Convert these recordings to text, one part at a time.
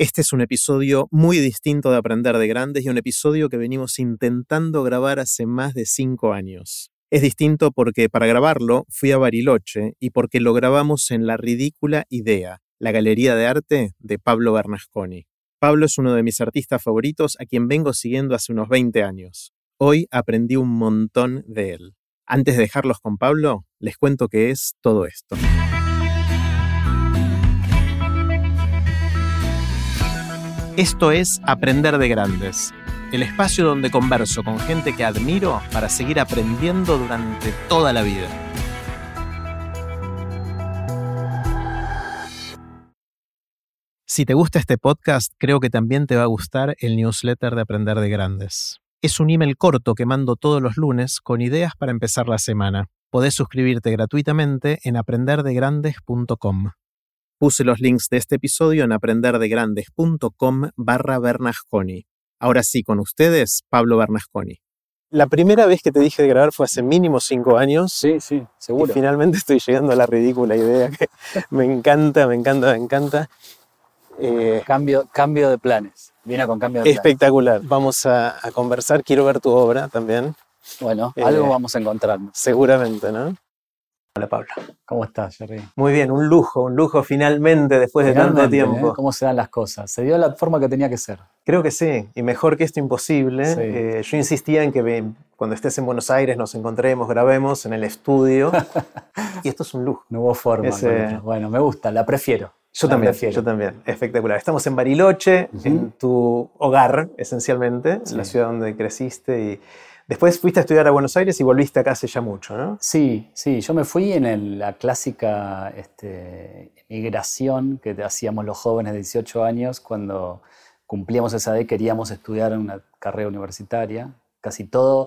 Este es un episodio muy distinto de Aprender de Grandes y un episodio que venimos intentando grabar hace más de cinco años. Es distinto porque para grabarlo fui a Bariloche y porque lo grabamos en La Ridícula Idea, la galería de arte de Pablo Bernasconi. Pablo es uno de mis artistas favoritos a quien vengo siguiendo hace unos 20 años. Hoy aprendí un montón de él. Antes de dejarlos con Pablo, les cuento qué es todo esto. Esto es Aprender de Grandes, el espacio donde converso con gente que admiro para seguir aprendiendo durante toda la vida. Si te gusta este podcast, creo que también te va a gustar el newsletter de Aprender de Grandes. Es un email corto que mando todos los lunes con ideas para empezar la semana. Podés suscribirte gratuitamente en aprenderdegrandes.com. Puse los links de este episodio en aprenderdegrandes.com barra Bernasconi. Ahora sí, con ustedes, Pablo Bernasconi. La primera vez que te dije de grabar fue hace mínimo cinco años. Sí, sí, seguro. Y finalmente estoy llegando a la ridícula idea que me encanta, me encanta, me encanta. Eh, cambio, cambio de planes. Viene con cambio de espectacular. Vamos a, conversar. Quiero ver tu obra también. Bueno, algo eh, vamos a encontrar. Seguramente, ¿no? Hola Pablo. ¿Cómo estás, Jerry? Muy bien, un lujo, un lujo finalmente después de tanto tiempo. ¿eh? ¿Cómo se dan las cosas? Se dio la forma que tenía que ser. Creo que sí, y mejor que esto imposible. Eh, yo insistía en que cuando estés en Buenos Aires nos encontremos, grabemos en el estudio. y esto es un lujo. No hubo forma. Bueno, me gusta, la prefiero. Yo también, yo también, espectacular. Estamos en Bariloche, en tu hogar, esencialmente, en la ciudad donde creciste y Después fuiste a estudiar a Buenos Aires y volviste acá hace ya mucho, ¿no? Sí, sí, yo me fui en la clásica este, migración que hacíamos los jóvenes de 18 años cuando cumplíamos esa edad y queríamos estudiar una carrera universitaria. Casi, todo,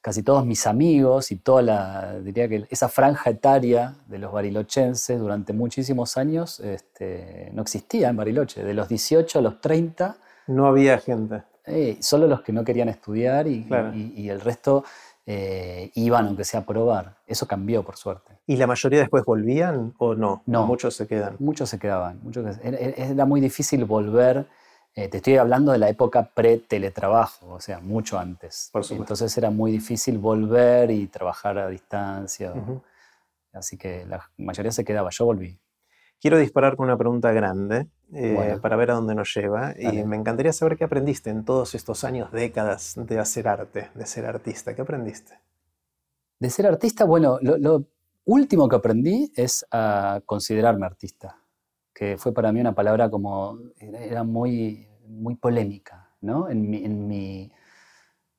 casi todos mis amigos y toda la, diría que esa franja etaria de los barilochenses durante muchísimos años este, no existía en Bariloche. De los 18 a los 30... No había gente eh, solo los que no querían estudiar y, el resto eh, iban, aunque sea a probar. Eso cambió, por suerte. ¿Y la mayoría después volvían o no? No. muchos se quedan. Muchos se quedaban. Muchos, era, muy difícil volver. Eh, te estoy hablando de la época pre-teletrabajo, o sea, mucho antes. Por Entonces era muy difícil volver y trabajar a distancia. Así que la mayoría se quedaba. Yo volví. Quiero disparar con una pregunta grande eh, para ver a dónde nos lleva y me encantaría saber qué aprendiste en todos estos años, décadas de hacer arte, de ser artista. ¿Qué aprendiste? De ser artista, bueno, lo, último que aprendí es a considerarme artista, que fue para mí una palabra como, era muy, muy polémica, ¿no? En mi, en mi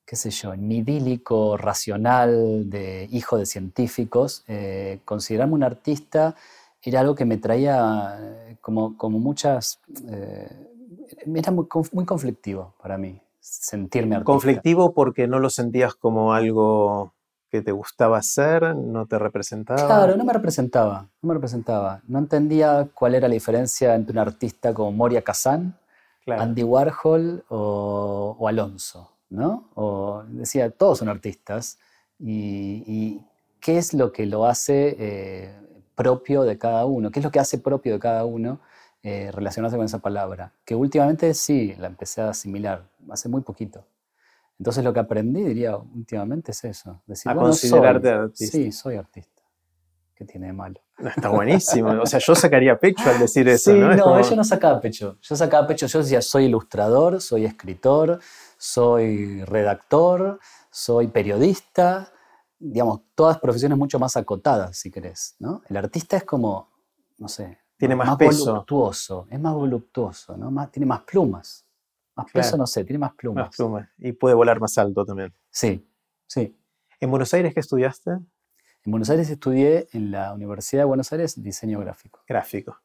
qué sé yo, en mi idílico racional de hijo de científicos, eh, considerarme un artista era algo que me traía eh, como, como muchas... Eh, era muy, muy, conflictivo para mí, sentirme artista. ¿Conflictivo porque no lo sentías como algo que te gustaba hacer, no te representaba? Claro, no me representaba, no me representaba. No entendía cuál era la diferencia entre un artista como Moria Kazan, Andy Warhol o, Alonso, ¿no? O decía, todos son artistas y, qué es lo que lo hace... Eh, propio de cada uno. ¿Qué es lo que hace propio de cada uno eh, relacionarse con esa palabra? Que últimamente sí, la empecé a asimilar, hace muy poquito. Entonces lo que aprendí, diría, últimamente es eso. Decir, a considerarte artista. Sí, soy artista. ¿Qué tiene de malo? está buenísimo. O sea, yo sacaría pecho al decir eso. Sí, no, no yo no sacaba pecho. Yo sacaba pecho, yo decía, soy ilustrador, soy escritor, soy redactor, soy periodista, digamos, todas profesiones mucho más acotadas, si querés, ¿no? El artista es como, no sé, tiene más, peso. voluptuoso, es más voluptuoso, ¿no? Más, tiene más plumas. Más peso, no sé, tiene más plumas. Más plumas. Y puede volar más alto también. Sí, sí. ¿En Buenos Aires qué estudiaste? En Buenos Aires estudié en la Universidad de Buenos Aires diseño gráfico. Gráfico.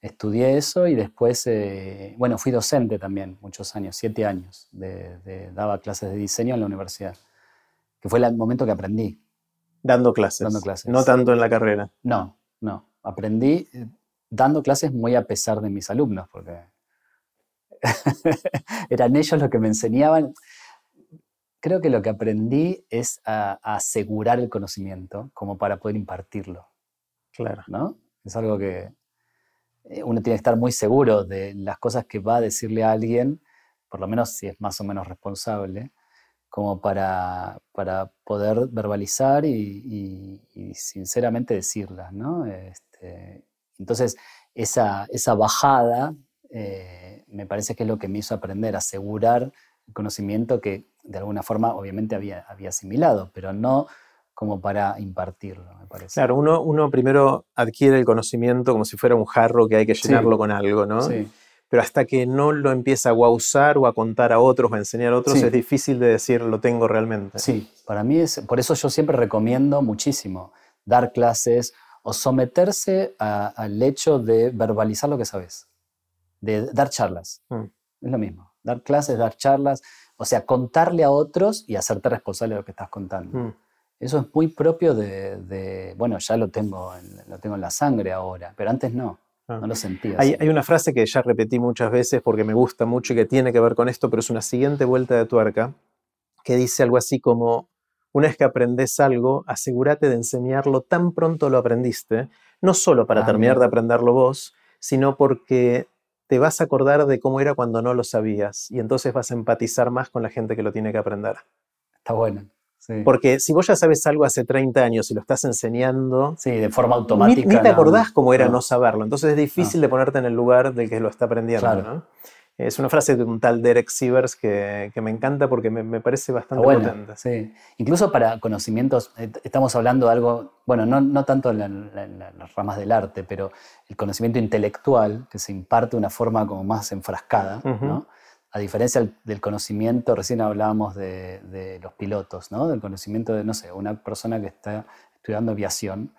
Estudié eso y después, eh, bueno, fui docente también muchos años, siete años, daba clases de diseño en la universidad que fue el momento que aprendí. Dando clases. Dando clases. No tanto en la carrera. No, no. Aprendí eh, dando clases muy a pesar de mis alumnos, porque eran ellos los que me enseñaban. Creo que lo que aprendí es a, asegurar el conocimiento como para poder impartirlo. Claro. ¿No? Es algo que, eh, uno tiene que estar muy seguro de las cosas que va a decirle a alguien, por lo menos si es más o menos responsable, como para, para poder verbalizar y, sinceramente decirlas, ¿no? Este, entonces, esa, esa bajada eh, me parece que es lo que me hizo aprender, asegurar el conocimiento que de alguna forma obviamente había, había asimilado, pero no como para impartirlo, me parece. Claro, uno, uno primero adquiere el conocimiento como si fuera un jarro que hay que llenarlo con algo, ¿no? Sí. Pero hasta que no lo empieza a usar o a contar a otros o a enseñar a otros, es difícil de decir lo tengo realmente. Sí, para mí es, por eso yo siempre recomiendo muchísimo dar clases o someterse al hecho de verbalizar lo que sabes, de dar charlas. Mm. Es lo mismo, dar clases, dar charlas, o sea, contarle a otros y hacerte responsable de lo que estás contando. Mm. Eso es muy propio de, bueno, ya lo tengo, en, lo tengo en la sangre ahora, pero antes no. Ah. No lo sentía. Hay, hay, una frase que ya repetí muchas veces porque me gusta mucho y que tiene que ver con esto, pero es una siguiente vuelta de tuerca que dice algo así como, una vez que aprendes algo, asegúrate de enseñarlo tan pronto lo aprendiste, no solo para ah, terminar de aprenderlo vos, sino porque te vas a acordar de cómo era cuando no lo sabías y entonces vas a empatizar más con la gente que lo tiene que aprender. Está bueno. Porque si vos ya sabes algo hace 30 años y lo estás enseñando. Sí, de forma automática. Ni, te acordás cómo era no. saberlo. Entonces es difícil de ponerte en el lugar del que lo está aprendiendo. ¿no? Es una frase de un tal Derek Sievers que, me encanta porque me, parece bastante potente. Sí. Incluso para conocimientos, eh, estamos hablando de algo, bueno, no, tanto en, las ramas del arte, pero el conocimiento intelectual que se imparte de una forma como más enfrascada, A diferencia del, conocimiento, recién hablábamos de, los pilotos, ¿no? Del conocimiento de, no sé, una persona que está estudiando aviación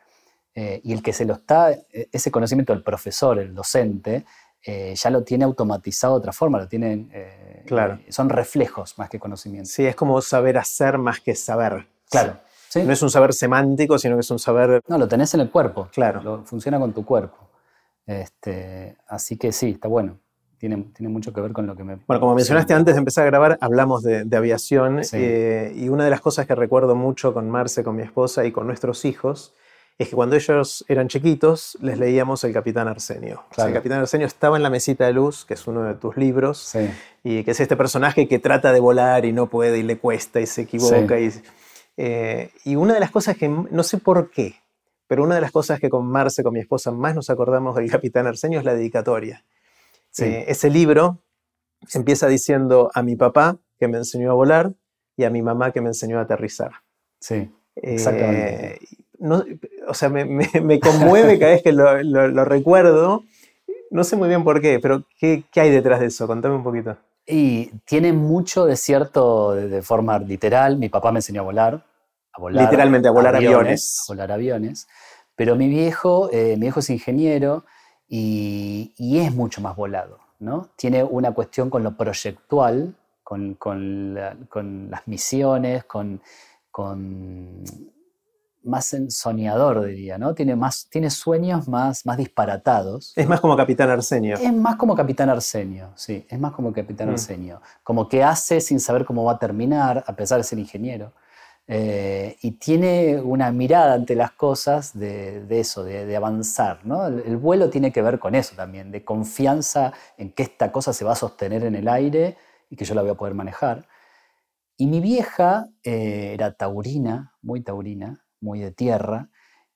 eh, y el que se lo está, e, ese conocimiento del profesor, el docente, eh, ya lo tiene automatizado de otra forma, lo tienen, eh, claro. son reflejos más que conocimiento. Sí, es como saber hacer más que saber. Claro. No es un saber semántico, sino que es un saber... No, lo tenés en el cuerpo. Claro. funciona con tu cuerpo. Este, así que sí, está bueno. Tiene, tiene, mucho que ver con lo que me... Bueno, como mencionaste antes de empezar a grabar, hablamos de, aviación eh, y una de las cosas que recuerdo mucho con Marce, con mi esposa y con nuestros hijos es que cuando ellos eran chiquitos les leíamos El Capitán Arsenio. el Capitán Arsenio estaba en La Mesita de Luz, que es uno de tus libros, y que es este personaje que trata de volar y no puede y le cuesta y se equivoca. Eh, y, una de las cosas que, no sé por qué, pero una de las cosas que con Marce, con mi esposa, más nos acordamos del Capitán Arsenio es la dedicatoria. Eh, ese libro empieza diciendo a mi papá que me enseñó a volar y a mi mamá que me enseñó a aterrizar. Sí, exactamente. Eh, o sea, me, conmueve cada vez que lo, recuerdo. No sé muy bien por qué, pero ¿qué, hay detrás de eso? Contame un poquito. Y tiene mucho de cierto de, forma literal. Mi papá me enseñó a volar. A volar Literalmente, a volar aviones, A volar aviones. Pero mi viejo, eh, mi viejo es ingeniero y, es mucho más volado. ¿no? Tiene una cuestión con lo proyectual, con, las misiones, con, con más soñador, diría, ¿no? Tiene, más, tiene sueños más, más disparatados. Es más como Capitán Arsenio. Es más como Capitán Arsenio, sí, es más como Capitán mm. Arsenio. Como que hace sin saber cómo va a terminar, a pesar de ser ingeniero. Eh, y tiene una mirada ante las cosas de, eso, de, avanzar. ¿no? El, vuelo tiene que ver con eso también, de confianza en que esta cosa se va a sostener en el aire y que yo la voy a poder manejar. Y mi vieja eh, era taurina, muy taurina, muy de tierra,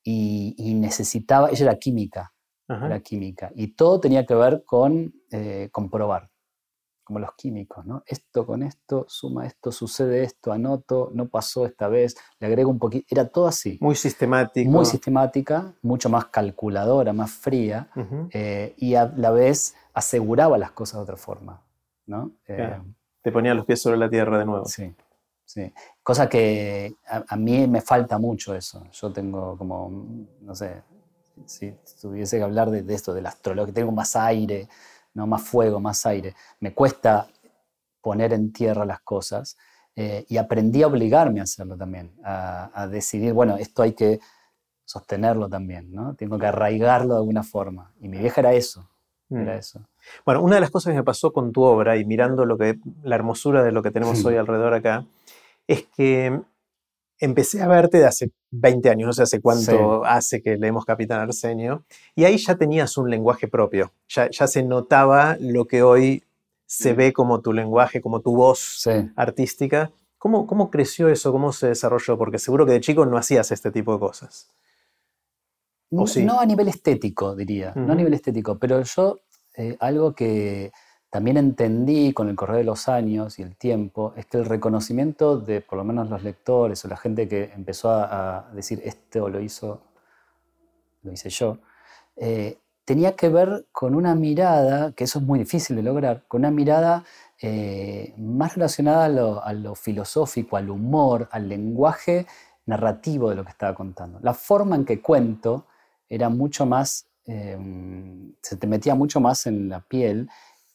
y, necesitaba, ella era química, era química, y todo tenía que ver con eh, comprobar, como los químicos, ¿no? Esto con esto, suma esto, sucede esto, anoto, no pasó esta vez, le agrego un poquito, era todo así. Muy sistemático. Muy sistemática, mucho más calculadora, más fría, eh, y a la vez aseguraba las cosas de otra forma, ¿no? Eh, Te ponía los pies sobre la tierra de nuevo. Sí. Sí. Cosa que a, mí me falta mucho eso. Yo tengo como, no sé, si tuviese que hablar de, esto, del astrología, tengo más aire, ¿no? más fuego, más aire. Me cuesta poner en tierra las cosas eh, y aprendí a obligarme a hacerlo también, a, decidir, bueno, esto hay que sostenerlo también, ¿no? Tengo que arraigarlo de alguna forma. Y mi vieja era eso, era mm. eso. Bueno, una de las cosas que me pasó con tu obra y mirando lo que, la hermosura de lo que tenemos hoy alrededor acá, es que empecé a verte de hace 20 años, no sé hace cuánto hace que leemos Capitán Arsenio, y ahí ya tenías un lenguaje propio, ya, ya se notaba lo que hoy se ve como tu lenguaje, como tu voz artística. ¿Cómo, ¿Cómo creció eso? ¿Cómo se desarrolló? Porque seguro que de chico no hacías este tipo de cosas. No, no a nivel estético, diría, no a nivel estético, pero yo eh, algo que también entendí con el correr de los años y el tiempo es que el reconocimiento de por lo menos los lectores o la gente que empezó a, decir esto lo hizo, lo hice yo, eh, tenía que ver con una mirada, que eso es muy difícil de lograr, con una mirada eh, más relacionada a lo, filosófico, al humor, al lenguaje narrativo de lo que estaba contando. La forma en que cuento era mucho más, em, se te metía mucho más en la piel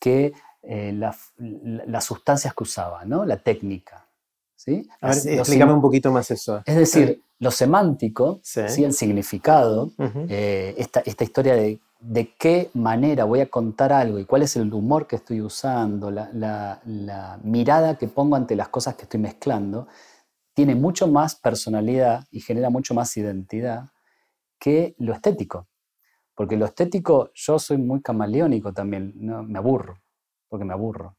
que eh, las sustancias que usaba, ¿no? la técnica. ¿sí? A ver, explícame un poquito más eso. Es decir, lo semántico, sí. el significado, eh, esta, historia de de qué manera voy a contar algo y cuál es el humor que estoy usando, la, la, mirada que pongo ante las cosas que estoy mezclando, tiene mucho más personalidad y genera mucho más identidad que lo estético. Porque lo estético, yo soy muy camaleónico también, me aburro, porque me aburro.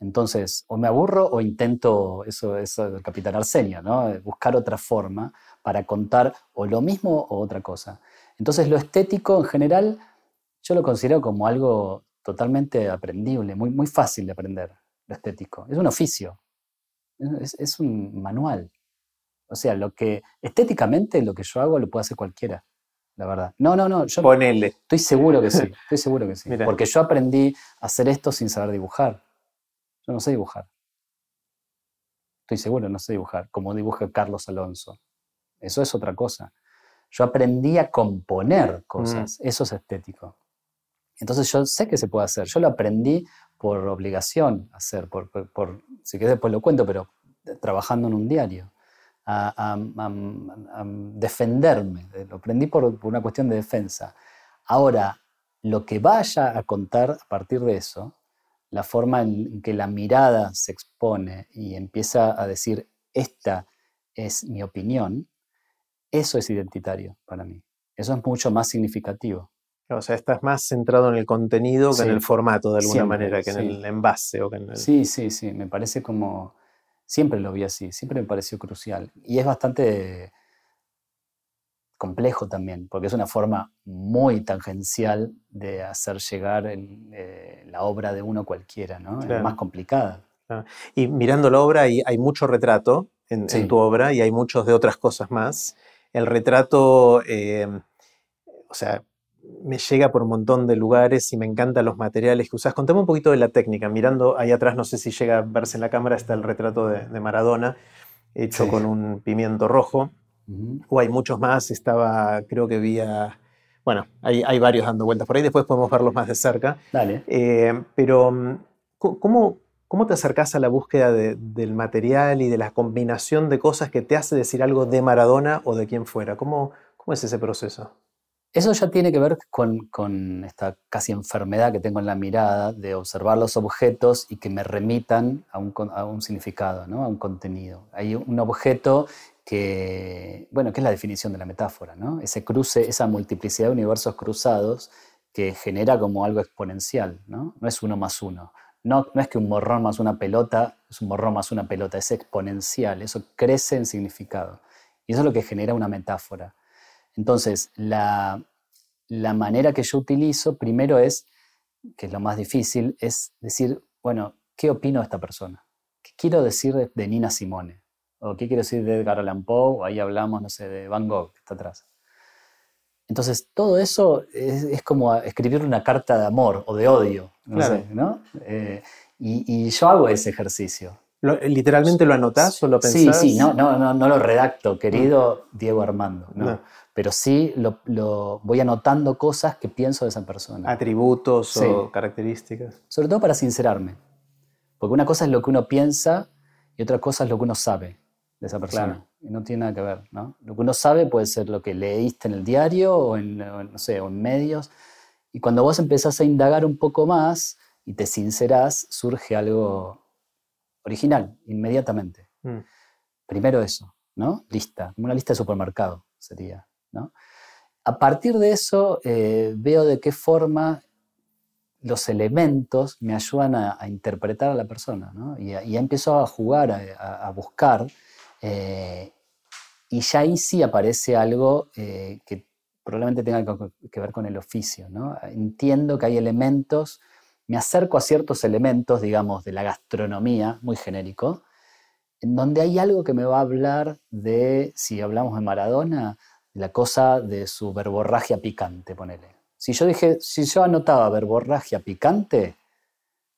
Entonces, o me aburro o intento, eso, eso del capitán Arsenio, ¿no? buscar otra forma para contar o lo mismo o otra cosa. Entonces, lo estético en general, yo lo considero como algo totalmente aprendible, muy, muy fácil de aprender, lo estético. Es un oficio, es, es un manual. O sea, lo que estéticamente lo que yo hago lo puede hacer cualquiera la verdad. No, no, no. Yo Ponele. Estoy seguro que sí, estoy seguro que sí. Porque yo aprendí a hacer esto sin saber dibujar. Yo no sé dibujar. Estoy seguro, no sé dibujar, como dibuja Carlos Alonso. Eso es otra cosa. Yo aprendí a componer cosas, mm. eso es estético. Entonces yo sé que se puede hacer. Yo lo aprendí por obligación hacer, por, por, si quieres después lo cuento, pero trabajando en un diario a, defenderme. Lo aprendí por, una cuestión de defensa. Ahora, lo que vaya a contar a partir de eso, la forma en que la mirada se expone y empieza a decir, esta es mi opinión, eso es identitario para mí. Eso es mucho más significativo. O sea, estás más centrado en el contenido que en el formato, de alguna manera, que en el envase. O que en Sí, sí, sí. Me parece como Siempre lo vi así, siempre me pareció crucial. Y es bastante complejo también, porque es una forma muy tangencial de hacer llegar eh, la obra de uno cualquiera, ¿no? Es más complicada. Y mirando la obra hay, hay mucho retrato en, tu obra y hay muchos de otras cosas más. El retrato, eh, o sea, me llega por un montón de lugares y me encantan los materiales que usas. Contame un poquito de la técnica. Mirando ahí atrás, no sé si llega a verse en la cámara, está el retrato de, Maradona, hecho con un pimiento rojo. O hay muchos más, estaba, creo que vía... Bueno, hay, hay, varios dando vueltas por ahí, después podemos verlos más de cerca. Dale. Eh, pero, ¿cómo, ¿cómo te acercas a la búsqueda del material y de la combinación de cosas que te hace decir algo de Maradona o de quien fuera? ¿Cómo, cómo es ese proceso? Eso ya tiene que ver con, esta casi enfermedad que tengo en la mirada de observar los objetos y que me remitan a un, significado, ¿no? a un contenido. Hay un objeto que, bueno, que es la definición de la metáfora, ¿no? ese cruce, esa multiplicidad de universos cruzados que genera como algo exponencial, no, no es uno más uno. No, es que un morrón más una pelota es un morrón más una pelota, es exponencial, eso crece en significado. Y eso es lo que genera una metáfora. Entonces, la, manera que yo utilizo primero es, que es lo más difícil, es decir, bueno, ¿qué opino de esta persona? ¿Qué quiero decir de, Nina Simone? ¿O qué quiero decir de Edgar Allan Poe? O ahí hablamos, no sé, de Van Gogh, que está atrás. Entonces, todo eso es, como escribir una carta de amor o de odio, no sé, ¿no? Eh, y, yo hago ese ejercicio. ¿Literalmente lo anotás o lo pensás? Sí, sí, no, no, no, no lo redacto, querido Diego Armando. no pero sí lo, voy anotando cosas que pienso de esa persona. Atributos o características. Sobre todo para sincerarme. Porque una cosa es lo que uno piensa y otra cosa es lo que uno sabe de esa persona. Y no tiene nada que ver, ¿no? Lo que uno sabe puede ser lo que leíste en el diario o en, no sé, o en medios. Y cuando vos empezás a indagar un poco más y te sincerás, surge algo original, inmediatamente. Mm. Primero eso. ¿no? Lista, como una lista de supermercado sería, ¿no? A partir de eso eh, veo de qué forma los elementos me ayudan a, interpretar a la persona. Y, y, empiezo a jugar, a, buscar, eh, y ya ahí sí aparece algo eh, que probablemente tenga que ver con el oficio. Entiendo que hay elementos, me acerco a ciertos elementos, digamos, de la gastronomía, muy genérico, en donde hay algo que me va a hablar de, si hablamos de Maradona, la cosa de su verborragia picante, ponele. Si yo dije, si yo anotaba verborragia picante,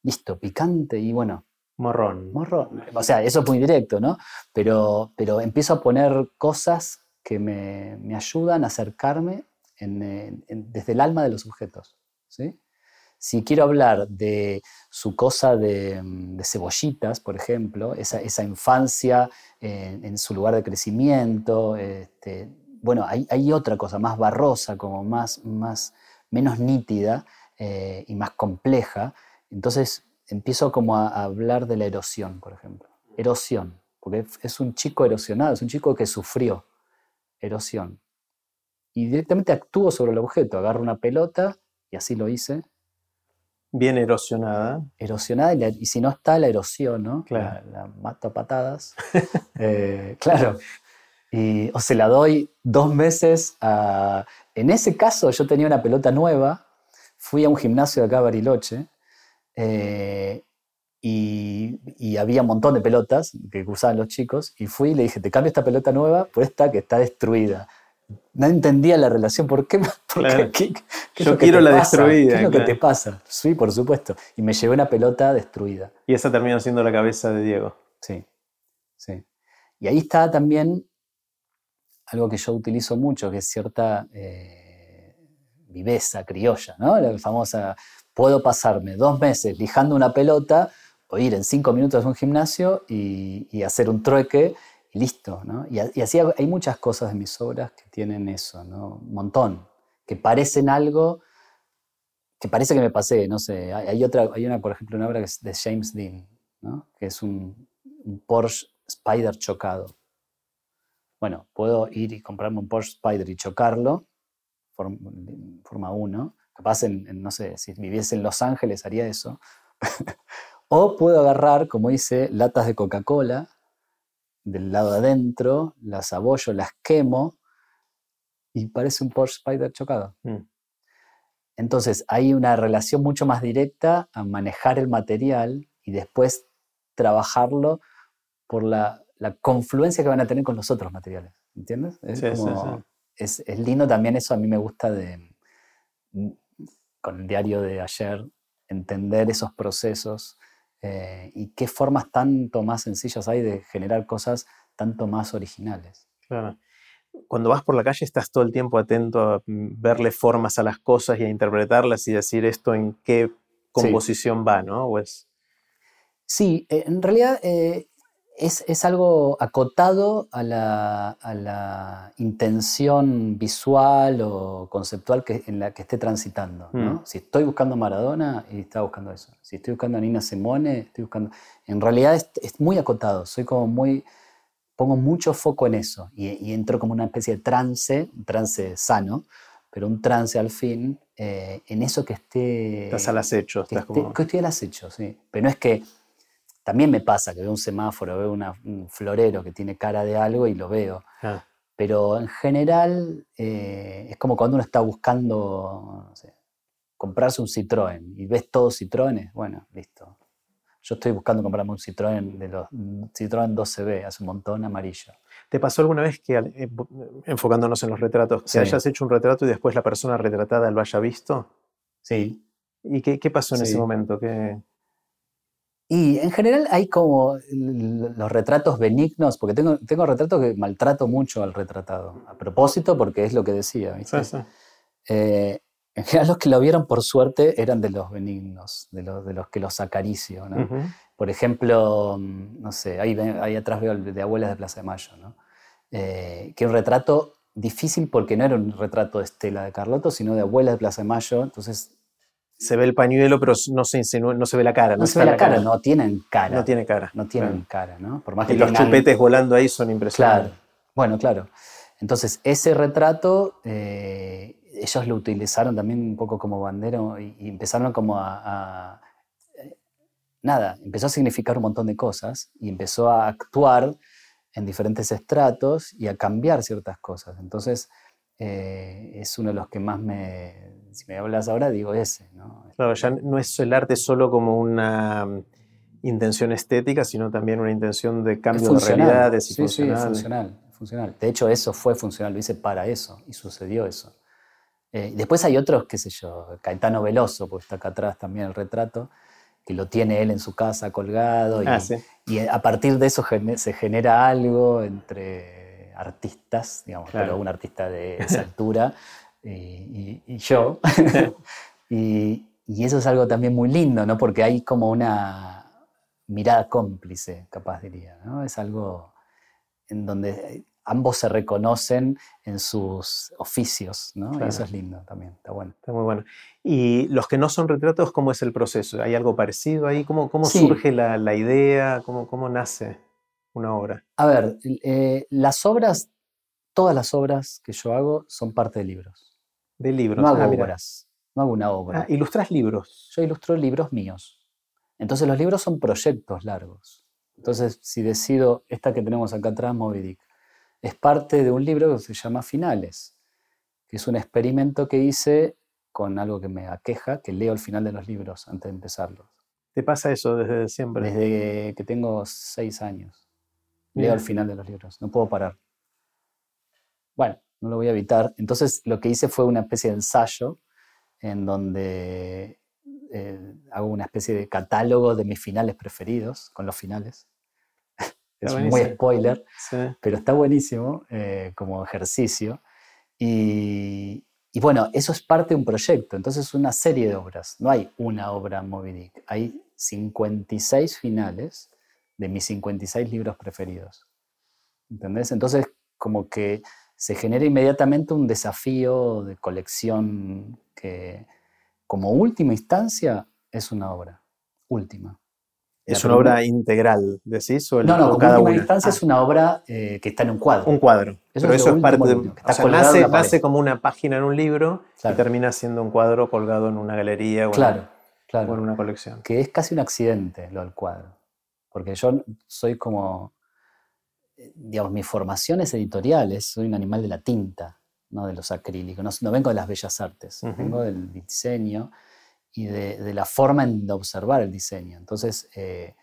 listo, picante y bueno. Morrón. Morrón. O sea, eso es muy directo, ¿no? Pero, pero empiezo a poner cosas que me, ayudan a acercarme desde el alma de los objetos. ¿sí? Si quiero hablar de su cosa de, cebollitas, por ejemplo, esa, infancia en, su lugar de crecimiento, este, bueno, hay, otra cosa más barrosa, como más, más menos nítida eh, y más compleja. Entonces empiezo como a, hablar de la erosión, por ejemplo. Erosión, porque es un chico erosionado, es un chico que sufrió erosión. Y directamente actúo sobre el objeto, agarro una pelota, y así lo hice. Bien erosionada. Erosionada, y, si no está, la erosión, ¿no? Claro. La, mato a patadas. Eh, claro. Y, o se la doy dos meses a... En ese caso yo tenía una pelota nueva, fui a un gimnasio de acá, Bariloche, eh, y, había un montón de pelotas que usaban los chicos, y fui y le dije, te cambio esta pelota nueva por esta que está destruida. No entendía la relación, ¿por qué? Yo quiero la destruida. ¿Qué es lo que te pasa? Sí, por supuesto. Y me llevé una pelota destruida. Y esa terminó siendo la cabeza de Diego. Sí, sí. Y ahí está también algo que yo utilizo mucho, que es cierta eh, viveza criolla, ¿no? La famosa, puedo pasarme dos meses lijando una pelota o ir en cinco minutos a un gimnasio y, hacer un trueque y listo, ¿no? Y, así hay muchas cosas de mis obras que tienen eso, ¿no? Un montón, que parecen algo, que parece que me pasé, no sé. Hay, otra, hay una, por ejemplo, una obra que es de James Dean, ¿no? Que es un, un Porsche Spider chocado bueno, puedo ir y comprarme un Porsche Spider y chocarlo, forma 1, capaz en, no sé, si viviese en Los Ángeles haría eso. o puedo agarrar, como dice, latas de Coca-Cola del lado de adentro, las abollo, las quemo y parece un Porsche Spider chocado. Mm. Entonces hay una relación mucho más directa a manejar el material y después trabajarlo por la la confluencia que van a tener con los otros materiales. ¿Entiendes? Es, Es, lindo también eso, a mí me gusta de, mm, con el diario de ayer, entender esos procesos eh, y qué formas tanto más sencillas hay de generar cosas tanto más originales. Claro. Cuando vas por la calle estás todo el tiempo atento a mm, verle formas a las cosas y a interpretarlas y decir esto en qué composición va, ¿no? Sí, eh, en realidad eh, es, algo acotado a la, intención visual o conceptual que, en la que esté transitando. Mm. Si estoy buscando Maradona, y está buscando eso. Si estoy buscando a Nina Simone, estoy buscando... En realidad es, muy acotado, soy como muy... Pongo mucho foco en eso y, entro como una especie de trance, un trance sano, pero un trance al fin, eh, en eso que esté... Estás al acecho. estás como... que estoy al acecho, sí. Pero no es que también me pasa que veo un semáforo, veo un florero que tiene cara de algo y lo veo. Ah. Pero en general eh, es como cuando uno está buscando comprarse un Citroën y ves todos Citroënes, bueno, listo. Yo estoy buscando comprarme un Citroën de los Citroën 12B, hace un montón amarillo. ¿Te pasó alguna vez que, eh, enfocándonos en los retratos, que hayas hecho un retrato y después la persona retratada lo haya visto? Sí. ¿Y qué, pasó en ese momento? ¿Qué... Y en general hay como los retratos benignos, porque tengo, tengo retratos que maltrato mucho al retratado, a propósito, porque es lo que decía. Eh, en general los que lo vieron por suerte eran de los benignos, de los, de los que los acaricio. ¿no? Por ejemplo, mm, no sé, ahí, ahí, atrás veo el de Abuelas de Plaza de Mayo, ¿no? Eh, que un retrato difícil porque no era un retrato de Estela de Carlotto, sino de Abuelas de Plaza de Mayo, entonces se ve el pañuelo, pero no se, no se ve la cara. No, se ve la, cara, no tienen cara. No tiene cara. No tienen cara, ¿no? Por más que y los chupetes volando ahí son impresionantes. Claro, Bueno, claro. Entonces, ese retrato, eh, ellos lo utilizaron también un poco como bandera y, empezaron como a, eh, Nada, empezó a significar un montón de cosas y empezó a actuar en diferentes estratos y a cambiar ciertas cosas. Entonces, eh, es uno de los que más me... Si me hablas ahora, digo ese. ¿no? Claro, ya no es el arte solo como una mm, intención estética, sino también una intención de cambio de realidades y sí, funcional. Sí, funcional funcional. De hecho, eso fue funcional, lo hice para eso y sucedió eso. Eh, después hay otros, qué sé yo, Caetano Veloso, porque está acá atrás también el retrato, que lo tiene él en su casa colgado y, ah, y a partir de eso se genera algo entre artistas, digamos, pero un artista de esa altura y, yo. y, y eso es algo también muy lindo, ¿no? Porque hay como una mirada cómplice, capaz diría, ¿no? Es algo en donde ambos se reconocen en sus oficios, ¿no? Y eso es lindo también, está bueno. Está muy bueno. Y los que no son retratos, ¿cómo es el proceso? ¿Hay algo parecido ahí? ¿Cómo, cómo surge la, la idea? ¿Cómo, ¿Cómo, nace una obra? A ver, eh, las obras, todas las obras que yo hago son parte de libros. De libros. No hago ah, obras, no hago una obra. Ah, ¿Ilustras libros? Yo ilustro libros míos. Entonces los libros son proyectos largos. Entonces, si decido, esta que tenemos acá atrás, Moby Dick, es parte de un libro que se llama Finales, que es un experimento que hice con algo que me aqueja, que leo al final de los libros antes de empezarlos. ¿Te pasa eso desde siempre? Desde que tengo seis años. Leo al final de los libros, no puedo parar. Bueno, no lo voy a evitar. Entonces lo que hice fue una especie de ensayo en donde eh, hago una especie de catálogo de mis finales preferidos, con los finales. Es muy spoiler, pero está buenísimo eh, como ejercicio. Y, bueno, eso es parte de un proyecto, entonces es una serie de obras. No hay una obra Moby Dick, hay 56 finales de mis 56 libros preferidos. ¿Entendés? Entonces, como que se genera inmediatamente un desafío de colección que, como última instancia, es una obra. Última. ¿Es una obra integral, decís? O no, no, como última instancia es ah. una obra eh, que está en un cuadro. Un cuadro. Pero eso es parte de. O sea, nace, como una página en un libro y termina siendo un cuadro colgado en una galería o, claro, en, o en una colección. Que es casi un accidente lo del cuadro. Porque yo soy como. Digamos, mi formación es editorial, soy un animal de la tinta, no de los acrílicos. No, vengo de las bellas artes, vengo del diseño y de, la forma de observar el diseño. Entonces, eh,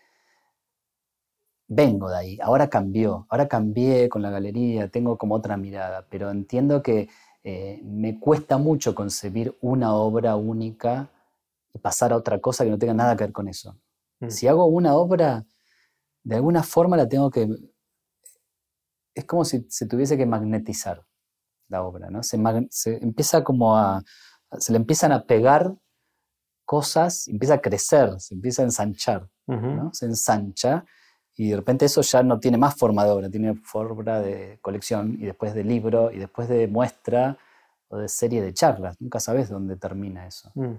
vengo de ahí, ahora cambió, ahora cambié con la galería, tengo como otra mirada, pero entiendo que eh, me cuesta mucho concebir una obra única y pasar a otra cosa que no tenga nada que ver con eso. Mm. Si hago una obra, de alguna forma la tengo que... Es como si se tuviese que magnetizar la obra, ¿no? Se, se empieza como a... Se le empiezan a pegar cosas, empieza a crecer, se empieza a ensanchar, ¿no? se ensancha y de repente eso ya no tiene más forma de obra, tiene forma de colección y después de libro y después de muestra o de serie de charlas. Nunca sabes dónde termina eso. Mm.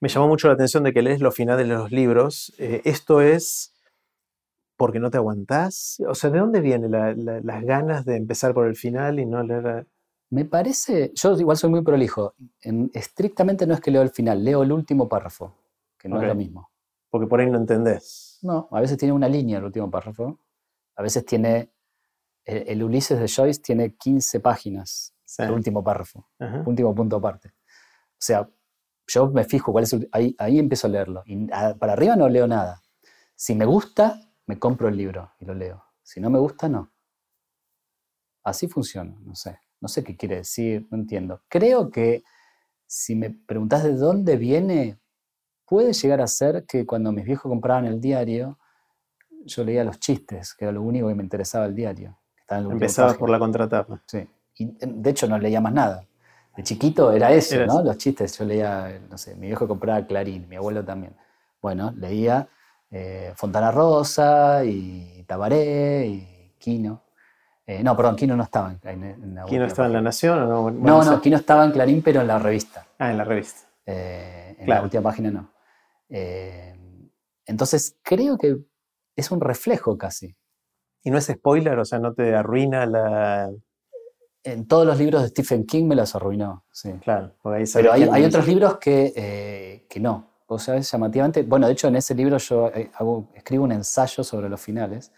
Me llamó mucho la atención de que lees los finales de los libros. Eh, esto es porque no te aguantás. O sea, ¿de dónde vienen las ganas de empezar por el final y no leer me parece, yo igual soy muy prolijo, estrictamente no es que leo el final, leo el último párrafo, que no es lo mismo. Porque por ahí no entendés. No, a veces tiene una línea el último párrafo, a veces tiene, el, Ulises de Joyce tiene 15 páginas, el último párrafo, último punto aparte. O sea, yo me fijo cuál es el, ahí, ahí empiezo a leerlo. Y para arriba no leo nada. Si me gusta, me compro el libro y lo leo. Si no me gusta, no. Así funciona, no sé. No sé qué quiere decir, no entiendo. Creo que si me preguntas de dónde viene, puede llegar a ser que cuando mis viejos compraban el diario, yo leía los chistes, que era lo único que me interesaba el diario. Empezaba por la contratapa. Sí. Y de hecho no leía más nada. De chiquito era eso, ¿no? Los chistes. Yo leía, no sé, mi viejo compraba Clarín, mi abuelo también. Bueno, leía eh, Fontana Rosa y Tabaré y Quino. Eh, no, perdón, Kino no estaba en, en la ¿Kino estaba en La Nación o no? no, no, Kino estaba en Clarín, pero en la revista. Ah, en la revista. Eh, en la última página no. Entonces, creo que es un reflejo casi. ¿Y no es spoiler? O sea, ¿no te arruina la...? En todos los libros de Stephen King me los arruinó, sí. Claro, ahí Pero hay, hay otros libros que, eh, que no. O sea, es llamativamente... Bueno, de hecho, en ese libro yo eh, hago, escribo un ensayo sobre los finales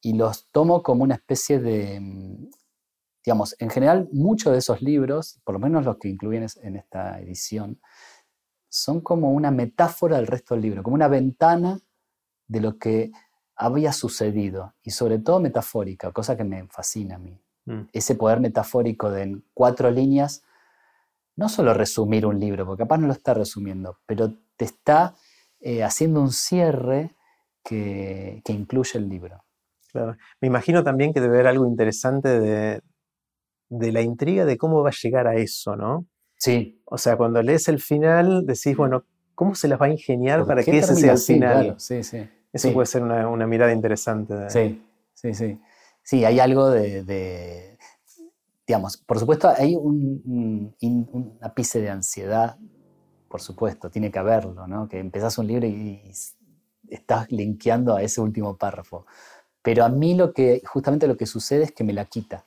y los tomo como una especie de... Mm, digamos, en general, muchos de esos libros, por lo menos los que incluyen en esta edición, son como una metáfora del resto del libro, como una ventana de lo que había sucedido, y sobre todo metafórica, cosa que me fascina a mí. Mm. Ese poder metafórico de en cuatro líneas, no solo resumir un libro, porque capaz no lo está resumiendo, pero te está eh, haciendo un cierre que, incluye el libro. Claro. Me imagino también que debe haber algo interesante de, de la intriga de cómo va a llegar a eso, ¿no? Sí. O sea, cuando lees el final, decís, bueno, ¿cómo se las va a ingeniar para que ese sea el final? Sí, sí. Eso puede ser una, mirada interesante. Sí, sí, sí. Sí, hay algo de, digamos, por supuesto hay un, un, ápice de ansiedad, por supuesto, tiene que haberlo, ¿no? Que empezás un libro y, estás linkeando a ese último párrafo. Pero a mí lo que, justamente lo que sucede es que me la quita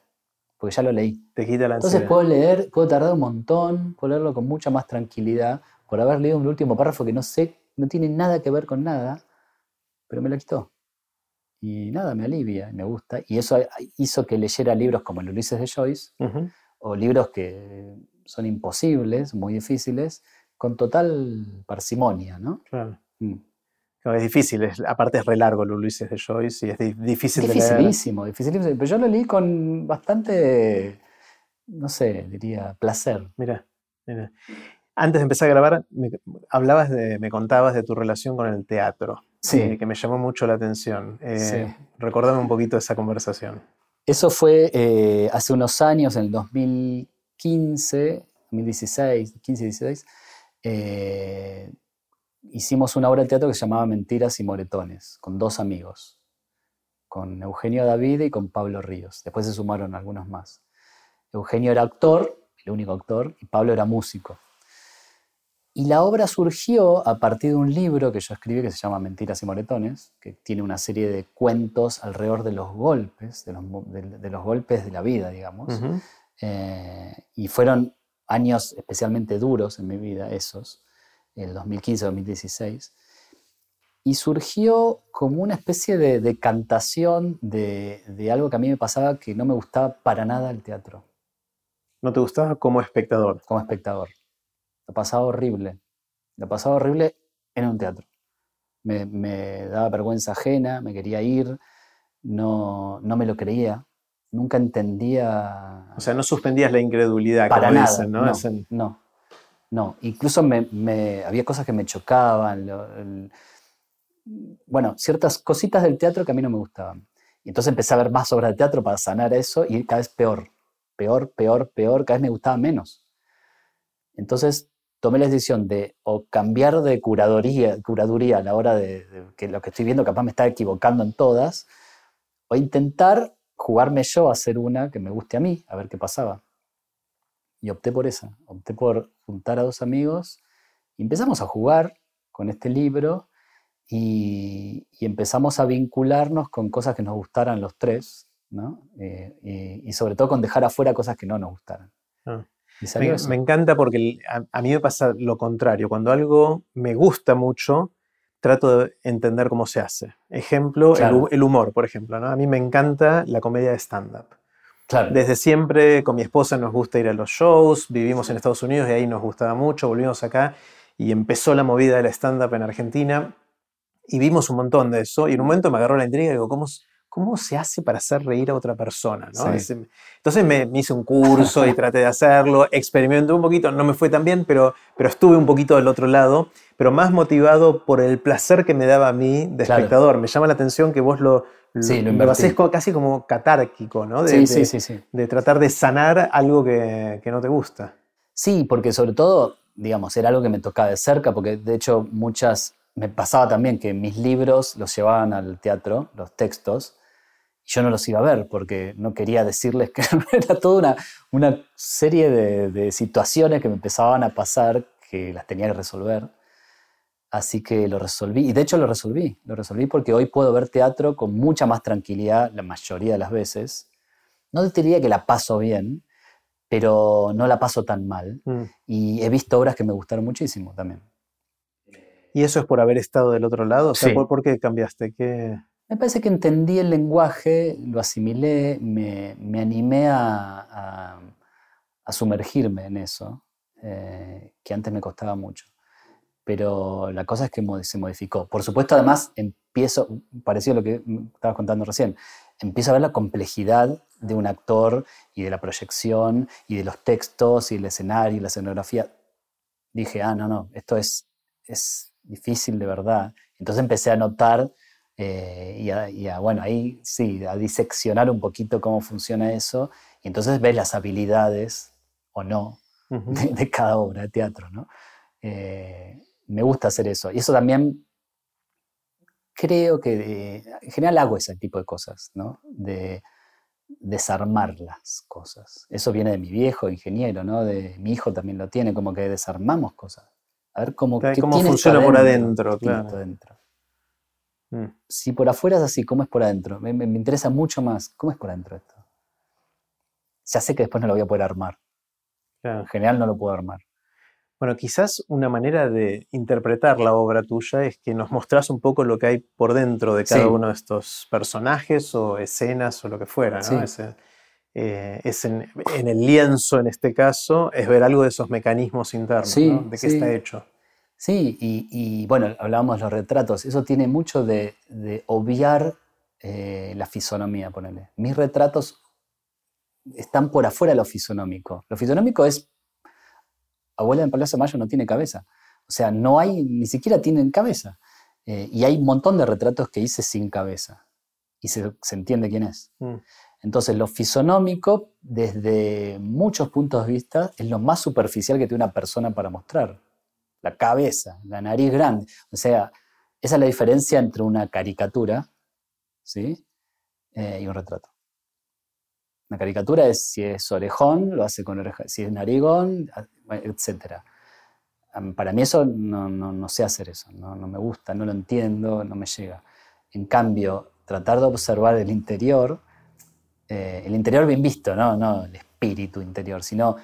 porque ya lo leí. Te quita la Entonces puedo leer, puedo tardar un montón, puedo leerlo con mucha más tranquilidad, por haber leído un último párrafo que no sé, no tiene nada que ver con nada, pero me lo quitó. Y nada, me alivia, me gusta. Y eso hizo que leyera libros como el Ulises de Joyce, o libros que son imposibles, muy difíciles, con total parsimonia, ¿no? Claro. Mm es difícil, aparte es re largo el Ulises de Joyce y es difícil de leer. Dificilísimo, dificilísimo. Pero yo lo leí con bastante, no sé, diría, placer. Mira, mira. Antes de empezar a grabar, me, hablabas de, me contabas de tu relación con el teatro, sí. Eh, que me llamó mucho la atención. Eh, Recordame un poquito esa conversación. Eso fue eh, hace unos años, en el 2015, 2016, 15, 16 hicimos una obra de teatro que se llamaba Mentiras y Moretones, con dos amigos, con Eugenio David y con Pablo Ríos. Después se sumaron algunos más. Eugenio era actor, el único actor, y Pablo era músico. Y la obra surgió a partir de un libro que yo escribí que se llama Mentiras y Moretones, que tiene una serie de cuentos alrededor de los golpes, de los, golpes de la vida, digamos. Eh, y fueron años especialmente duros en mi vida, esos el 2015-2016, y surgió como una especie de, de cantación de, de, algo que a mí me pasaba que no me gustaba para nada el teatro. ¿No te gustaba como espectador? Como espectador. Lo pasaba horrible. Lo pasaba horrible en un teatro. Me, me daba vergüenza ajena, me quería ir, no, no me lo creía, nunca entendía... O sea, no suspendías la incredulidad, para nada, ¿no? no no, incluso me, había cosas que me chocaban, bueno, ciertas cositas del teatro que a mí no me gustaban. Y entonces empecé a ver más obras de teatro para sanar eso y cada vez peor, peor, peor, peor, cada vez me gustaba menos. Entonces tomé la decisión de o cambiar de curaduría, curaduría a la hora de, de, que lo que estoy viendo capaz me está equivocando en todas, o intentar jugarme yo a hacer una que me guste a mí, a ver qué pasaba. Y opté por esa, opté por juntar a dos amigos y empezamos a jugar con este libro y, empezamos a vincularnos con cosas que nos gustaran los tres, ¿no? Eh, y, sobre todo con dejar afuera cosas que no nos gustaran. Ah. Me, encanta porque a, mí me pasa lo contrario. Cuando algo me gusta mucho, trato de entender cómo se hace. Ejemplo, el, el, humor, por ejemplo. ¿no? A mí me encanta la comedia de stand-up. Desde siempre con mi esposa nos gusta ir a los shows, vivimos en Estados Unidos y ahí nos gustaba mucho, volvimos acá y empezó la movida del stand-up en Argentina y vimos un montón de eso y en un momento me agarró la intriga y digo, ¿cómo, cómo se hace para hacer reír a otra persona? Entonces me, hice un curso y traté de hacerlo, experimenté un poquito, no me fue tan bien, pero, pero estuve un poquito del otro lado, pero más motivado por el placer que me daba a mí de espectador. Me llama la atención que vos lo, Sí, lo, lo casi como catárquico, ¿no? De, sí, sí, sí, de, tratar de sanar algo que, no te gusta. Sí, porque sobre todo, digamos, era algo que me tocaba de cerca, porque de hecho muchas, me pasaba también que mis libros los llevaban al teatro, los textos, yo no los iba a ver porque no quería decirles que era toda una, una serie de, de situaciones que me empezaban a pasar que las tenía que resolver. Así que lo resolví, y de hecho lo resolví, lo resolví porque hoy puedo ver teatro con mucha más tranquilidad la mayoría de las veces. No te diría que la paso bien, pero no la paso tan mal. Mm. Y he visto obras que me gustaron muchísimo también. ¿Y eso es por haber estado del otro lado? O sea, Sí. ¿por, por qué cambiaste? ¿Qué... Me parece que entendí el lenguaje, lo asimilé, me, me animé a, a- sumergirme en eso, eh, que antes me costaba mucho. Pero la cosa es que se modificó. Por supuesto, además, empiezo, parecido a lo que estabas contando recién, empiezo a ver la complejidad de un actor y de la proyección y de los textos y el escenario y la escenografía. Dije, ah, no, no, esto es, es difícil de verdad. Entonces empecé a notar eh, y, a, y a, bueno, ahí sí, a diseccionar un poquito cómo funciona eso. Y entonces ves las habilidades o no de, de cada obra de teatro, ¿no? Eh, me gusta hacer eso. Y eso también creo que eh, en general hago ese tipo de cosas, ¿no? De desarmar las cosas. Eso viene de mi viejo ingeniero, ¿no? De mi hijo también lo tiene, como que desarmamos cosas. A ver cómo, Claro, qué cómo funciona por adentro, claro. adentro. Mm. Si por afuera es así, ¿cómo es por adentro? Me, me- me interesa mucho más. ¿Cómo es por adentro esto? Ya sé que después no lo voy a poder armar. Claro. En general no lo puedo armar. Bueno, quizás una manera de interpretar la obra tuya es que nos mostrás un poco lo que hay por dentro de cada Sí. uno de estos personajes o escenas o lo que fuera, ¿no? Sí. Ese, eh, es en, en el lienzo, en este caso, es ver algo de esos mecanismos internos, Sí, ¿no? De qué está hecho. Sí, y, y, bueno, hablábamos de los retratos. Eso tiene mucho de, de obviar eh, la fisonomía, ponele. Mis retratos están por afuera de lo fisonómico. Lo fisonómico es. Abuela en Palacio Mayo no tiene cabeza. O sea, no hay, ni siquiera tienen cabeza. Eh, y hay un montón de retratos que hice sin cabeza. Y se, se entiende quién es. Mm. Entonces, lo fisonómico, desde muchos puntos de vista, es lo más superficial que tiene una persona para mostrar. La cabeza, la nariz grande. O sea, esa es la diferencia entre una caricatura ¿sí? Eh, y un retrato. Una caricatura es si es orejón, lo hace con oreja, si es narigón, etc. Para mí eso no, no, no sé hacer eso, no, no me gusta, no lo entiendo, no me llega. En cambio, tratar de observar el interior, eh, el interior bien visto, ¿no? no el espíritu interior, sino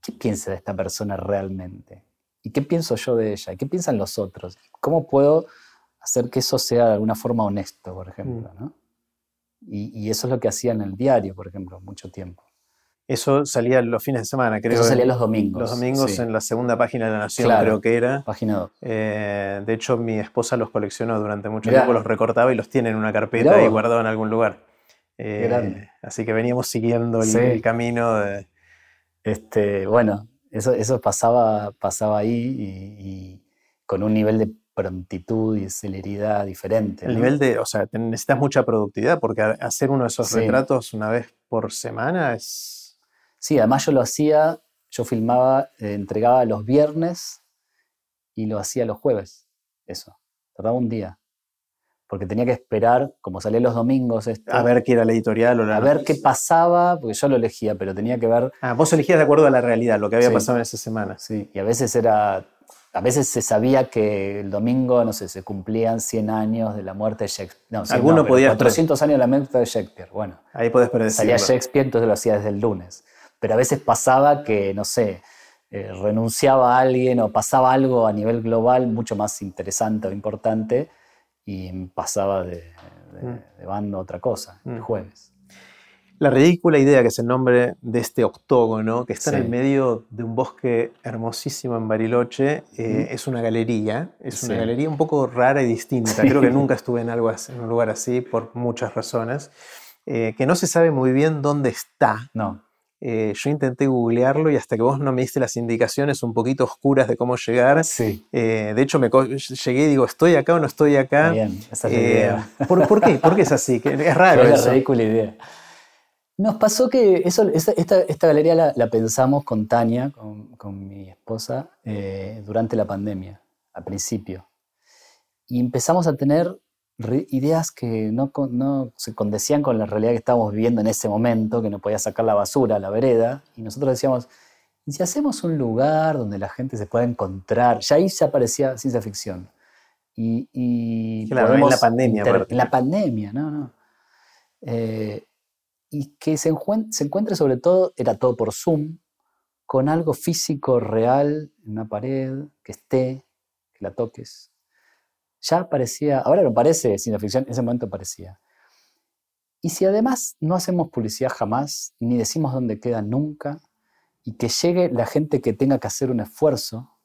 qué piensa de esta persona realmente y qué pienso yo de ella, qué piensan los otros, cómo puedo hacer que eso sea de alguna forma honesto, por ejemplo. ¿no? Y, y, eso es lo que hacía en el diario, por ejemplo, mucho tiempo. Eso salía los fines de semana, creo. Eso salía los domingos. Los domingos sí. en la segunda página de la Nación, Claro, creo que era. Página 2. Eh, de hecho, mi esposa los coleccionó durante mucho Mirá. tiempo, los recortaba y los tiene en una carpeta Mirá y vos. guardado en algún lugar. Eh, grande. así que veníamos siguiendo el, Sí. el camino de. Este, bueno, eso, eso pasaba, pasaba ahí y, y con un nivel de prontitud y celeridad diferente. El ¿no? nivel de. O sea, necesitas mucha productividad porque hacer uno de esos Sí. retratos una vez por semana es. Sí, además yo lo hacía, yo filmaba, eh, entregaba los viernes y lo hacía los jueves. Eso. Tardaba un día. Porque tenía que esperar, como salía los domingos, esto, A ver qué era la editorial o la. a ver qué pasaba, porque yo lo elegía, pero tenía que ver Ah, vos elegías de acuerdo a la realidad, lo que había Sí. pasado en esa semana. Sí, y a veces era, a veces se sabía que el domingo, no sé, se cumplían 100 años de la muerte de Shakespeare. No, 100 Alguno no, podía- 400 años de la muerte de Shakespeare. Bueno, Ahí podés predecirlo. salía Shakespeare, entonces lo hacía desde el lunes. Pero a veces pasaba que, no sé, eh, renunciaba a alguien o pasaba algo a nivel global mucho más interesante o importante y pasaba de, de- Mm. de bando a otra cosa, el Mm. jueves. La ridícula idea que es el nombre de este octógono, que está en el medio de un bosque hermosísimo en Bariloche, eh, Ujú. es una galería. Es una galería un poco rara y distinta. Sí. Creo que nunca estuve en, algo así- en un lugar así por muchas razones. eh, que no se sabe muy bien dónde está. No, Eh, yo intenté googlearlo y hasta que vos no me diste las indicaciones un poquito oscuras de cómo llegar. sí, eh, de hecho, me llegué y digo, ¿estoy acá o no estoy acá? bien, esa es la Eh, idea. ¿por, por qué? ¿Por qué es así? Que es raro eso. una ridícula idea. Nos pasó que eso, esta, esta galería la, la pensamos con Tania, con, con mi esposa, eh, durante la pandemia, al principio. Y empezamos a tener ideas que no, no se condecían con la realidad que estábamos viviendo en ese momento, que no podía sacar la basura a la vereda. Y nosotros decíamos, ¿y si hacemos un lugar donde la gente se pueda encontrar? Ya ahí se aparecía ciencia ficción. Y, y claro, en la pandemia. En la pandemia, no, no. Eh, y que se, se encuentre sobre todo, era todo por Zoom, con algo físico real en una pared, que esté, que la toques. Ya parecía, ahora no parece ciencia ficción, en ese momento parecía. Y si además no hacemos publicidad jamás, ni decimos dónde queda nunca, y que llegue la gente que tenga que hacer un esfuerzo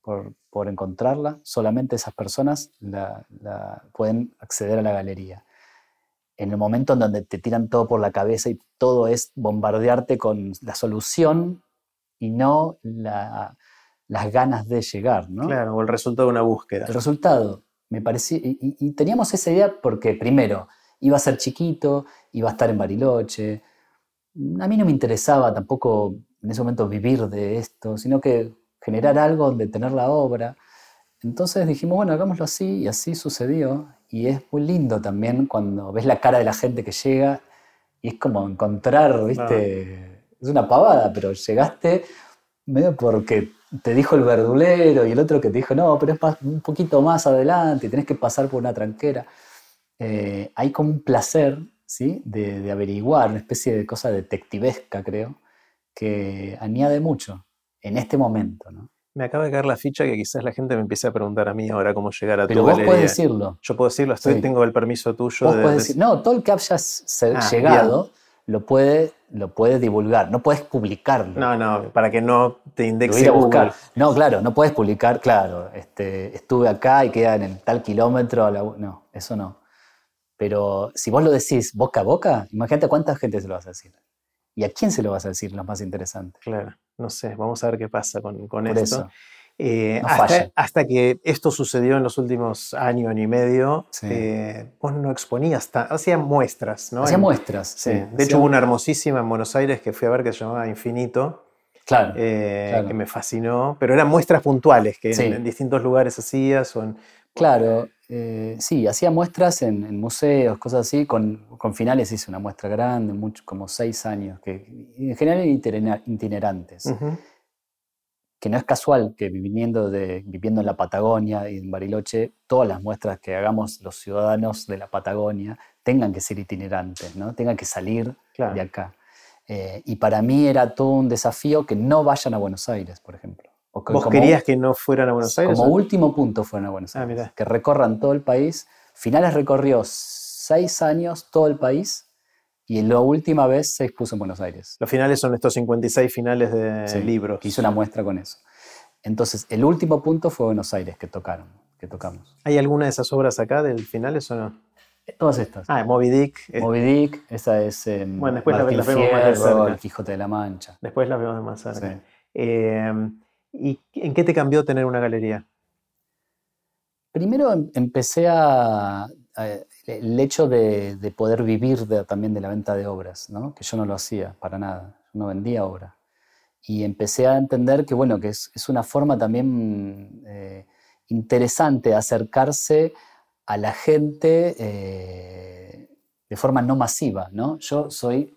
por, por encontrarla, solamente esas personas la, pueden acceder a la galería. En el momento en donde te tiran todo por la cabeza y todo es bombardearte con la solución y no las ganas de llegar. ¿no? Claro, o el resultado de una búsqueda. El resultado, me parecía, y, teníamos esa idea porque primero, iba a ser chiquito, iba a estar en Bariloche. A mí no me interesaba tampoco en ese momento vivir de esto, sino que generar algo donde tener la obra. Entonces dijimos, bueno, hagámoslo así y así sucedió. Y es muy lindo también cuando ves la cara de la gente que llega y es como encontrar, viste, es una pavada, pero llegaste medio porque te dijo el verdulero y el otro que te dijo, no, pero es un poquito más adelante tenés que pasar por una tranquera. Eh, hay como un placer, ¿sí? De, de, averiguar, una especie de cosa detectivesca, creo, que añade mucho en este momento, ¿no? Me acaba de caer la ficha que quizás la gente me empiece a preguntar a mí ahora cómo llegar a Pero tu vos puedes decirlo. Yo puedo decirlo, estoy, tengo el permiso tuyo. Vos de, decir, no, todo el que haya ah, llegado lo puede, lo puede divulgar, no puedes publicarlo. No, no, para que no te indexe buscar. No, claro, no puedes publicar, claro, este, estuve acá y queda en el tal kilómetro. no, eso no. Pero si vos lo decís boca a boca, imagínate cuánta gente se lo vas a decir. ¿Y a quién se lo vas a decir? Lo más interesante. Claro no sé, vamos a ver qué pasa con, con esto. Eh, hasta, que esto sucedió en los últimos años y medio, eh, vos no exponías, hacía muestras, ¿no? Hacía muestras, sí. De hecho, hubo una hermosísima en Buenos Aires que fui a ver que se llamaba Infinito. Claro, eh, que me fascinó, pero eran muestras puntuales que en, distintos lugares hacías. O claro, sí, hacía muestras en, museos, cosas así. Con, con, finales hice una muestra grande, mucho, como seis años, que en general itinerantes que no es casual que viviendo, de, viviendo en la Patagonia y en Bariloche, todas las muestras que hagamos los ciudadanos de la Patagonia tengan que ser itinerantes, ¿no? tengan que salir de acá. Eh, y para mí era todo un desafío que no vayan a Buenos Aires, por ejemplo. ¿Vos querías que no fueran a Buenos Aires? Como último punto fueran a Buenos ah, Aires. que recorran todo el país. Finales recorrió seis años todo el país y la última vez se expuso en Buenos Aires. Los finales son estos 56 finales de libros. hice una muestra con eso. Entonces, el último punto fue Buenos Aires que tocaron, que tocamos. ¿Hay alguna de esas obras acá del finales o no? Todas estas. Ah, Moby Dick. Eh. Moby Dick, esa es en bueno, después las, vemos más de cerca. El Quijote de la Mancha. Después las vemos de más cerca. Eh, ¿Y en qué te cambió tener una galería? Primero em, empecé a, el hecho de, poder vivir también de la venta de obras, ¿no? que yo no lo hacía para nada, yo no vendía obra. Y empecé a entender que, bueno, que es, una forma también eh, interesante de acercarse a la gente eh, de forma no masiva. ¿no? Yo soy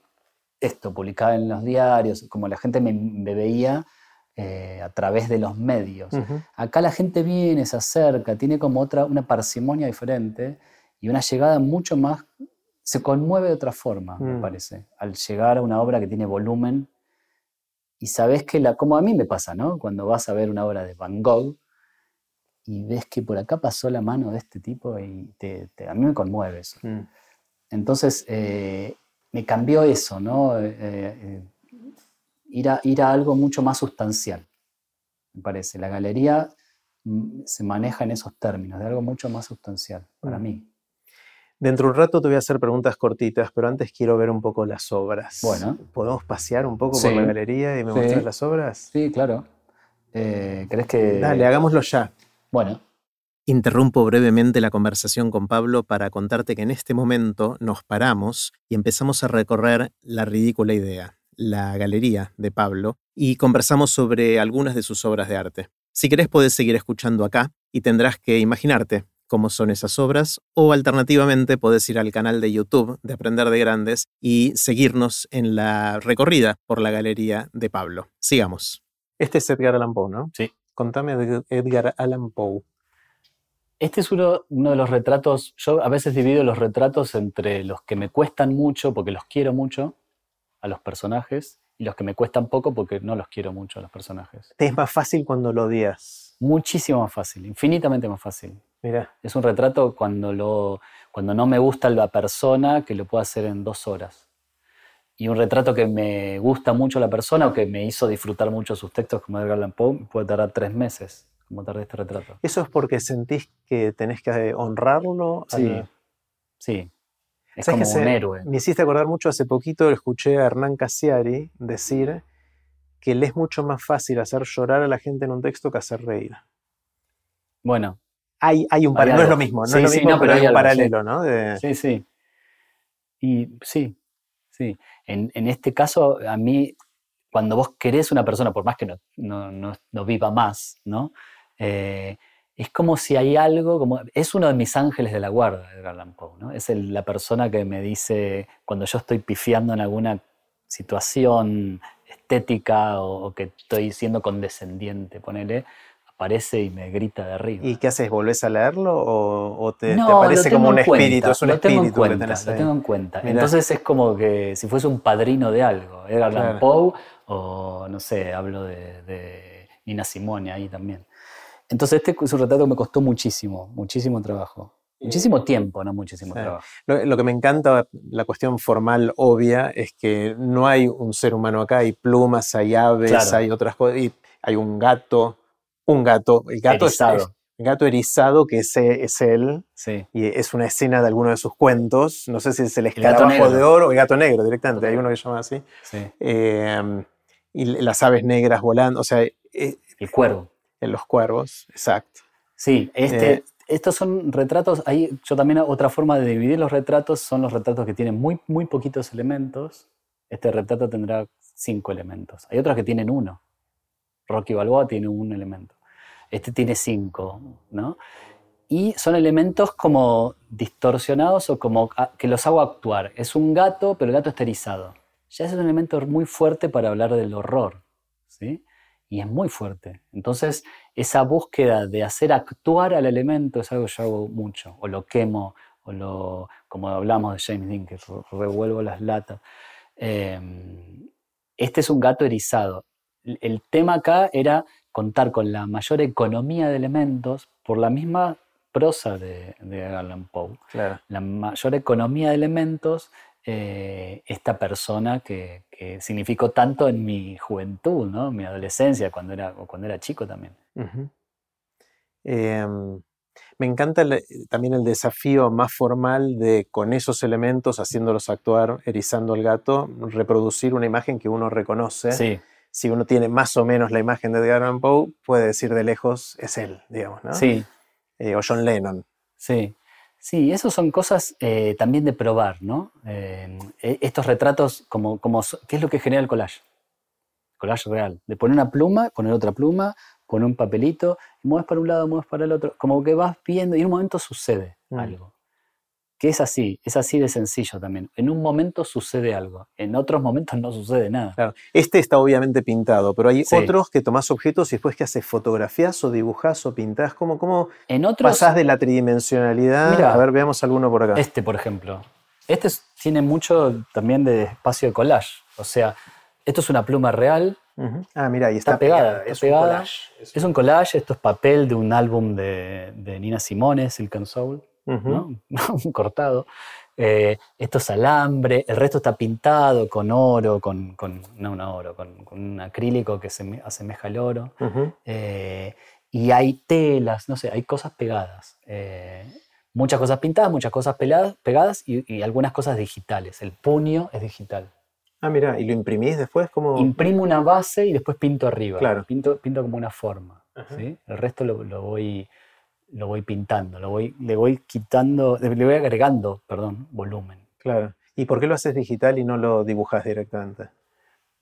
esto, publicaba en los diarios, como la gente me, veía eh, a través de los medios. Acá la gente viene, se acerca, tiene como otra, una parsimonia diferente y una llegada mucho más, se conmueve de otra forma, me mm. parece, al llegar a una obra que tiene volumen y sabes que, la, como a mí me pasa, ¿no? Cuando vas a ver una obra de Van Gogh y ves que por acá pasó la mano de este tipo y te, a mí me conmueve eso. Mm. Entonces, eh, me cambió eso, ¿no? Eh, eh, ir, a, ir a algo mucho más sustancial, me parece. La galería mm, se maneja en esos términos, de algo mucho más sustancial para mí. Dentro de un rato te voy a hacer preguntas cortitas, pero antes quiero ver un poco las obras. Bueno. ¿Podemos pasear un poco por la galería y me sí. las obras? Sí, claro. Eh, ¿Crees que...? Dale, hagámoslo ya. Bueno. Interrumpo brevemente la conversación con Pablo para contarte que en este momento nos paramos y empezamos a recorrer la ridícula idea, la galería de Pablo, y conversamos sobre algunas de sus obras de arte. Si querés podés seguir escuchando acá y tendrás que imaginarte cómo son esas obras, o alternativamente podés ir al canal de YouTube de Aprender de Grandes y seguirnos en la recorrida por la galería de Pablo. Sigamos. Este es Edgar Allan Poe, ¿no? Sí. Contame de Edgar Allan Poe. Este es uno, uno, de los retratos, yo a veces divido los retratos entre los que me cuestan mucho porque los quiero mucho a los personajes y los que me cuestan poco porque no los quiero mucho a los personajes. ¿Te es más fácil cuando lo odias? Muchísimo más fácil, infinitamente más fácil. Mira. Es un retrato cuando, lo, cuando no me gusta la persona que lo puedo hacer en dos horas. Y un retrato que me gusta mucho la persona o que me hizo disfrutar mucho sus textos como Edgar Allan Poe puede tardar tres meses como tardé este retrato. ¿Eso es porque sentís que tenés que honrarlo? Sí, sí. Es como un héroe. Me hiciste acordar mucho, hace poquito escuché a Hernán Cassiari decir que le es mucho más fácil hacer llorar a la gente en un texto que hacer reír. Bueno. Hay, hay un paralelo, no es lo mismo, no es lo mismo, pero, hay un paralelo, ¿no? Sí, sí. Y sí, sí. En, en, este caso, a mí, cuando vos querés una persona, por más que no, no, no, no viva más, ¿no? Eh, es como si hay algo, como, es uno de mis ángeles de la guarda, Edgar Allan Poe, ¿no? Es la persona que me dice, cuando yo estoy pifiando en alguna situación estética o, que estoy siendo condescendiente, ponele, aparece y me grita de arriba. ¿Y qué haces? ¿Volvés a leerlo o, te, parece como un espíritu? Es un lo espíritu tengo en cuenta, Lo tengo en cuenta. Entonces es como que si fuese un padrino de algo, Edgar Allan Poe o no sé, hablo de, de Nina Simone ahí también. Entonces este es un retrato que me costó muchísimo, muchísimo trabajo. Muchísimo tiempo, no muchísimo trabajo. Lo, que me encanta, la cuestión formal obvia, es que no hay un ser humano acá, hay plumas, hay aves, hay otras cosas, y hay un gato, un gato, el gato erizado. el gato erizado, que es, es él, sí. y es una escena de alguno de sus cuentos, no sé si es el escarabajo de oro o el gato negro directamente, hay uno que se llama así. Sí. Eh, y las aves negras volando, o sea... Eh, el cuervo en los cuervos, exacto. Sí, este, eh, estos son retratos, hay, yo también otra forma de dividir los retratos son los retratos que tienen muy, muy poquitos elementos. Este retrato tendrá cinco elementos. Hay otros que tienen uno. Rocky Balboa tiene un elemento. Este tiene cinco, ¿no? Y son elementos como distorsionados o como que los hago actuar. Es un gato, pero el gato está erizado. Ya es un elemento muy fuerte para hablar del horror, ¿sí? y es muy fuerte. Entonces, esa búsqueda de hacer actuar al elemento es algo que yo hago mucho, o lo quemo, o lo, como hablamos de James Dean, que revuelvo las latas. Em, este es un gato erizado. El tema acá era contar con la mayor economía de elementos por la misma prosa de, de Alan Poe. La mayor economía de elementos eh, esta persona que, significó tanto en mi juventud, ¿no? en mi adolescencia, cuando era, cuando era chico también. Em, me encanta también el desafío más formal de con esos elementos, haciéndolos actuar, erizando al gato, reproducir una imagen que uno reconoce. Si uno tiene más o menos la imagen de Edgar Allan Poe, puede decir de lejos, es él, digamos, ¿no? Sí. Eh, o John Lennon. Sí. Sí, eso son cosas eh, también de probar, ¿no? Eh, e, estos retratos, como, como, ¿qué es lo que genera el collage? Collage real. De poner una pluma, poner otra pluma, poner un papelito, y mueves para un lado, mueves para el otro. Como que vas viendo y en un momento sucede mm. algo que es así, es así de sencillo también. En un momento sucede algo, en otros momentos no sucede nada. Claro. Este está obviamente pintado, pero hay otros que tomás objetos y después que haces fotografías o dibujás o pintás. ¿Cómo, cómo en otros, pasás de la tridimensionalidad? a ver, veamos alguno por acá. Este, por ejemplo. Este tiene mucho también de espacio de collage. O sea, esto es una pluma real. Ah, mira, ahí está, pegada. es, Un collage. Es, un collage, esto es papel de un álbum de, de Nina Simone, Silk and Soul. un cortado. Eh, esto es alambre, el resto está pintado con oro, con, no un oro, con, un acrílico que se asemeja al oro. Eh, y hay telas, no sé, hay cosas pegadas. Eh, muchas cosas pintadas, muchas cosas pegadas y, algunas cosas digitales. El puño es digital. Ah, mira, ¿y lo imprimís después? como Imprimo una base y después pinto arriba. Claro. Pinto, pinto como una forma. El resto lo, lo voy lo voy pintando, lo voy, le voy quitando, le voy agregando, perdón, volumen. Claro. ¿Y por qué lo haces digital y no lo dibujas directamente?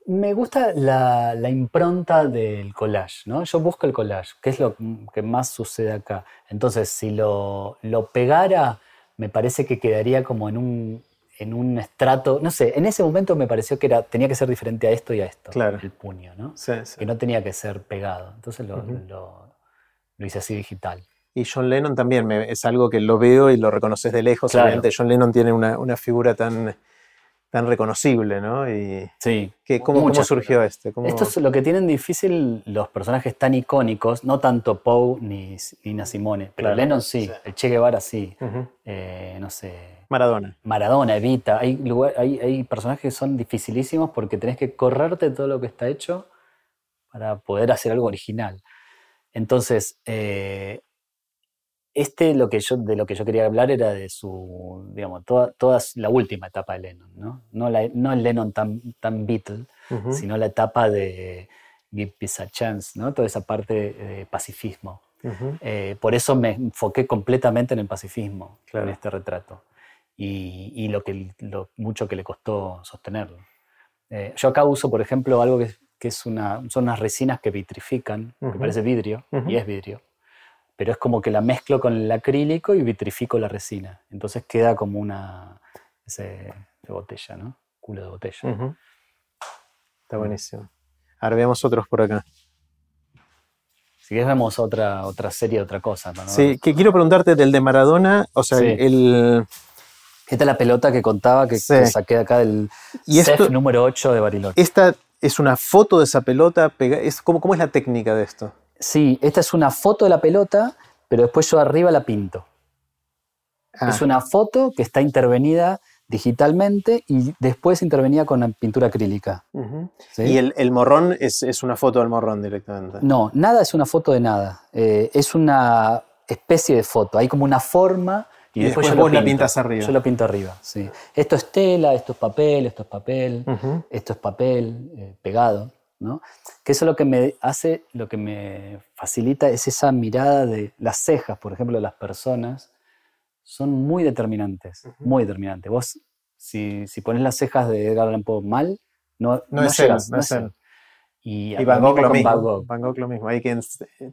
Me gusta la, la impronta del collage, ¿no? Yo busco el collage, que es lo que más sucede acá. Entonces, si lo, lo pegara, me parece que quedaría como en un, en un estrato, no sé, en ese momento me pareció que era, tenía que ser diferente a esto y a esto, Claro. el puño, ¿no? Sí, sí. Que no tenía que ser pegado. Entonces lo, Ujú. lo- lo hice así digital. Y John Lennon también me- es algo que lo veo y lo reconoces de lejos. Claro. Obviamente John Lennon tiene una, una figura tan, tan reconocible, ¿no? Y Sí. que, ¿cómo, surgió este? ¿Cómo- Esto es lo que tienen difícil los personajes tan icónicos, no tanto Poe ni Nina Simone, pero Claro, Lennon sí, sí. el Che Guevara sí, eh, no sé, Maradona. Maradona, Evita, hay, lugar- hay, hay personajes que son dificilísimos porque tenés que correrte todo lo que está hecho para poder hacer algo original. Entonces, eh, este lo que yo, de lo que yo quería hablar era de su, digamos, toda, toda la última etapa de Lennon, ¿no? No, la- no el Lennon tan, tan Beatle, Ujú. sino la etapa de Give Peace a Chance, ¿no? Toda esa parte de pacifismo. Ujú. Eh, por eso me enfoqué completamente en el pacifismo Claro. en este retrato y, y lo, que, lo mucho que le costó sostenerlo. Eh, yo acá uso, por ejemplo, algo que, que es una, son unas resinas que vitrifican, Ujú. que parece vidrio, Ujú. y es vidrio, pero es como que la mezclo con el acrílico y vitrifico la resina. Entonces queda como una ese, de botella, ¿no? Culo de botella. Está buenísimo. Ahora veamos otros por acá. Si querés vemos otra, otra serie, otra cosa. ¿no? Sí, que quiero preguntarte del de Maradona, o sea, Sí. el... Esta es la pelota que contaba que, Sí. que saqué de acá del Y CEF esto- número 8 de Bariloche. Esta es una foto de esa pelota, pega- es, ¿cómo, ¿cómo es la técnica de esto? Sí, esta es una foto de la pelota, pero después yo arriba la pinto. Ah, Es una foto que está intervenida digitalmente y después intervenida con la pintura acrílica. Y el, el morrón es, es una foto del morrón directamente. No, nada es una foto de nada. Eh, es una especie de foto. Hay como una forma y, Y después, después yo vos lo la pinto. pintas arriba. Yo lo pinto arriba, sí. Esto es tela, esto es papel, esto es papel. Esto es papel eh, pegado, ¿no? Que eso lo que me hace, lo que me facilita es esa mirada de las cejas, por ejemplo, de las personas, son muy determinantes, muy determinantes. Vos, si, si pones las cejas de Edgar Allan Poe mal, no, No es él, llegas, no es él. Y, Y Van Gogh lo mismo. Van Gogh. Van Gogh lo mismo. Hay que,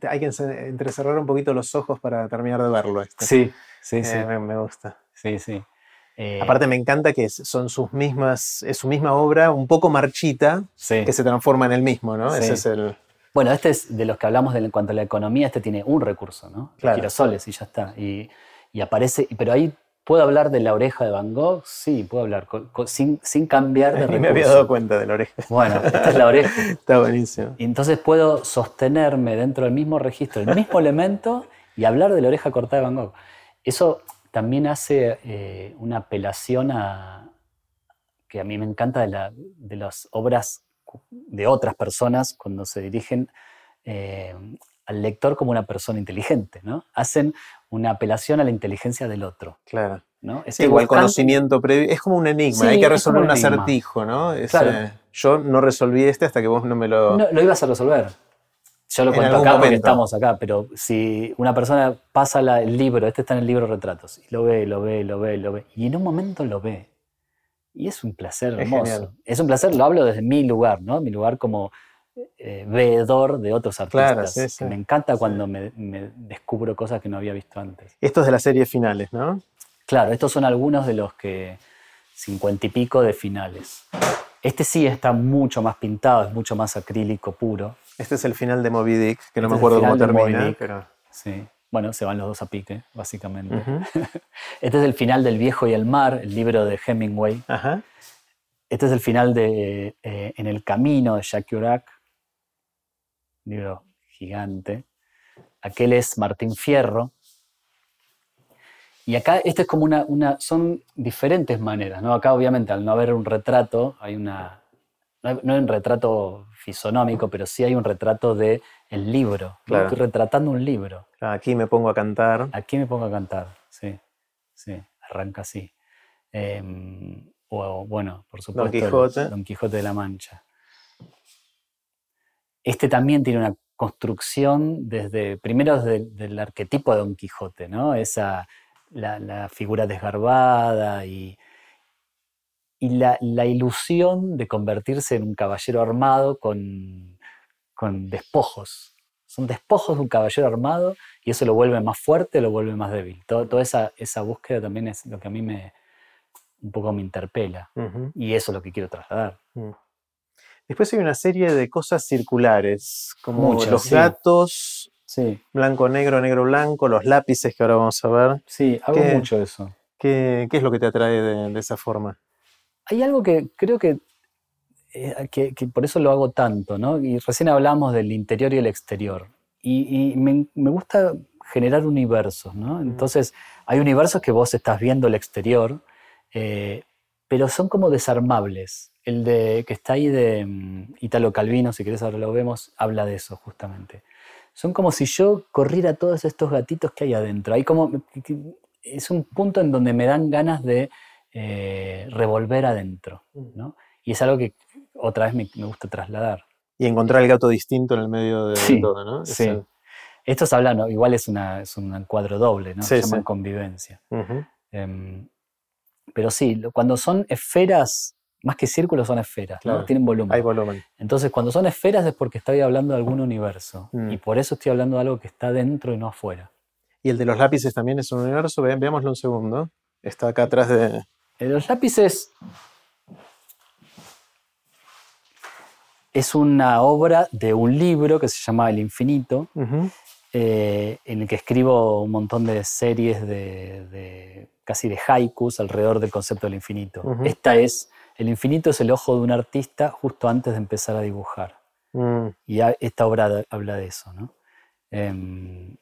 hay que en- entrecerrar un poquito los ojos para terminar de verlo. este. Sí, sí, Eh, sí, me, me gusta. sí, sí. Eh, Aparte me encanta que son sus mismas, es su misma obra, un poco marchita, sí. que se transforma en el mismo, ¿no? Sí. Ese es el. Bueno, este es de los que hablamos de, en cuanto a la economía, este tiene un recurso, ¿no? Los Claro. girasoles y ya está. Y, y aparece, pero ahí puedo hablar de la oreja de Van Gogh, sí, puedo hablar, con- con- sin, sin cambiar de Ni recurso. me había dado cuenta de la oreja. Bueno, esta es la oreja. Está buenísimo. Y entonces puedo sostenerme dentro del mismo registro, el mismo elemento, y hablar de la oreja cortada de Van Gogh. Eso también hace eh, una apelación a, que a mí me encanta de, la- de las obras de otras personas cuando se dirigen eh, al lector como una persona inteligente, ¿no? Hacen una apelación a la inteligencia del otro, Claro. ¿no? Sí, Estoy igual buscando- conocimiento previo. Es como un enigma, Sí, hay que es resolver un acertijo, ¿no? Es, Claro. eh, yo no resolví este hasta que vos no me lo. No, lo ibas a resolver. Yo lo En cuento acá porque estamos acá, pero si una persona pasa la- el libro, este está en el libro Retratos, y lo ve, lo ve, lo ve, lo ve, y en un momento lo ve. Y es un placer hermoso. Es un placer, lo hablo desde mi lugar, ¿no? Mi lugar como eh, veedor de otros artistas. Claro, sí, sí. Me encanta cuando me, me descubro cosas que no había visto antes. Esto es de las series finales, ¿no? Claro, estos son algunos de los que cincuenta y pico de finales. Este sí está mucho más pintado, es mucho más acrílico puro. Este es el final de Moby Dick, que no Este me es el acuerdo cómo termina. Dick. Pero... Sí. Bueno, se van los dos a pique, básicamente. Este es el final del Viejo y el Mar, el libro de Hemingway. Ajá. Este es el final de eh, En el Camino de Jacques Urac, libro gigante. Aquel es Martín Fierro. Y acá, este es como una, una, son diferentes maneras, ¿no? Acá obviamente al no haber un retrato, hay una, no hay, no hay un retrato fisonómico, pero sí hay un retrato de el libro. Estoy retratando un libro. Aquí me pongo a cantar. Aquí me pongo a cantar, sí, sí, arranca así. Eh, o bueno, por supuesto, el Quijote. Don Quijote de la Mancha. Este también tiene una construcción desde, primero desde el del arquetipo de Don Quijote, ¿no? Esa, la, la figura desgarbada y, y la, la ilusión de convertirse en un caballero armado con, con despojos. Son despojos de un caballero armado y eso lo vuelve más fuerte, lo vuelve más débil. Todo- toda esa, esa búsqueda también es lo que a mí me un poco me interpela y eso es lo que quiero trasladar. Mm. Después hay una serie de cosas circulares, como Muchas, los sí. gatos, Sí, blanco-negro, negro-blanco, los lápices que ahora vamos a ver. sí, hago ¿Qué? mucho eso. ¿Qué, qué es lo que te atrae de, de esa forma? Hay algo que creo que, eh, que, que por eso lo hago tanto, ¿no? Y recién hablamos del interior y el exterior. Y, y me, me gusta generar universos, ¿no? Entonces, hay universos que vos estás viendo el exterior, eh, pero son como desarmables. El de, que está ahí de mm, Italo Calvino, si querés ahora lo vemos, habla de eso justamente. Son como si yo corriera todos estos gatitos que hay adentro. Hay como, es un punto en donde me dan ganas de eh, revolver adentro, ¿no? Y es algo que otra vez me, me gusta trasladar. Y encontrar el gato distinto en el medio de Sí, todo, ¿no? sí. Ese- Estos hablan, ¿no? igual es, una, es un cuadro doble, ¿no? Sí, Se llaman sí. convivencia. Em, pero sí, cuando son esferas, más que círculos son esferas, ¿no? Tienen volumen. Hay volumen. Entonces, cuando son esferas es porque estoy hablando de algún universo. Mm. Y por eso estoy hablando de algo que está dentro y no afuera. Y el de los lápices también es un universo. Ve- veámoslo un segundo. Está acá atrás de. Los lápices es una obra de un libro que se llama El Infinito, eh, en el que escribo un montón de series de, de- casi de haikus alrededor del concepto del infinito. Esta es, el infinito es el ojo de un artista justo antes de empezar a dibujar. Mm. Y a- esta obra habla de eso, ¿no? Em,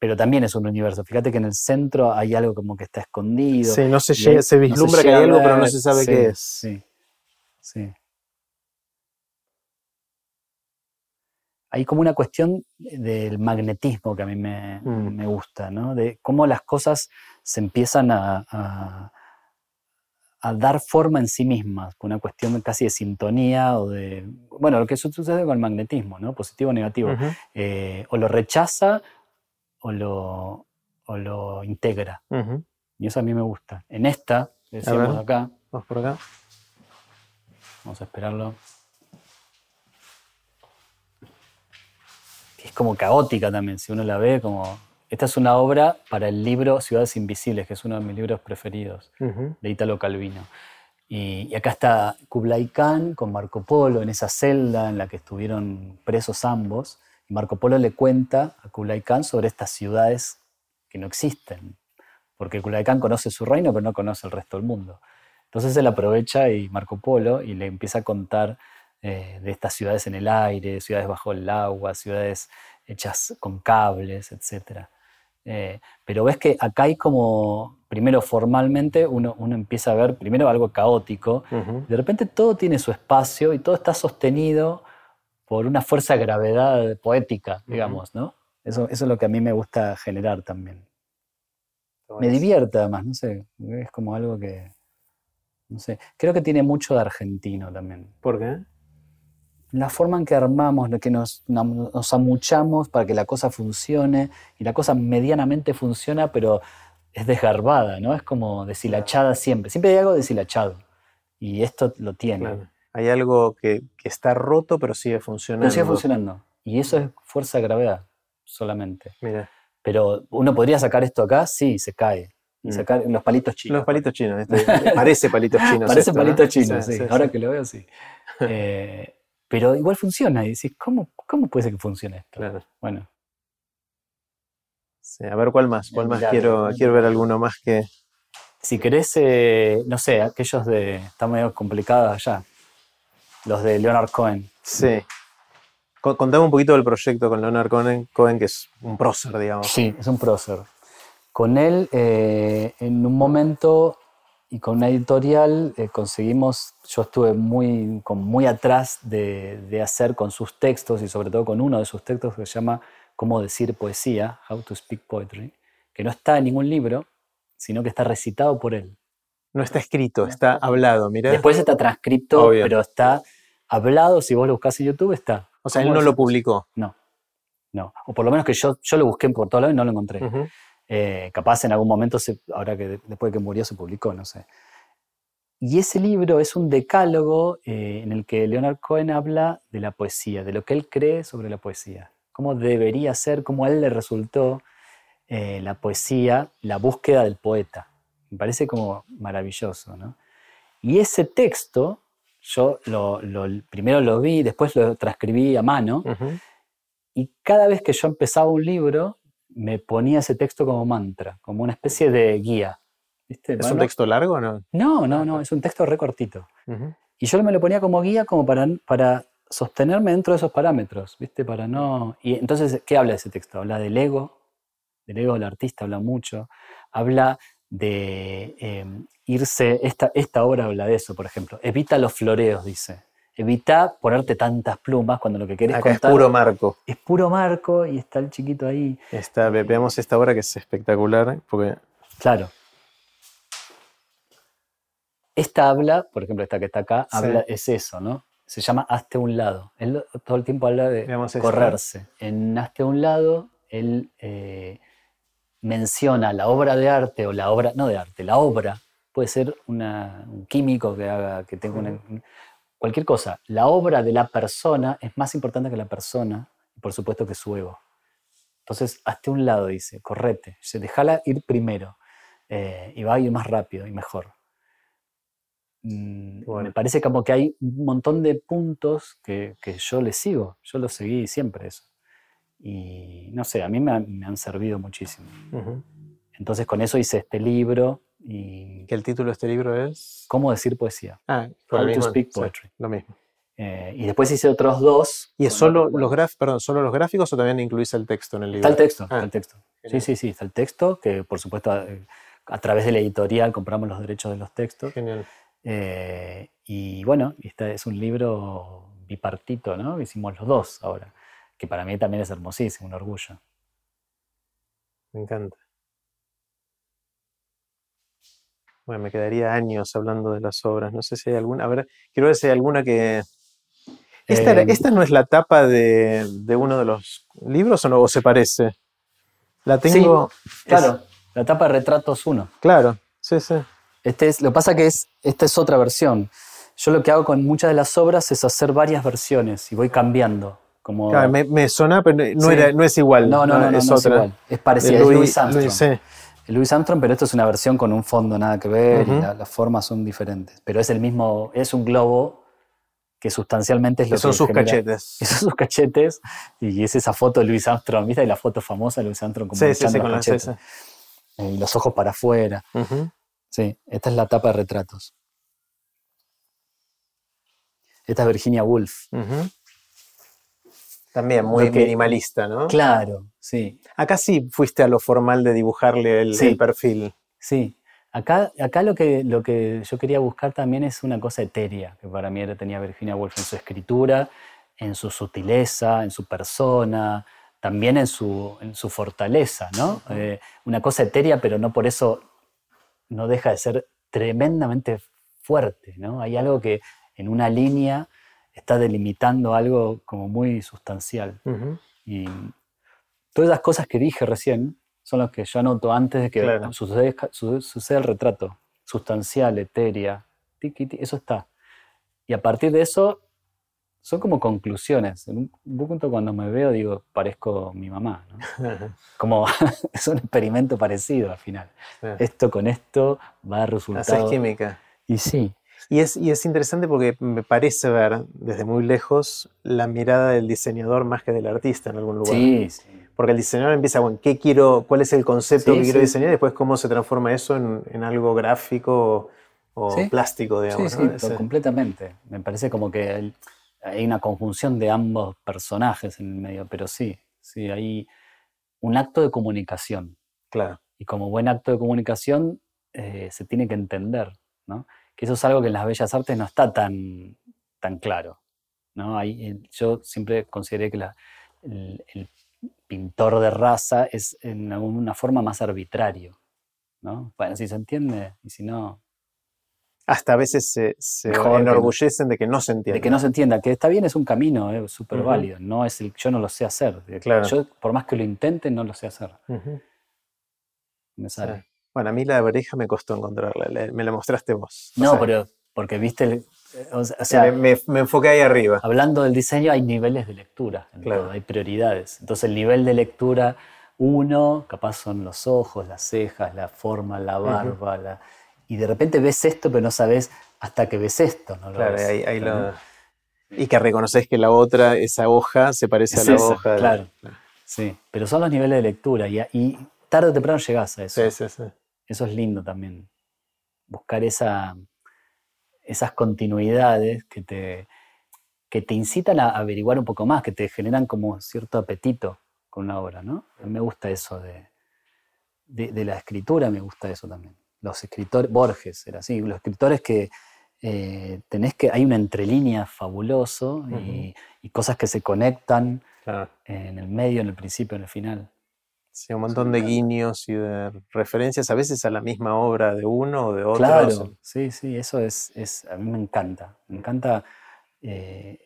pero también es un universo. Fíjate que en el centro hay algo como que está escondido. Sí, no se, llega- se no vislumbra que hay algo, pero no se sabe Sí, qué es. Sí, sí. Hay como una cuestión del magnetismo que a mí me, Mm. me gusta, ¿no? De cómo las cosas se empiezan a, a- a dar forma en sí mismas, una cuestión casi de sintonía o de... Bueno, lo que su- sucede con el magnetismo, ¿no? Positivo o negativo. Eh, o lo rechaza o lo, o lo integra. Ujú. Y eso a mí me gusta. En esta, decíamos acá, Vamos por acá. vamos a esperarlo. Es como caótica también, si uno la ve como... Esta es una obra para el libro Ciudades Invisibles, que es uno de mis libros preferidos, de Italo Calvino. Y, y acá está Kublai Khan con Marco Polo en esa celda en la que estuvieron presos ambos. Marco Polo le cuenta a Kublai Khan sobre estas ciudades que no existen. Porque Kublai Khan conoce su reino, pero no conoce el resto del mundo. Entonces él aprovecha y Marco Polo y le empieza a contar eh, de estas ciudades en el aire, ciudades bajo el agua, ciudades hechas con cables, etc. Eh, pero ves que acá hay como, primero formalmente, uno, uno empieza a ver primero algo caótico, de repente todo tiene su espacio y todo está sostenido por una fuerza de gravedad poética, digamos, ¿no? Eso, eso es lo que a mí me gusta generar también. Me divierte además, no sé, es como algo que, no sé, creo que tiene mucho de argentino también. ¿Por qué? La forma en que armamos, que nos, nos amuchamos para que la cosa funcione y la cosa medianamente funciona, pero es desgarbada, ¿no? Es como deshilachada siempre. Siempre hay algo deshilachado y esto lo tiene. Claro. Hay algo que, que está roto, pero sigue funcionando. Pero sigue funcionando. Y eso es fuerza de gravedad solamente. Mira, Pero uno podría sacar esto acá, sí, se cae. Y Mm. sacar los palitos chinos. los palitos chinos. este, parece palitos chinos. Parece esto, ¿no? palitos chinos, sí. Sí, sí, Ahora que lo veo, sí. Eh, pero igual funciona. Y decís, ¿cómo, ¿cómo puede ser que funcione esto? Claro. Bueno, Sí, a ver cuál más, cuál más quiero, quiero ver alguno más que. si querés, eh, no sé, aquellos de. Están medio complicados allá. Los de Leonard Cohen. Sí. Co- Contame un poquito del proyecto con Leonard Cohen, Cohen, que es un prócer, digamos. Sí, es un prócer. Con él, eh, en un momento y con una editorial, eh, conseguimos, yo estuve muy, como muy atrás de, de hacer con sus textos y sobre todo con uno de sus textos que se llama Cómo decir poesía, How to Speak Poetry, que no está en ningún libro, sino que está recitado por él. No está escrito, está hablado, mirá. Después está transcrito, Obvio. pero está hablado, si vos lo buscás en YouTube, está. o sea, él ¿Cómo no lo publicó. No, no. O por lo menos que yo, yo lo busqué por todos lados y no lo encontré. Eh, capaz en algún momento, se- ahora que de- después de que murió, se publicó, no sé. Y ese libro es un decálogo eh, en el que Leonard Cohen habla de la poesía, de lo que él cree sobre la poesía, cómo debería ser, cómo a él le resultó eh, la poesía, la búsqueda del poeta. Me parece como maravilloso. ¿no? Y ese texto, yo lo, primero lo vi, después lo transcribí a mano, y cada vez que yo empezaba un libro, me ponía ese texto como mantra, como una especie de guía. ¿Es un texto largo o no? No, no, no, es un texto recortito. Y yo me lo ponía como guía como para, para sostenerme dentro de esos parámetros, ¿viste? Para no... Y entonces, ¿qué habla ese texto? Habla del ego, del ego del artista habla mucho, habla de em, irse, esta, esta obra habla de eso, por ejemplo, evita los floreos, dice. Evita ponerte tantas plumas cuando lo que querés contar. Es puro marco. Es puro marco y está el chiquito ahí. Está, veamos esta obra que es espectacular. Porque... Claro. Esta habla, por ejemplo, esta que está acá, habla, es eso, ¿no? Se llama Hazte un lado. Él todo el tiempo habla de correrse. En Hazte un lado, él eh, menciona la obra de arte o la obra, no de arte, la obra, puede ser un químico que haga, que tenga una, cualquier cosa. La obra de la persona es más importante que la persona y por supuesto que su ego. Entonces, hazte un lado, dice, correte, déjala ir primero eh, y va a ir más rápido y mejor. Mm, me parece como que hay un montón de puntos que, yo le sigo, yo lo seguí siempre eso. Y no sé, a mí me, han servido muchísimo. Entonces con eso hice este libro. Y ¿Que el título de este libro es? ¿Cómo decir poesía? Ah, How to speak poetry. lo mismo. Eh, y después hice otros dos. ¿Y es solo los, graf perdón, solo los gráficos o también incluís el texto en el libro? Está el texto, está ah, el texto. Sí, sí, sí, está el texto, que por supuesto a, a, través de la editorial compramos los derechos de los textos. Genial. Eh, y bueno, este es un libro bipartito, ¿no? Hicimos los dos ahora, que para mí también es hermosísimo, un orgullo. Me encanta. Bueno, me quedaría años hablando de las obras. No sé si hay alguna. A ver, quiero ver si hay alguna que. ¿Esta, em, ¿esta no es la tapa de, de, uno de los libros o no? ¿O se parece? La tengo. claro, la tapa de Retratos 1. Claro, sí, sí. Este es, lo que pasa que es, esta es otra versión. Yo lo que hago con muchas de las obras es hacer varias versiones y voy cambiando. Como... me, me, suena, pero no, era, no, es igual. No, no, no, no es, otra. igual. Es parecida, es Louis Armstrong. Louis, Armstrong, pero esto es una versión con un fondo nada que ver y las formas son diferentes. Pero es el mismo, es un globo que sustancialmente es lo que son sus cachetes. son sus cachetes y es esa foto de Louis Armstrong, ¿viste? Y la foto famosa de Louis Armstrong como sí, sí, sí, con cachetes. Y los ojos para afuera. Sí, esta es la tapa de retratos. Esta es Virginia Woolf. También muy minimalista, ¿no? Claro, sí. Acá sí fuiste a lo formal de dibujarle el, perfil. Sí. Acá, acá lo, que, lo que yo quería buscar también es una cosa etérea, que para mí tenía Virginia Woolf en su escritura, en su sutileza, en su persona, también en su, en su fortaleza, ¿no? Eh, una cosa etérea, pero no por eso no deja de ser tremendamente fuerte, ¿no? Hay algo que en una línea está delimitando algo como muy sustancial. Y todas las cosas que dije recién son las que yo anoto antes de que suceda, el retrato. Sustancial, etérea, eso está. Y a partir de eso son como conclusiones. En un, punto cuando me veo digo, parezco mi mamá. como es un experimento parecido al final. Esto con esto va a resultar... Haces química. Y sí. Y es, y es interesante porque me parece ver desde muy lejos la mirada del diseñador más que del artista en algún lugar. Sí, sí. Porque el diseñador empieza, bueno, ¿qué quiero, ¿cuál es el concepto que quiero diseñar? Y después cómo se transforma eso en, en algo gráfico o plástico, digamos. Sí, sí, completamente. Me parece como que el, hay una conjunción de ambos personajes en el medio, pero sí, sí, hay un acto de comunicación. Claro. Y como buen acto de comunicación eh, se tiene que entender, ¿no? Que eso es algo que en las bellas artes no está tan, tan claro, ¿no? Eh, yo siempre consideré que el, pintor de raza es en alguna forma más arbitrario, ¿no? Bueno, si se entiende y si no, hasta a veces se, enorgullecen de que no se entienda. De que no se entienda, que está bien, es un camino es súper válido. No es el, yo no lo sé hacer. Yo, por más que lo intente, no lo sé hacer. Me sale. Bueno, a mí la oreja me costó encontrarla, me la mostraste vos. No, pero porque viste, el, eh, o sea, me, enfoqué ahí arriba. Hablando del diseño, hay niveles de lectura, claro. hay prioridades. Entonces el nivel de lectura uno, capaz son los ojos, las cejas, la forma, la barba, y de repente ves esto, pero no sabes hasta que ves esto. ¿no? claro, ahí, lo... Y que reconoces que la otra, esa hoja, se parece a la hoja. Claro. Sí, pero son los niveles de lectura y, tarde o temprano llegas a eso. Sí, sí, sí. Eso es lindo también. Buscar esa, esas continuidades que te, que te incitan a averiguar un poco más, que te generan como cierto apetito con una obra, ¿no? A mí me gusta eso de, de, la escritura, me gusta eso también. Los escritores, Borges era así, los escritores que eh, tenés que, hay una entrelínea fabuloso y, y, cosas que se conectan en el medio, en el principio, en el final. Sí, un montón de guiños y de referencias a veces a la misma obra de uno o de otro. Claro, sí, sí, eso es, es, a mí me encanta. Me encanta eh,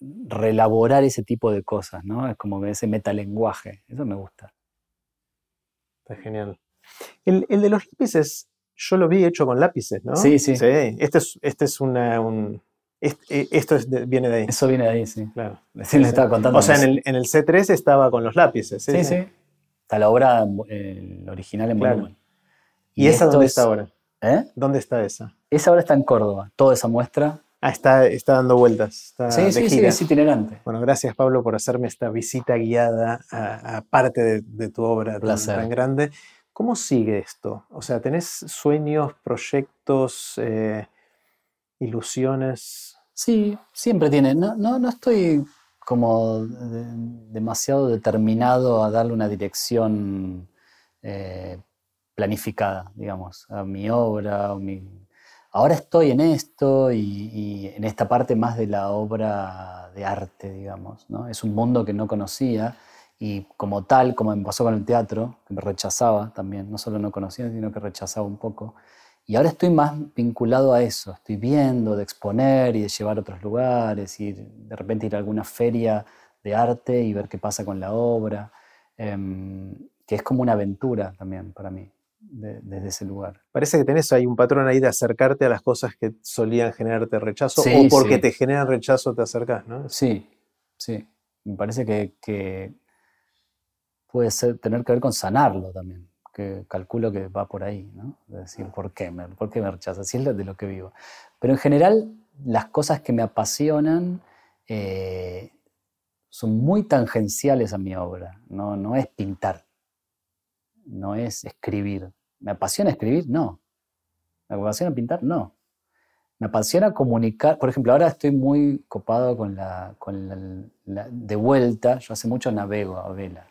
relaborar ese tipo de cosas, ¿no? Es como ese metalenguaje, eso me gusta. Está genial. El, el, de los lápices, yo lo vi hecho con lápices, ¿no? Sí, sí. sí. Este es, este es una, un, eh, esto viene de ahí. Eso viene de ahí, sí. Claro. Sí, le estaba contando. O sea, en el, en el, C3 estaba con los lápices. Sí, sí. Está la obra original en claro. volumen. ¿Y, esa dónde está ahora? ¿Eh? ¿Dónde está esa? Esa ahora está en Córdoba. Toda esa muestra. Ah, está, está dando vueltas. sí, sí, sí, es itinerante. Bueno, gracias Pablo por hacerme esta visita guiada a, parte de, tu obra tan, tan, grande. ¿Cómo sigue esto? O sea, ¿tenés sueños, proyectos, eh, ilusiones? Sí, siempre tiene. No, no, no estoy como demasiado determinado a darle una dirección eh, planificada, digamos, a mi obra. Ahora estoy en esto y, en esta parte más de la obra de arte, digamos. ¿no? Es un mundo que no conocía y como tal, como me pasó con el teatro, que me rechazaba también, no solo no conocía, sino que rechazaba un poco. Y ahora estoy más vinculado a eso, estoy viendo de exponer y de llevar a otros lugares y de repente ir a alguna feria de arte y ver qué pasa con la obra, em, que es como una aventura también para mí desde ese lugar. Parece que tenés ahí un patrón ahí de acercarte a las cosas que solían generarte rechazo o porque te generan rechazo te acercás, ¿no? Sí, sí. Me parece que, puede ser, tener que ver con sanarlo también que calculo que va por ahí, ¿no? De decir, ¿por qué me, por qué me rechaza? Si es de lo que vivo. Pero en general, las cosas que me apasionan eh, son muy tangenciales a mi obra. No, no es pintar, no es escribir. ¿Me apasiona escribir? No. ¿Me apasiona pintar? No. Me apasiona comunicar. Por ejemplo, ahora estoy muy copado con la, con la de vuelta. Yo hace mucho navego a vela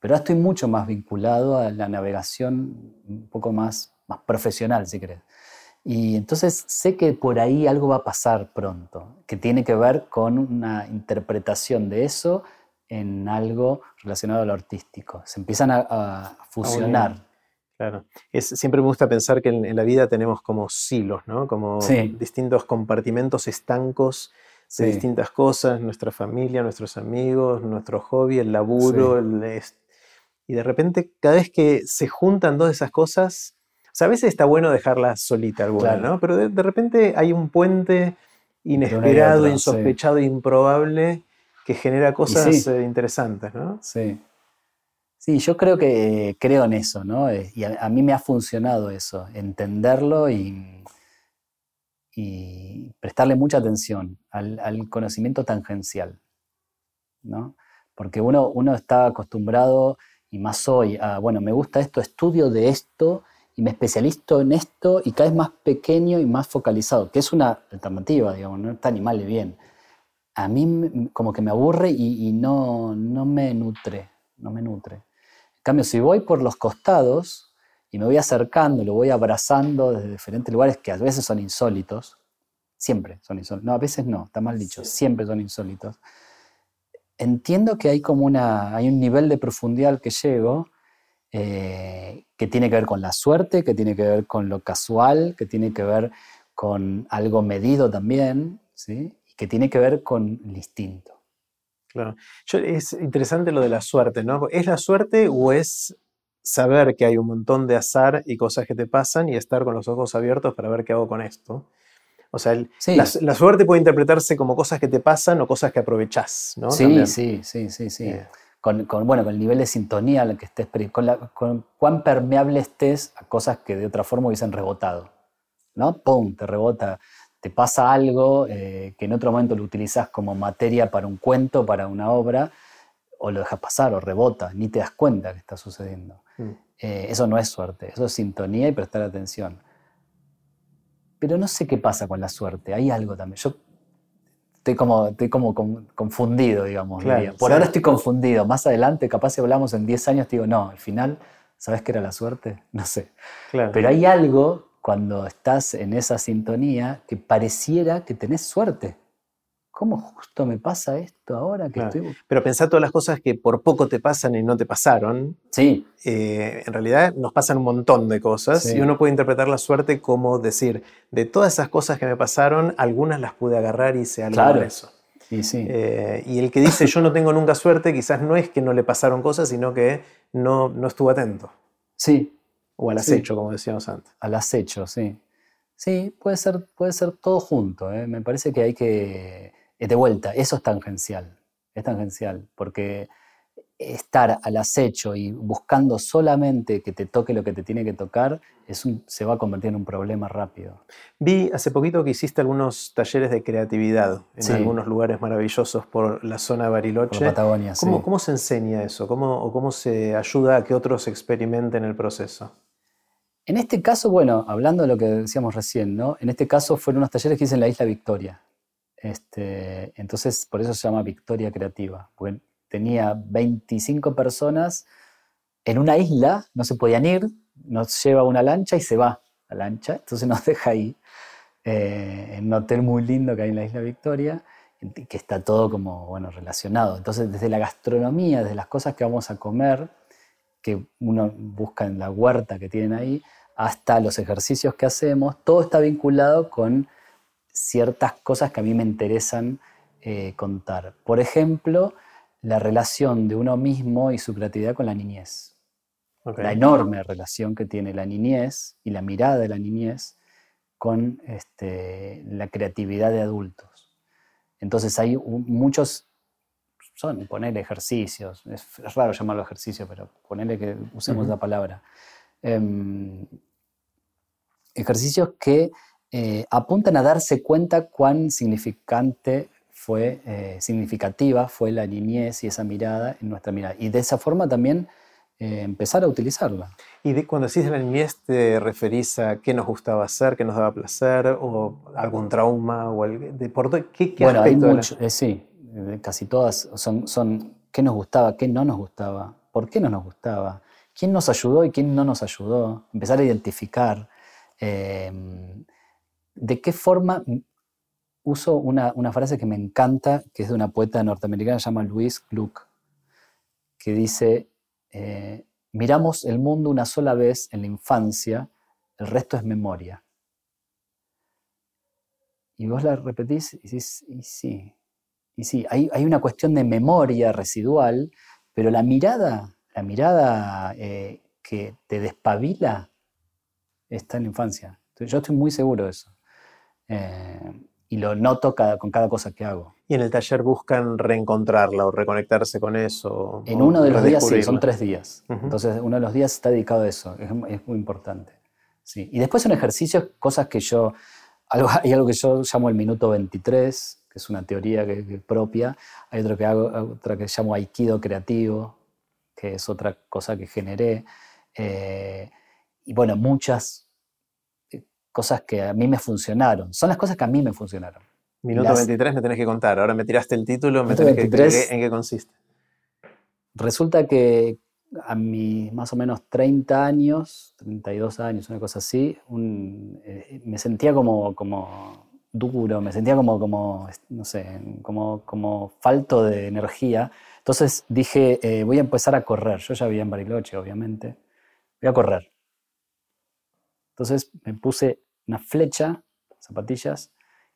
pero ahora estoy mucho más vinculado a la navegación un poco más, más profesional, si querés. Y entonces sé que por ahí algo va a pasar pronto, que tiene que ver con una interpretación de eso en algo relacionado a lo artístico. Se empiezan a, fusionar. claro. Es, siempre me gusta pensar que en, la vida tenemos como silos, ¿no? Como distintos compartimentos estancos de distintas cosas, nuestra familia, nuestros amigos, nuestro hobby, el laburo, el, y de repente, cada vez que se juntan todas esas cosas, o sea, a veces está bueno dejarla solita alguna, ¿no? Pero de, repente hay un puente inesperado, insospechado, improbable, que genera cosas eh, interesantes, ¿no? Sí. Sí, yo creo que creo en eso, ¿no? Eh, y a, mí me ha funcionado eso, entenderlo y, y prestarle mucha atención al, al, conocimiento tangencial, ¿no? Porque uno, uno está acostumbrado y más hoy, bueno, me gusta esto, estudio de esto y me especializo en esto y cada vez más pequeño y más focalizado, que es una alternativa, digamos, no está ni mal ni bien. A mí como que me aburre y, no, no me nutre, no me nutre. En cambio, si voy por los costados y me voy acercando, lo voy abrazando desde diferentes lugares que a veces son insólitos, siempre son insólitos, no, a veces no, está mal dicho, siempre son insólitos entiendo que hay como una, hay un nivel de profundidad al que llego eh, que tiene que ver con la suerte, que tiene que ver con lo casual, que tiene que ver con algo medido también, ¿sí? y que tiene que ver con el instinto. Claro. es interesante lo de la suerte, ¿no? ¿Es la suerte o es saber que hay un montón de azar y cosas que te pasan y estar con los ojos abiertos para ver qué hago con esto. O sea, la, suerte puede interpretarse como cosas que te pasan o cosas que aprovechás, ¿no? Sí, sí, sí, sí, sí. Eh. Con, bueno, con el nivel de sintonía al que estés, con, con cuán permeable estés a cosas que de otra forma hubiesen rebotado, ¿no? ¡Pum! Te rebota, te pasa algo eh, que en otro momento lo utilizas como materia para un cuento, para una obra, o lo dejas pasar o rebota, ni te das cuenta que está sucediendo. Mm. Eh, eso no es suerte, eso es sintonía y prestar atención. Pero no sé qué pasa con la suerte, hay algo también. Yo estoy como, estoy como confundido, digamos. Por ahora estoy confundido. Más adelante, capaz si hablamos en 10 años, te digo, no, al final, ¿sabes qué era la suerte? No sé. Pero hay algo cuando estás en esa sintonía que pareciera que tenés suerte. ¿Cómo justo me pasa esto ahora que estoy... Pero pensar todas las cosas que por poco te pasan y no te pasaron. Sí. Eh, en realidad nos pasan un montón de cosas y uno puede interpretar la suerte como decir, de todas esas cosas que me pasaron, algunas las pude agarrar y hice algo claro. eso. Y, sí. Eh, y el que dice yo no tengo nunca suerte, quizás no es que no le pasaron cosas, sino que no, no estuvo atento. Sí. O al acecho, como decíamos antes. Al acecho, sí. Sí, puede ser, puede ser todo junto. ¿eh? Me parece que hay que de vuelta, eso es tangencial, es tangencial, porque estar al acecho y buscando solamente que te toque lo que te tiene que tocar, es se va a convertir en un problema rápido. Vi hace poquito que hiciste algunos talleres de creatividad en algunos lugares maravillosos por la zona de Bariloche. Por Patagonia, ¿Cómo, ¿Cómo se enseña eso? ¿Cómo, ¿O cómo se ayuda a que otros experimenten el proceso? En este caso, bueno, hablando de lo que decíamos recién, ¿no? En este caso fueron unos talleres que hice en la Isla Victoria. Este, entonces, por eso se llama Victoria Creativa, tenía 25 personas en una isla, no se podían ir, nos lleva una lancha y se va la lancha, entonces nos deja ahí, eh, en un hotel muy lindo que hay en la isla Victoria, que está todo como, bueno, relacionado. Entonces, desde la gastronomía, desde las cosas que vamos a comer, que uno busca en la huerta que tienen ahí, hasta los ejercicios que hacemos, todo está vinculado con ciertas cosas que a mí me interesan eh, contar. Por ejemplo, la relación de uno mismo y su creatividad con la niñez. La enorme relación que tiene la niñez y la mirada de la niñez con este, la creatividad de adultos. Entonces hay muchos, son poner ejercicios, es, raro llamarlo ejercicio, pero ponerle que usemos la palabra. Em, ejercicios que eh, apuntan a darse cuenta cuán significante fue, eh, significativa fue la niñez y esa mirada en nuestra mirada. Y de esa forma también eh, empezar a utilizarla. ¿Y de, cuando decís la niñez te referís a qué nos gustaba hacer, qué nos daba placer, o algún trauma, o el, de, ¿qué, qué bueno, hay mucho, sí, casi todas son, son qué nos gustaba, qué no nos gustaba, por qué no nos gustaba, quién nos ayudó y quién no nos ayudó, empezar a identificar. ¿De qué forma uso una, frase que me encanta, que es de una poeta norteamericana, se llama Louise Gluck, que dice, eh, miramos el mundo una sola vez en la infancia, el resto es memoria. Y vos la repetís y decís, y sí, y sí, hay, una cuestión de memoria residual, pero la mirada, la mirada eh, que te despabila está en la infancia. Yo estoy muy seguro de eso. Eh, y lo noto con cada cosa que hago. ¿Y en el taller buscan reencontrarla o reconectarse con eso? En uno de los días, sí, son tres días. Entonces, uno de los días está dedicado a eso, es, muy importante. Sí. Y después son ejercicios, cosas que yo, algo, hay algo que yo llamo el minuto 23, que es una teoría que, propia, hay otro que hago, otra que llamo aikido creativo, que es otra cosa que generé. Eh, y bueno, muchas cosas que a mí me funcionaron. Son las cosas que a mí me funcionaron. Minuto 23 me tenés que contar. Ahora me tiraste el título, me tenés que, ¿en qué consiste? Resulta que a mis más o menos 30 años, 32 años, una cosa así, eh, me sentía como, como duro, me sentía como, como no sé, como, como falto de energía. Entonces dije, eh, voy a empezar a correr. Yo ya vivía en Bariloche, obviamente. Voy a correr. Entonces me puse una flecha, zapatillas,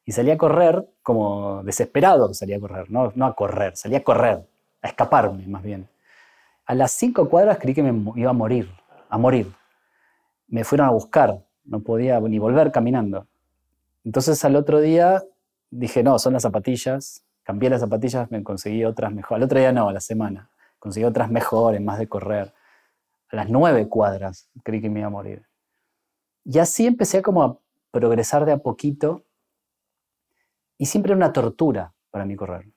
y salí a correr como desesperado salía a correr, no, a correr, salía a correr, a escaparme más bien. A las cinco cuadras creí que me iba a morir, a morir. Me fueron a buscar, no podía ni volver caminando. Entonces al otro día dije, no, son las zapatillas, cambié las zapatillas, me conseguí otras mejores. Al otro día no, a la semana, conseguí otras mejores, más de correr. A las nueve cuadras creí que me iba a morir. Y así empecé como a progresar de a poquito y siempre era una tortura para mí correr.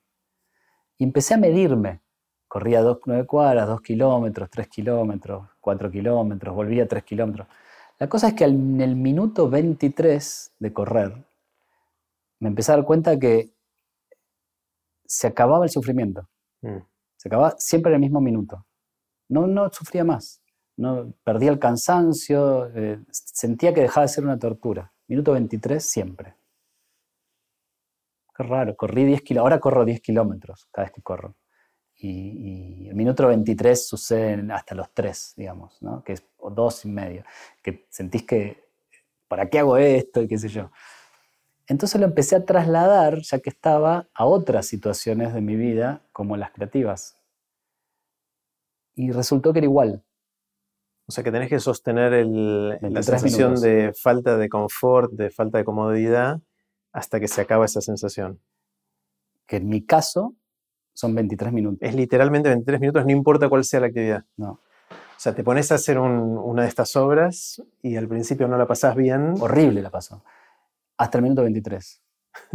Y empecé a medirme. Corría dos, nueve cuadras, dos kilómetros, tres kilómetros, cuatro kilómetros, volvía tres kilómetros. La cosa es que en el minuto 23 de correr, me empecé a dar cuenta que se acababa el sufrimiento. Mm. Se acababa siempre en el mismo minuto. No, no sufría más. No, perdía el cansancio, eh, sentía que dejaba de ser una tortura. Minuto 23 siempre. Qué raro, corrí 10 kilómetros, ahora corro 10 kilómetros cada vez que corro. Y, el minuto 23 sucede hasta los 3, digamos, ¿no? que es o 2 y medio, que sentís que, ¿para qué hago esto? Y qué sé yo. Entonces lo empecé a trasladar, ya que estaba, a otras situaciones de mi vida, como las creativas. Y resultó que era igual. O sea que tenés que sostener la sensación de falta de confort, de falta de comodidad, hasta que se acaba esa sensación. Que en mi caso son 23 minutos. Es literalmente 23 minutos, no importa cuál sea la actividad. No. O sea, te pones a hacer una de estas obras y al principio no la pasás bien. Horrible la pasó hasta el minuto 23.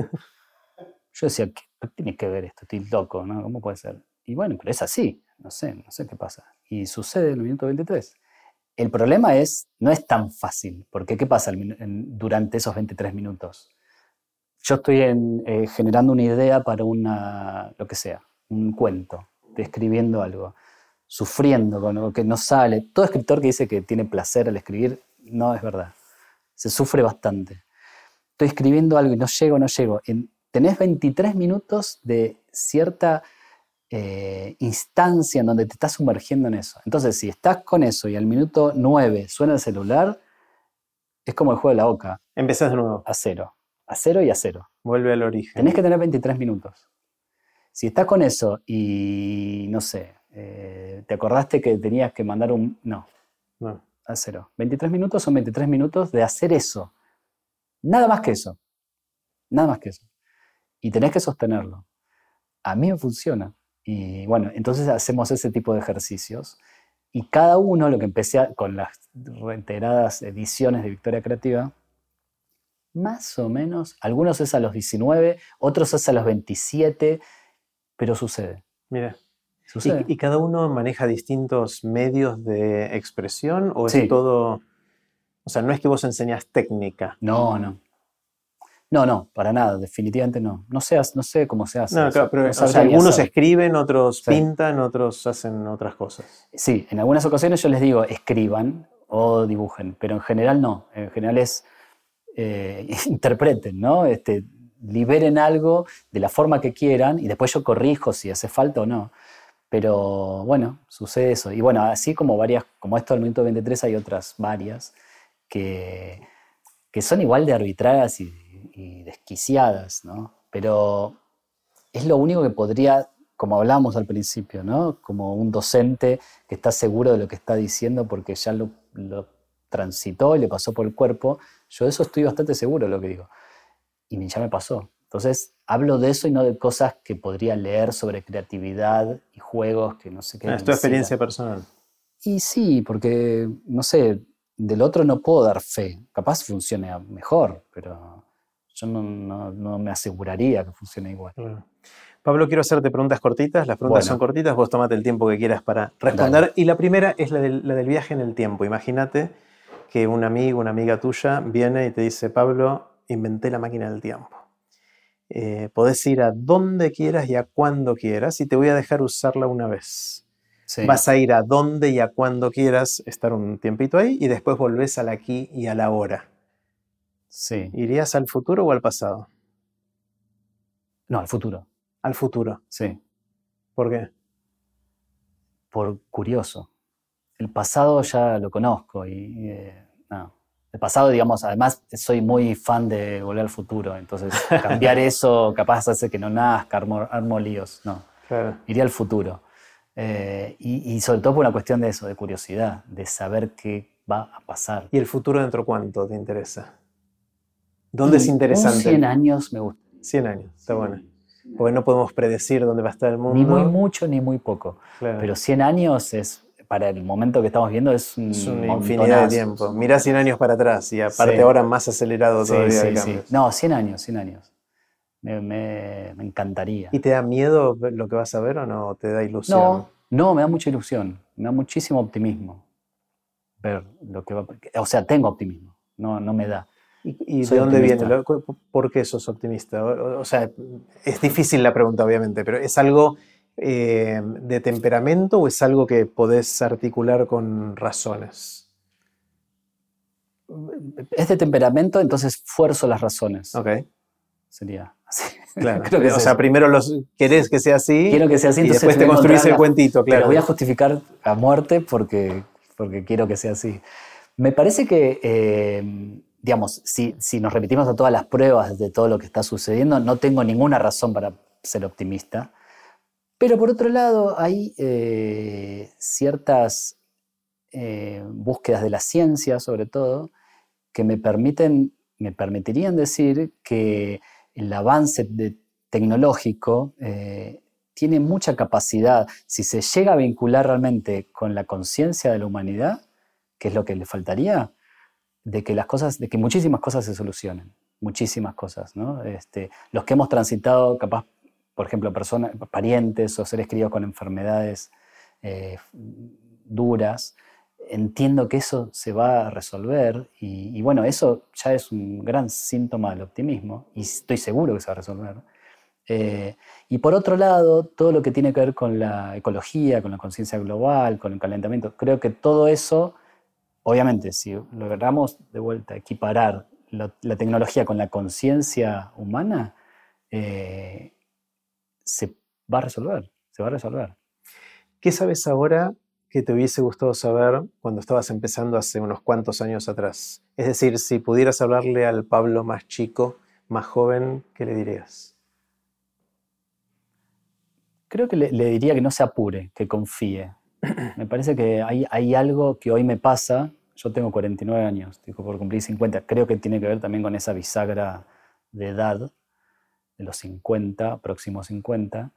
Yo decía, ¿qué tiene que ver esto? Estoy loco, ¿no? ¿Cómo puede ser? Y bueno, pero es así, no sé, no sé qué pasa. Y sucede en el minuto 23. El problema es, no es tan fácil, porque ¿qué pasa durante esos 23 minutos? Yo estoy eh, generando una idea para una, lo que sea, un cuento, escribiendo algo, sufriendo con algo que no sale. Todo escritor que dice que tiene placer al escribir, no es verdad. Se sufre bastante estoy escribiendo algo y no llego, no llego. tenés 23 minutos de cierta eh, instancia en donde te estás sumergiendo en eso. Entonces, si estás con eso y al minuto 9 suena el celular, es como el juego de la boca. Empezás de nuevo. A cero. A cero y a cero. Vuelve al origen. Tenés que tener 23 minutos. Si estás con eso y, no sé, eh, te acordaste que tenías que mandar un... No. No. A cero. 23 minutos son 23 minutos de hacer eso. Nada más que eso. Nada más que eso. Y tenés que sostenerlo. A mí me funciona. Y bueno, entonces hacemos ese tipo de ejercicios. Y cada uno, lo que empecé con las reiteradas ediciones de Victoria Creativa, más o menos, algunos es a los 19, otros es a los 27, pero sucede. Mira. Sucede. ¿Y, cada uno maneja distintos medios de expresión o es todo o sea, no es que vos enseñas técnica. No, no. No, no, para nada, definitivamente no. No sé, no sé cómo se hace. No, claro, pero algunos escriben, otros pintan, otros hacen otras cosas. Sí, en algunas ocasiones yo les digo escriban o dibujen, pero en general no. En general es eh, interpreten, ¿no? Este, liberen algo de la forma que quieran y después yo corrijo si hace falta o no. Pero bueno, sucede eso. Y bueno, así como varias, como esto del minuto 23 hay otras varias que, que son igual de arbitrarias y, desquiciadas, ¿no? Pero es lo único que podría, como hablamos al principio, ¿no? Como un docente que está seguro de lo que está diciendo porque ya lo, transitó y le pasó por el cuerpo, yo de eso estoy bastante seguro de lo que digo. Y ya me pasó. Entonces, hablo de eso y no de cosas que podría leer sobre creatividad y juegos que no sé qué. Ah, es tu experiencia personal. Y sí, porque, no sé, del otro no puedo dar fe. Capaz funcione mejor, pero yo no, me aseguraría que funcione igual. Pablo, quiero hacerte preguntas cortitas. Las preguntas son cortitas, vos tomate el tiempo que quieras para responder. Y la primera es la del, viaje en el tiempo. Imagínate que un amigo, una amiga tuya viene y te dice, Pablo, inventé la máquina del tiempo. Eh, podés ir a donde quieras y a cuando quieras y te voy a dejar usarla una vez. Vas a ir a donde y a cuando quieras estar un tiempito ahí y después volvés al aquí y a la hora. Sí. ¿Irías al futuro o al pasado? No, al futuro. Al futuro. Sí. ¿Por qué? Por curioso. El pasado ya lo conozco y eh, no. El pasado, digamos, además soy muy fan de volver al futuro, entonces cambiar eso capaz hace que no nazca, armo, armo líos. No. Claro. Iría al futuro. Eh, y, y sobre todo por una cuestión de eso, de curiosidad, de saber qué va a pasar. ¿Y el futuro dentro cuánto te interesa? ¿Dónde es interesante? Un 100 años me gusta. 100 años, está bueno. Porque no podemos predecir dónde va a estar el mundo. Ni muy mucho ni muy poco. Claro. Pero 100 años es, para el momento que estamos viendo, es, un es una montonazo. infinidad de tiempo. Mirá 100 años para atrás y aparte Sí. ahora más acelerado Sí, todavía sí, el cambio. No, 100 años, 100 años. Me, me- me encantaría. ¿Y te da miedo lo que vas a ver o no? ¿Te da ilusión? No, no, me da mucha ilusión, me da muchísimo optimismo ver lo que va. O sea, tengo optimismo, no, no me da. ¿Y, de dónde optimista. viene? Lo- ¿Por qué sos optimista? O, o- sea, es difícil la pregunta, obviamente, pero ¿es algo eh, de temperamento o es algo que podés articular con razones? Es de temperamento, entonces fuerzo las razones. Ok, Sería así. claro. Creo que o sea, primero los, querés que sea así Quiero que sea así, y entonces después te construís el cuentito, claro. voy a justificar a muerte porque, porque quiero que sea así. Me parece que, eh, digamos, si, si nos remitimos a todas las pruebas de todo lo que está sucediendo, no tengo ninguna razón para ser optimista. Pero por otro lado, hay eh, ciertas eh, búsquedas de la ciencia, sobre todo, que me permiten, me permitirían decir que el avance tecnológico eh, tiene mucha capacidad. Si se llega a vincular realmente con la conciencia de la humanidad, que es lo que le faltaría, de que las cosas, de que muchísimas cosas se solucionen, muchísimas cosas, ¿no? Este, los que hemos transitado, capaz, por ejemplo, personas, parientes o seres queridos con enfermedades eh, duras, entiendo que eso se va a resolver y, bueno, eso ya es un gran síntoma del optimismo y estoy seguro que se va a resolver. Eh, y por otro lado, todo lo que tiene que ver con la ecología, con la conciencia global, con el calentamiento, creo que todo eso, obviamente, si logramos de vuelta equiparar la, la tecnología con la conciencia humana, eh, se va a resolver, se va a resolver. ¿Qué sabes ahora que te hubiese gustado saber cuando estabas empezando hace unos cuantos años atrás? Es decir, si pudieras hablarle al Pablo más chico, más joven, ¿qué le dirías? Creo que le, le diría que no se apure, que confíe. Me parece que hay, algo que hoy me pasa. Yo tengo 49 años, estoy por cumplir 50. Creo que tiene que ver también con esa bisagra de edad, de los 50, próximos 50,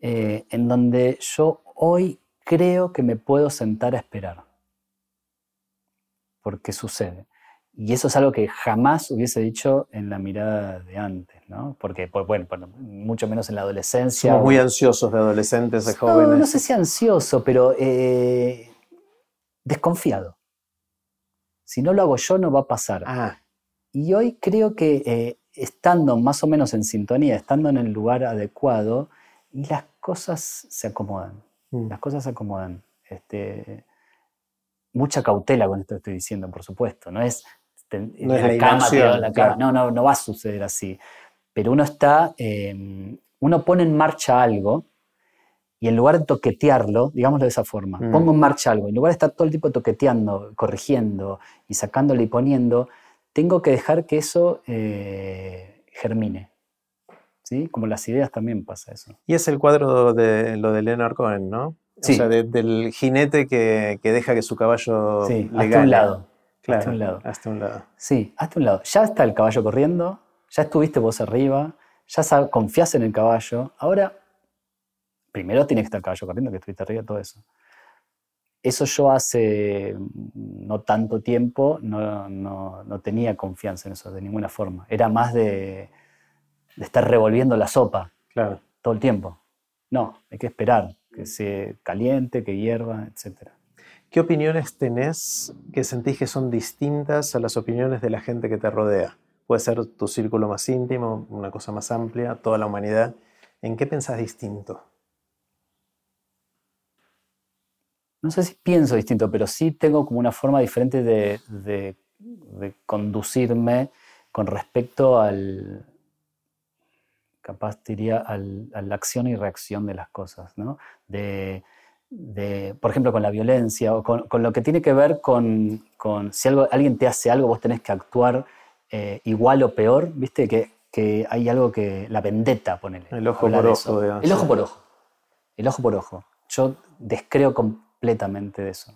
eh, en donde yo hoy creo que me puedo sentar a esperar. Porque sucede. Y eso es algo que jamás hubiese dicho en la mirada de antes, ¿no? Porque, pues, bueno, mucho menos en la adolescencia. Somos muy ansiosos de adolescentes, de No, jóvenes. no sé si ansioso, pero eh, desconfiado. Si no lo hago yo, no va a pasar. Ah, Y hoy creo que eh, estando más o menos en sintonía, estando en el lugar adecuado, las cosas se acomodan. mm, Las cosas se acomodan. Este, mucha cautela con esto que estoy diciendo, por supuesto. No es, No es la cama, en la cama. claro. No, no, no va a suceder así. Pero uno está, eh, uno pone en marcha algo y en lugar de toquetearlo, digámoslo de esa forma, Mm. pongo en marcha algo, en lugar de estar todo el tiempo toqueteando, corrigiendo y sacándole y poniendo, tengo que dejar que eso eh, germine. ¿Sí? Como las ideas también pasa eso. Y es el cuadro de lo de Leonard Cohen, ¿no? Sí. O sea, de- del jinete que, que deja que su caballo Sí, le hasta gane. un lado. Claro, hasta un lado. Hasta un lado. Sí, hasta un lado. Ya está el caballo corriendo, ya estuviste vos arriba, ya confías en el caballo. Ahora, primero tiene que estar el caballo corriendo, que estuviste arriba, todo eso. Eso yo hace mm, no tanto tiempo no, no- no tenía confianza en eso de ninguna forma. Era más de, de estar revolviendo la sopa Claro. todo el tiempo. No, hay que esperar que se caliente, que hierva, etc. ¿Qué opiniones tenés que sentís que son distintas a las opiniones de la gente que te rodea? Puede ser tu círculo más íntimo, una cosa más amplia, toda la humanidad. ¿En qué pensás distinto? no sé si pienso distinto, pero sí tengo como una forma diferente de, conducirme con respecto al, capaz diría, a la acción y reacción de las cosas, ¿no? De, de, por ejemplo, con la violencia o con, con lo que tiene que ver con, con si algo, alguien te hace algo, vos tenés que actuar eh, igual o peor, ¿viste? Que, que hay algo que, la vendetta, ponele. El ojo por ojo, digamos, El ojo sí. por ojo. El ojo por ojo. Yo descreo completamente de eso.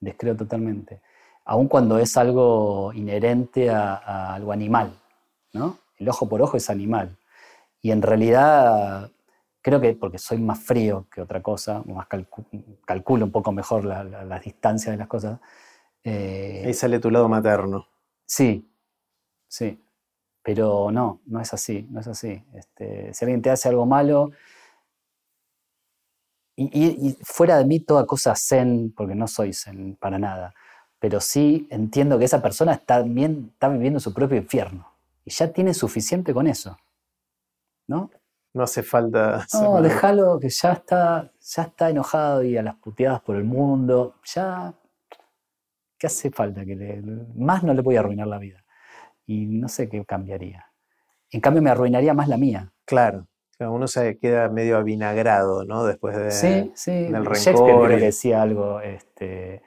Descreo totalmente. Aun cuando es algo inherente a, algo animal, ¿no? El ojo por ojo es animal. Y en realidad creo que porque soy más frío que otra cosa, más calculo un poco mejor la, las distancias de las cosas. Eh, Ahí sale tu lado materno. Sí, sí. Pero no, no es así, no es así. Este, si alguien te hace algo malo, y, fuera de mí toda cosa zen, porque no soy zen para nada, pero sí entiendo que esa persona está, bien, está viviendo su propio infierno. Y ya tiene suficiente con eso. ¿No? No hace falta. No, déjalo que ya está, ya está enojado y a las puteadas por el mundo. Ya. ¿Qué hace falta? Que le, más no le voy a arruinar la vida. Y no sé qué cambiaría. En cambio, me arruinaría más la mía. Claro uno se queda medio avinagrado, ¿no? Después de, sí, sí. del rencor. Shakespeare decía algo este,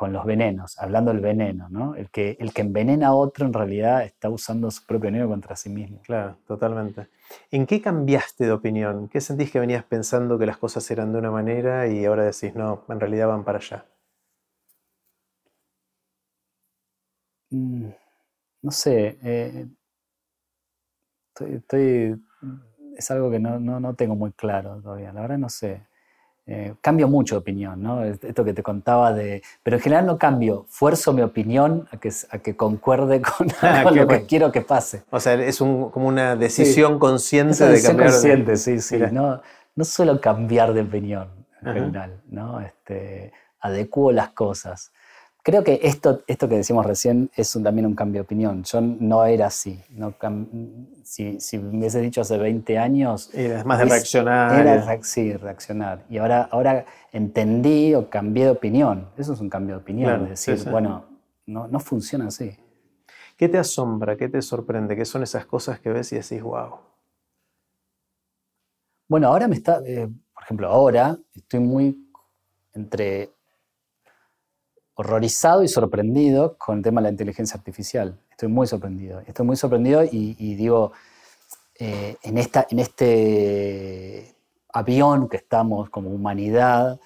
con los venenos, hablando del veneno, ¿no? El que, el que envenena a otro en realidad está usando su propio veneno contra sí mismo. Claro, totalmente. ¿En qué cambiaste de opinión? ¿Qué sentís que venías pensando que las cosas eran de una manera y ahora decís, no, en realidad van para allá? Mm, no sé. Eh, estoy es algo que no, tengo muy claro todavía. La verdad no sé. Eh, cambio mucho de opinión, ¿no? Esto que te contaba de... Pero en general no cambio, fuerzo mi opinión a que, a que concuerde con, ah, lo que quiero que pase. O sea, es como una decisión consciente de cambiar. consciente, sí, sí. No, no suelo cambiar de opinión en general, ¿no? Este, adecuo las cosas. Creo que esto, esto que decimos recién es también un cambio de opinión. Yo no era así. No si, si, me hubiese dicho hace 20 años... Era más de reaccionar. Era, sí, reaccionar. Y ahora, ahora entendí o cambié de opinión. Eso es un cambio de opinión. decir, bueno, no, no funciona así. ¿Qué te asombra? ¿Qué te sorprende? ¿Qué son esas cosas que ves y decís, wow? Bueno, ahora me está... Eh, por ejemplo, ahora estoy muy entre horrorizado y sorprendido con el tema de la inteligencia artificial. Estoy muy sorprendido. Estoy muy sorprendido y, digo, eh, en, esta, en este avión que estamos como humanidad,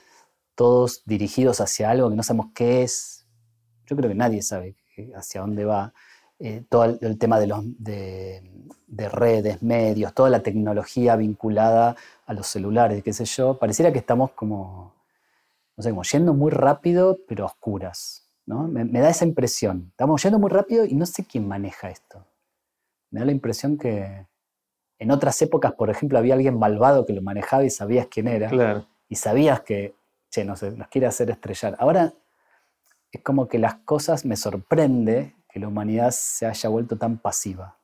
todos dirigidos hacia algo que no sabemos qué es, yo creo que nadie sabe hacia dónde va. Eh, todo el, tema de, los, de, de, redes, medios, toda la tecnología vinculada a los celulares, qué sé yo, pareciera que estamos como no sé, como yendo muy rápido, pero a oscuras. ¿no? Me, da esa impresión. Estamos yendo muy rápido y no sé quién maneja esto. Me da la impresión que en otras épocas, por ejemplo, había alguien malvado que lo manejaba y sabías quién era. Claro. Y sabías que, che, no sé, nos quiere hacer estrellar. Ahora es como que las cosas me sorprende que la humanidad se haya vuelto tan pasiva.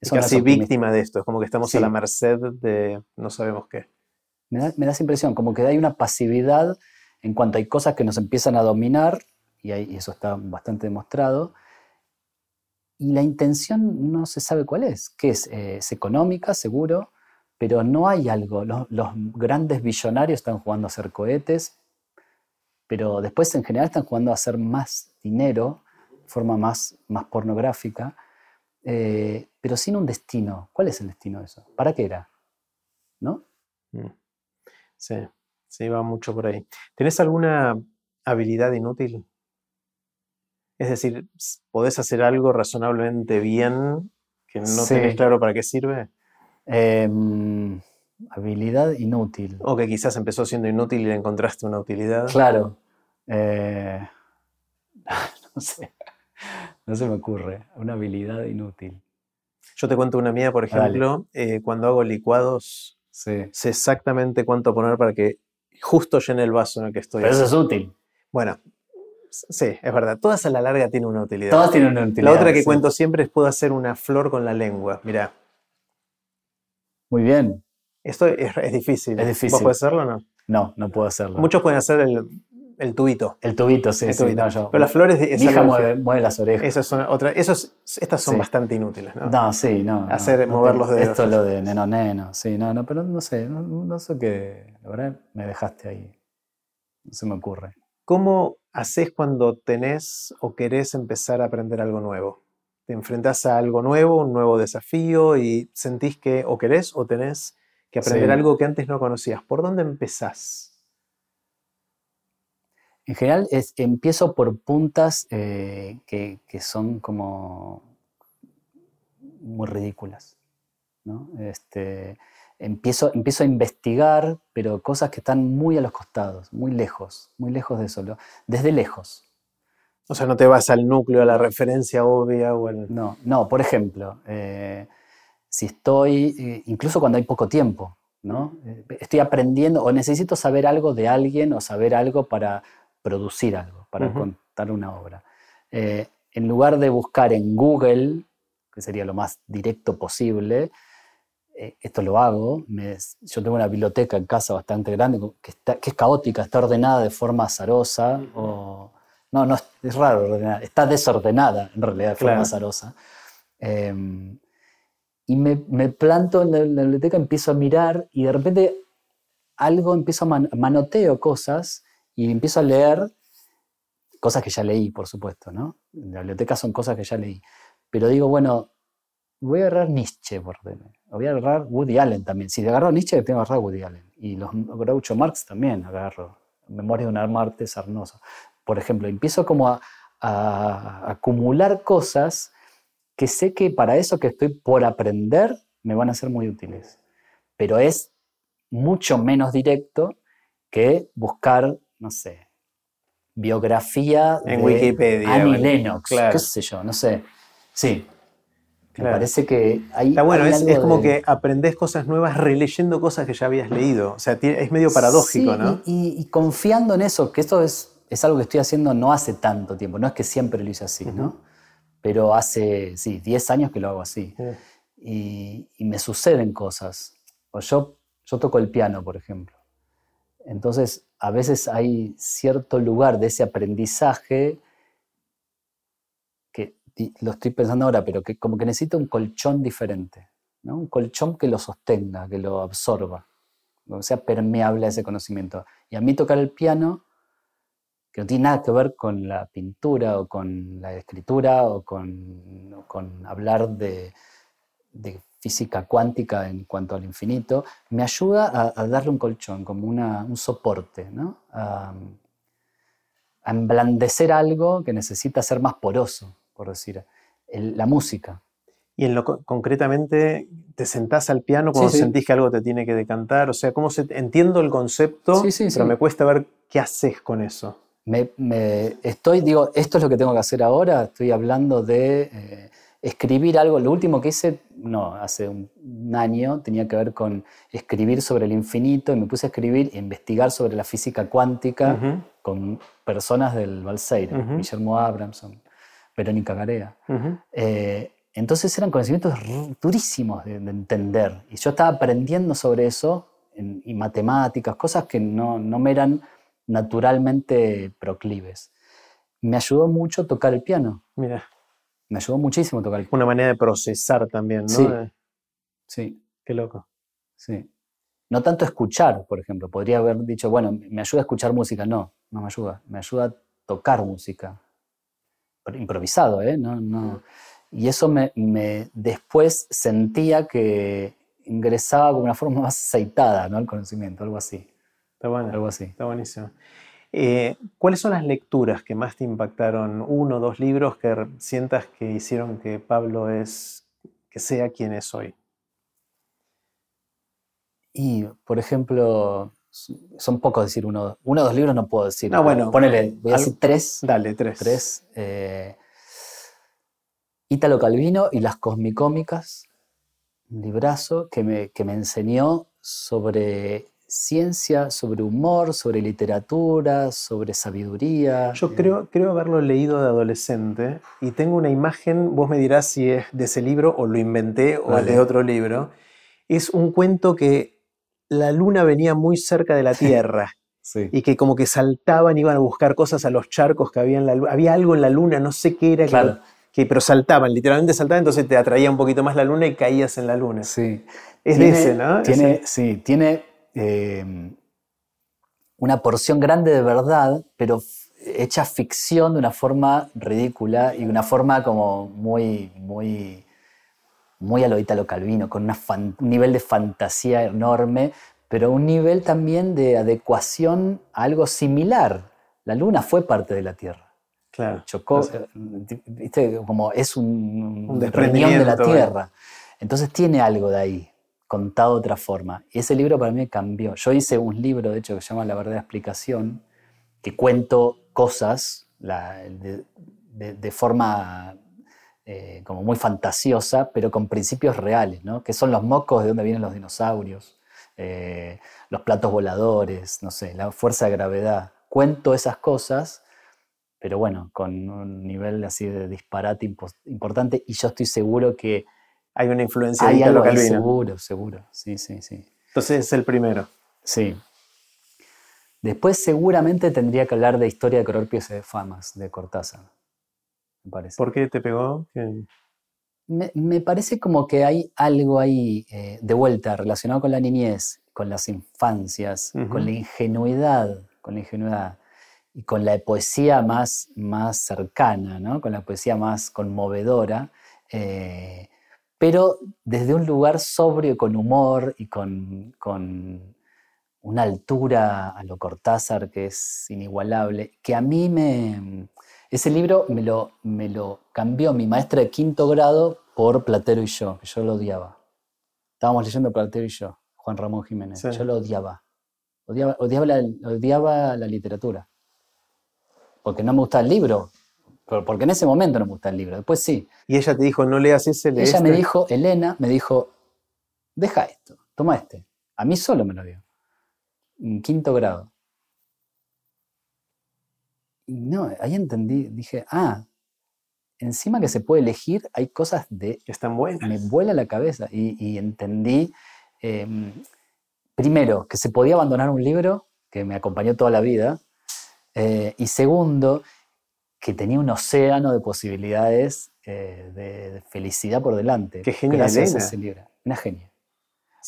Es casi víctima de esto, es como que estamos a la merced de no sabemos qué. Me da, esa impresión, como que hay una pasividad en cuanto hay cosas que nos empiezan a dominar, y, eso está bastante demostrado, y la intención no se sabe cuál es, que es, eh, es económica, seguro, pero no hay algo. Los, grandes billonarios están jugando a hacer cohetes, pero después en general están jugando a hacer más dinero, forma más, más pornográfica, eh, pero sin un destino. ¿Cuál es el destino de eso? ¿Para qué era? ¿No? Mm. Sí, sí, va mucho por ahí. ¿Tienes alguna habilidad inútil? Es decir, ¿podés hacer algo razonablemente bien que no tenés claro para qué sirve? Em, habilidad inútil. O que quizás empezó siendo inútil y le encontraste una utilidad. Claro. Eh, no sé. No se me ocurre. Una habilidad inútil. Yo te cuento una mía, por ejemplo. Eh, cuando hago licuados, Sé exactamente cuánto poner para que justo llene el vaso en el que estoy. Pero eso es útil. Bueno, sí, es verdad. Todas a la larga tienen una utilidad. Todas tienen una utilidad. La otra que cuento siempre es puedo hacer una flor con la lengua. Mira. Muy bien. Esto es, difícil. Es difícil. ¿Vos podés hacerlo o no? No, no puedo hacerlo. Muchos pueden hacer el, el tubito. El tubito, sí. Pero las flores. Mi hija mueve, las orejas. Esas son otra, esos, estas son bastante inútiles, ¿no? No, sí, no. Hacer, mover los dedos. Esto es lo de neno, neno. Sí, no, no, pero no sé. No, sé qué. La verdad, me dejaste ahí. No se me ocurre. ¿Cómo haces cuando tenés o querés empezar a aprender algo nuevo? Te enfrentás a algo nuevo, un nuevo desafío y sentís que o querés o tenés que aprender Sí. algo que antes no conocías. ¿Por dónde empezás? En general es- empiezo por puntas eh, que, que son como muy ridículas. ¿no? Este, empiezo, empiezo a investigar, pero cosas que están muy a los costados, muy lejos, muy lejos de solo, desde lejos. O sea, no te vas al núcleo, a la referencia obvia o al... No, no, por ejemplo, eh, si estoy, eh, incluso cuando hay poco tiempo, ¿no? Estoy aprendiendo o necesito saber algo de alguien o saber algo para producir algo, para contar una obra. Eh, en lugar de buscar en Google, que sería lo más directo posible, eh, esto lo hago. me- yo tengo una biblioteca en casa bastante grande que, está- que es caótica, está ordenada de forma azarosa. O, no, no, es- raro ordenada, está desordenada en realidad de forma azarosa. Em, y me, me planto en la, en la biblioteca, empiezo a mirar y de repente algo empiezo a man- manoteo cosas y empiezo a leer cosas que ya leí, por supuesto, ¿no? En la biblioteca son cosas que ya leí. Pero digo, bueno, voy a agarrar Nietzsche, por Voy a agarrar Woody Allen también. Si agarro Nietzsche, tengo que agarrar Woody Allen. Y los Groucho Marx también agarro. Memoria de un Marte sarnoso. Por ejemplo, empiezo como a, a acumular cosas que sé que para eso que estoy por aprender me van a ser muy útiles. Pero es mucho menos directo que buscar, no sé, biografía En de Wikipedia, Annie bueno, Lennox, claro. qué sé yo, no sé. Sí. Claro. Me parece que hay. Está bueno, hay es, algo es como de- que aprendés cosas nuevas releyendo cosas que ya habías leído. O sea, es medio paradójico, Sí, ¿no? Y, y- y confiando en eso, que esto es, es algo que estoy haciendo no hace tanto tiempo, no es que siempre lo hice así, ¿no? Pero hace, sí, 10 años que lo hago así. Sí. y, y me suceden cosas. O yo, yo toco el piano, por ejemplo. Entonces, a veces hay cierto lugar de ese aprendizaje que lo estoy pensando ahora, pero que como que necesita un colchón diferente, ¿no? Un colchón que lo sostenga, que lo absorba, que sea permeable a ese conocimiento. Y a mí tocar el piano, que no tiene nada que ver con la pintura o con la escritura o con, hablar de física cuántica en cuanto al infinito, me ayuda a, a darle un colchón, como una- un soporte, ¿no? a, a emblandecer algo que necesita ser más poroso, por decir. El- la música. Y en lo co- concretamente, te sentás al piano cuando Sí, sí. sentís que algo te tiene que decantar. O sea, ¿cómo se, entiendo el concepto, Sí, sí, pero me cuesta ver qué haces con eso. Me, me- estoy, digo, esto es lo que tengo que hacer ahora, estoy hablando de eh, escribir algo. Lo último que hice, no, hace un, año, tenía que ver con escribir sobre el infinito y me puse a escribir e investigar sobre la física cuántica con personas del Balseiro, Ujú. Guillermo Abramson, Verónica Garea. Eh, entonces eran conocimientos durísimos de, de entender. Y yo estaba aprendiendo sobre eso, en- y matemáticas, cosas que no, no me eran naturalmente proclives. Me ayudó mucho tocar el piano. Mira, Me ayudó muchísimo tocar el una manera de procesar también, ¿no? Sí. Sí, Qué loco. sí. No tanto escuchar, por ejemplo. Podría haber dicho, bueno, me ayuda a escuchar música. No, no me ayuda. Me ayuda a tocar música. Improvisado, ¿eh? No, no. Y eso me, me- después sentía que ingresaba como una forma más aceitada, ¿no? El conocimiento, algo así. Está bueno. Algo así. Está buenísimo. Eh, ¿Cuáles son las lecturas que más te impactaron? Uno o dos libros que sientas que hicieron que Pablo es, que sea quien es hoy. Y, por ejemplo, son pocos decir uno, uno o dos libros, no puedo decir. No, bueno, Ponele, voy a algo- decir tres. Dale, tres. Tres. eh, Ítalo Calvino y las cosmicómicas, un librazo que me, que me enseñó sobre ciencia, sobre humor, sobre literatura, sobre sabiduría. Yo creo, creo haberlo leído de adolescente y tengo una imagen, vos me dirás si es de ese libro o lo inventé o Vale. de otro libro. Es un cuento que la luna venía muy cerca de la Tierra Sí. y que como que saltaban, iban a buscar cosas a los charcos que había en la luna. Había algo en la luna, no sé qué era, que- Claro. que, pero saltaban, literalmente saltaban, entonces te atraía un poquito más la luna y caías en la luna. Sí. Es Tiene- de ese, ¿no? Tiene, Ese. sí, tiene eh, una porción grande de verdad, pero hecha ficción de una forma ridícula y una forma como muy, muy muy a lo Italo Calvino, con un nivel de fantasía enorme, pero un nivel también de adecuación a algo similar. La luna fue parte de la Tierra. Claro. Chocó, eh, viste, como es un, un de la Tierra. Entonces tiene algo de ahí, contado de otra forma. Y ese libro para mí cambió. Yo hice un libro, de hecho, que se llama La verdadera explicación, que cuento cosas de, forma eh, como muy fantasiosa, pero con principios reales, ¿no? que son los mocos de dónde vienen los dinosaurios, eh, los platos voladores, no sé, la fuerza de gravedad. Cuento esas cosas, pero bueno, con un nivel así de disparate importante y yo estoy seguro que... Hay una influencia hay de algo Seguro, seguro, sí, sí, sí. Entonces es el primero. Sí. Después seguramente tendría que hablar de Historia de Cororpios y Famas, de Cortázar, me parece. ¿Por qué te pegó? Me, parece como que hay algo ahí eh, de vuelta relacionado con la niñez, con las infancias, con la ingenuidad, con la ingenuidad y con la poesía más, más cercana, ¿no? con la poesía más conmovedora, eh, pero desde un lugar sobrio, con humor y con, con una altura a lo Cortázar que es inigualable, que a mí me, ese libro me lo, me lo cambió mi maestra de quinto grado por Platero y yo, que yo lo odiaba. Estábamos leyendo Platero y yo, Juan Ramón Jiménez. Yo lo odiaba. Odiaba, odiaba, la, odiaba la literatura. Porque no me gusta el libro. Porque en ese momento no me gusta el libro. Después sí. Y ella te dijo, no leas ese, Ella me este". dijo, Elena, me dijo, deja esto, toma este. A mí solo me lo dio. En quinto grado. No, ahí entendí, dije, ah, encima que se puede elegir, hay cosas de... Que están buenas. Me vuela la cabeza y, entendí, em, primero, que se podía abandonar un libro que me acompañó toda la vida, eh, y segundo, que tenía un océano de posibilidades eh, de, felicidad por delante. Qué genial. Gracias a ese libro. Una genia.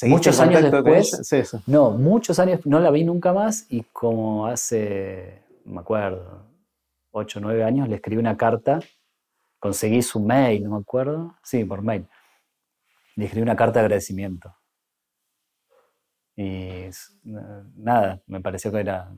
Muchos años después, no, muchos años no la vi nunca más y como hace, me acuerdo, 8 o 9 años, le escribí una carta, conseguí su mail, no me acuerdo, sí, por mail. Le escribí una carta de agradecimiento. Y nada, me pareció que era,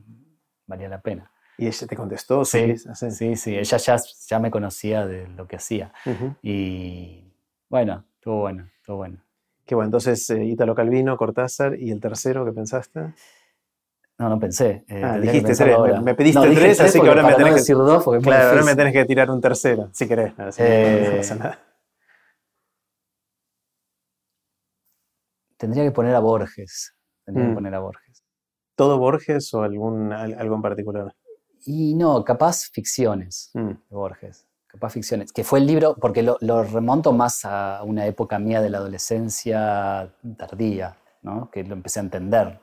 valía la pena. ¿Y ella te contestó? Sí, sí, sí, ella ya, ya me conocía de lo que hacía. Y bueno, estuvo bueno, estuvo bueno. Qué bueno, entonces eh, Ítalo Calvino, Cortázar, ¿y el tercero que pensaste? No, no pensé. Eh, ah, dijiste tres, me, pediste tres, así que ahora me tenés que... Dos claro, ahora me tenés que tirar un tercero, si querés. Eh, tendría que poner a Borges. Tendría que mm. poner a Borges. ¿Todo Borges o algún, algo en particular? Y no, capaz ficciones mm. de Borges. Capaz ficciones. Que fue el libro, porque lo, lo, remonto más a una época mía de la adolescencia tardía, ¿no? que lo empecé a entender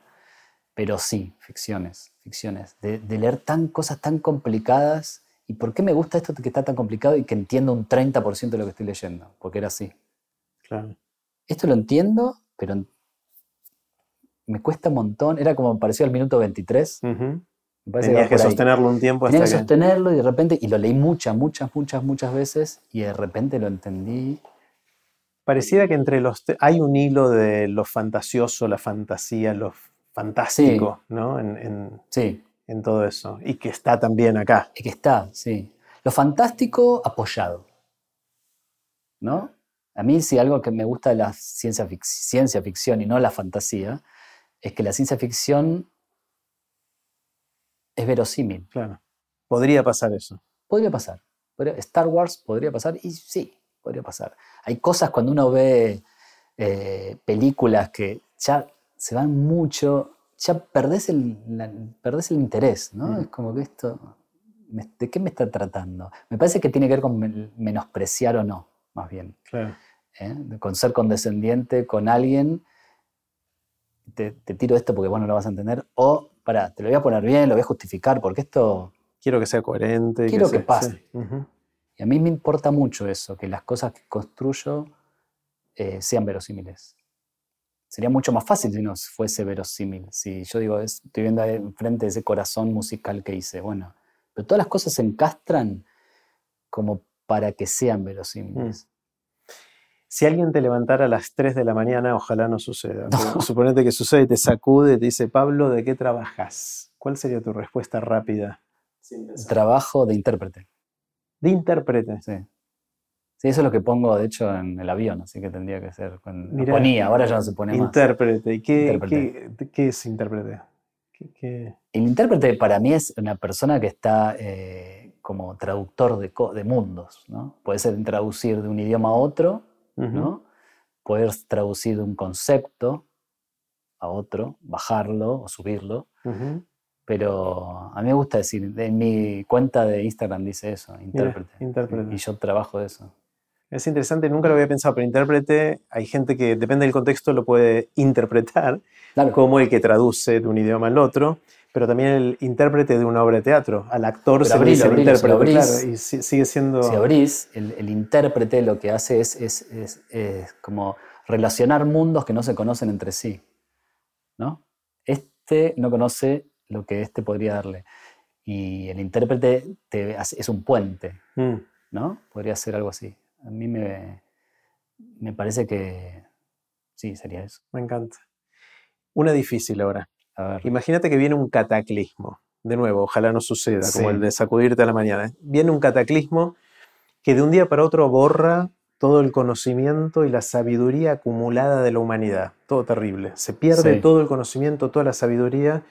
pero sí, ficciones, ficciones. De, leer tan cosas tan complicadas. ¿Y por qué me gusta esto que está tan complicado y que entiendo un 30% de lo que estoy leyendo? Porque era así. Claro. Esto lo entiendo, pero me cuesta un montón. Era como pareció al minuto 23. Uh Tenías que, sostenerlo un tiempo hasta Tenía que, sostenerlo y de repente, y lo leí muchas, muchas, muchas, muchas veces y de repente lo entendí. Pareciera que entre los... Hay un hilo de lo fantasioso, la fantasía, los fantástico, ¿no? En, sí. en todo eso. Y que está también acá. Y que está, sí. Lo fantástico apoyado. ¿No? A mí si algo que me gusta de la ciencia, ciencia ficción y no la fantasía, es que la ciencia ficción es verosímil. Claro. Podría pasar eso. Podría pasar. Star Wars podría pasar y sí, podría pasar. Hay cosas cuando uno ve eh, películas que ya se van mucho, ya perdés el, el interés, ¿no? Mm. Es como que esto, ¿de qué me está tratando? Me parece que tiene que ver con menospreciar o no, más bien. Claro. ¿Eh? Con ser condescendiente con alguien, te, tiro esto porque vos no lo vas a entender, o, para, te lo voy a poner bien, lo voy a justificar, porque esto... Quiero que sea coherente. Quiero que, pase. Y a mí me importa mucho eso, que las cosas que construyo eh, sean verosímiles. Sería mucho más fácil si no fuese verosímil. Si yo digo, estoy viendo enfrente ese corazón musical que hice, bueno, pero todas las cosas se encastran como para que sean verosímiles. Si alguien te levantara a las 3 de la mañana, ojalá no suceda. Suponete que sucede y te sacude, te dice, Pablo, ¿de qué trabajas? ¿Cuál sería tu respuesta rápida? Trabajo de intérprete. De intérprete. Sí. Sí, eso es lo que pongo, de hecho, en el avión, así que tendría que ser. Con, ponía, ahora ya no se pone más. Intérprete. ¿Y qué, Qué, es intérprete? El intérprete para mí es una persona que está eh, como traductor de, de, mundos, ¿no? Puede ser traducir de un idioma a otro, ¿no? Poder traducir un concepto a otro, bajarlo o subirlo. Pero a mí me gusta decir, en mi cuenta de Instagram dice eso, intérprete. intérprete. Y yo trabajo de eso. Es interesante, nunca lo había pensado, pero intérprete, hay gente que depende del contexto lo puede interpretar, como el que traduce de un idioma al otro, pero también el intérprete de una obra de teatro. Al actor se abrís, el intérprete, claro, y sigue siendo... Si abrís, el, intérprete lo que hace es, es, como relacionar mundos que no se conocen entre sí. ¿no? Este no conoce lo que este podría darle. Y el intérprete es un puente, mm. ¿no? Podría ser algo así. A mí me, me parece que sí, sería eso. Me encanta. Una difícil ahora. Imagínate que viene un cataclismo. De nuevo, ojalá no suceda, como el de sacudirte a la mañana. Viene un cataclismo que de un día para otro borra todo el conocimiento y la sabiduría acumulada de la humanidad. Todo terrible. Se pierde todo el conocimiento, toda la sabiduría.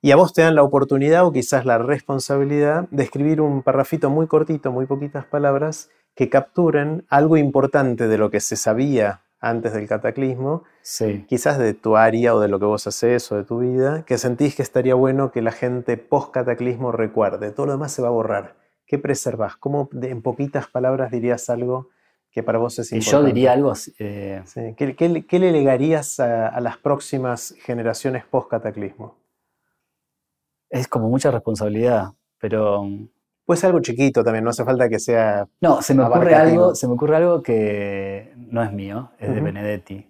Y a vos te dan la oportunidad o quizás la responsabilidad de escribir un parrafito muy cortito, muy poquitas palabras, que capturen algo importante de lo que se sabía antes del cataclismo, quizás de tu área o de lo que vos haces o de tu vida, que sentís que estaría bueno que la gente post-cataclismo recuerde. Todo lo demás se va a borrar. ¿Qué preservas? ¿Cómo en poquitas palabras dirías algo que para vos es importante? Yo diría algo... Eh, ¿Qué, le legarías a, las próximas generaciones post-cataclismo? Es como mucha responsabilidad, pero Puede ser algo chiquito también, no hace falta que sea. No, se me, ocurre algo, se me ocurre algo que no es mío, es de Benedetti.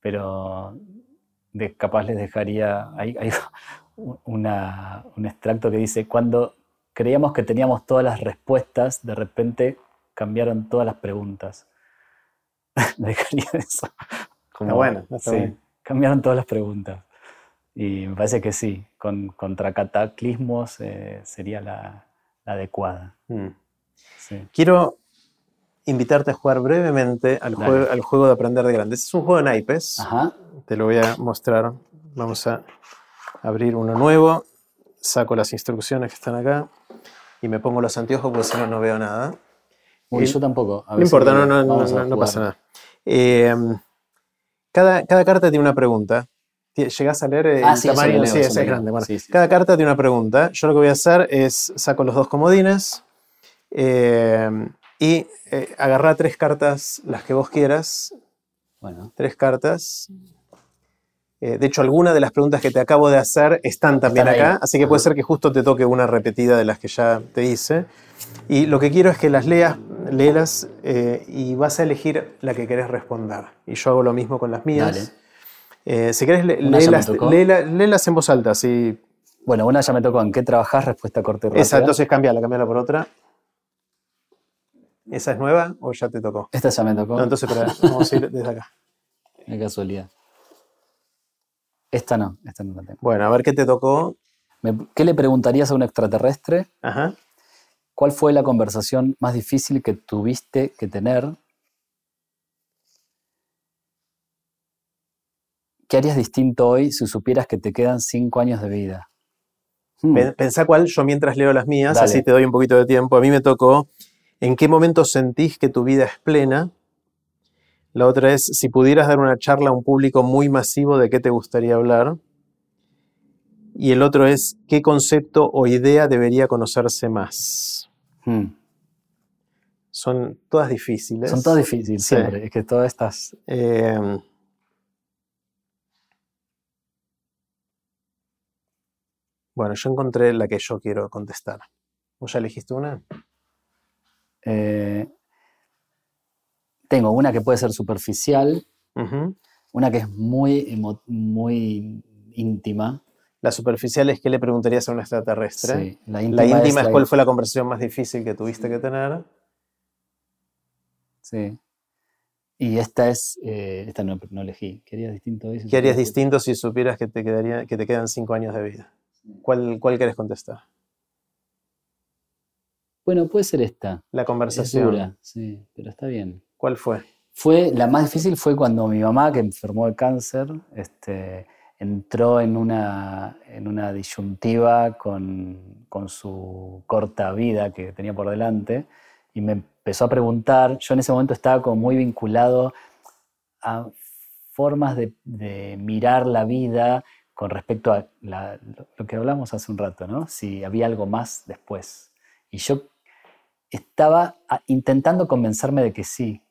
Pero de, capaz les dejaría. Hay, un extracto que dice: Cuando creíamos que teníamos todas las respuestas, de repente cambiaron todas las preguntas. dejaría eso. Como, bueno, sí, cambiaron todas las preguntas. Y me parece que sí, con, contra cataclismos eh, sería la, adecuada. Mm. Quiero invitarte a jugar brevemente al juego, al juego, de aprender de grandes. Es un juego de naipes. Te lo voy a mostrar. Vamos a abrir uno nuevo. Saco las instrucciones que están acá y me pongo los anteojos porque si no, no veo nada. yo tampoco. no importa, no, no, pasa nada. Eh, cada, cada carta tiene una pregunta. ¿Llegás a leer el ah, tamaño? sí, es grande. cada carta tiene una pregunta. Yo lo que voy a hacer es saco los dos comodines eh, y eh, tres cartas, las que vos quieras. Bueno. Tres cartas. Eh, de hecho, algunas de las preguntas que te acabo de hacer están también acá, así que puede ser que justo te toque una repetida de las que ya te hice. Y lo que quiero es que las leas, léelas y vas a elegir la que querés responder. Y yo hago lo mismo con las mías. Eh, si querés, léelas, en voz alta. Sí. Bueno, una ya me tocó. ¿En qué trabajás? Respuesta corta y rápida. Esa, entonces cambiala, cambiala por otra. ¿Esa es nueva o ya te tocó? Esta ya me tocó. No, entonces, vamos a ir desde acá. Qué casualidad. Esta no, esta no la tengo. Bueno, a ver qué te tocó. ¿Qué le preguntarías a un extraterrestre? Ajá. ¿Cuál fue la conversación más difícil que tuviste que tener ¿Qué harías distinto hoy si supieras que te quedan cinco años de vida? Hmm. Pensá cuál, yo mientras leo las mías, así te doy un poquito de tiempo. A mí me tocó, ¿en qué momento sentís que tu vida es plena? La otra es, si pudieras dar una charla a un público muy masivo, ¿de qué te gustaría hablar? Y el otro es, ¿qué concepto o idea debería conocerse más? Hmm. Son todas difíciles. Son todas difíciles, siempre. Es que todas estas... Eh, Bueno, yo encontré la que yo quiero contestar. ¿Vos ya elegiste una? Eh, tengo una que puede ser superficial, una que es muy, muy íntima. La superficial es qué le preguntarías a un extraterrestre. Sí, la íntima, es, cuál fue la conversación más difícil que tuviste que tener. Sí. Y esta es, eh, esta no, no, elegí. ¿Qué harías distinto hoy? ¿Qué harías distinto si supieras que te, quedaría, que te quedan cinco años de vida? ¿Cuál, cuál querés contestar? Bueno, puede ser esta. La conversación. Es sí, pero está bien. ¿Cuál fue? Fue, la más difícil fue cuando mi mamá, que enfermó de cáncer, este, entró en una, en una disyuntiva con, con, su corta vida que tenía por delante y me empezó a preguntar, yo en ese momento estaba como muy vinculado a formas de, de mirar la vida con respecto a lo que hablamos hace un rato, ¿no? Si había algo más después. Y yo estaba ah, intentando convencerme de que sí,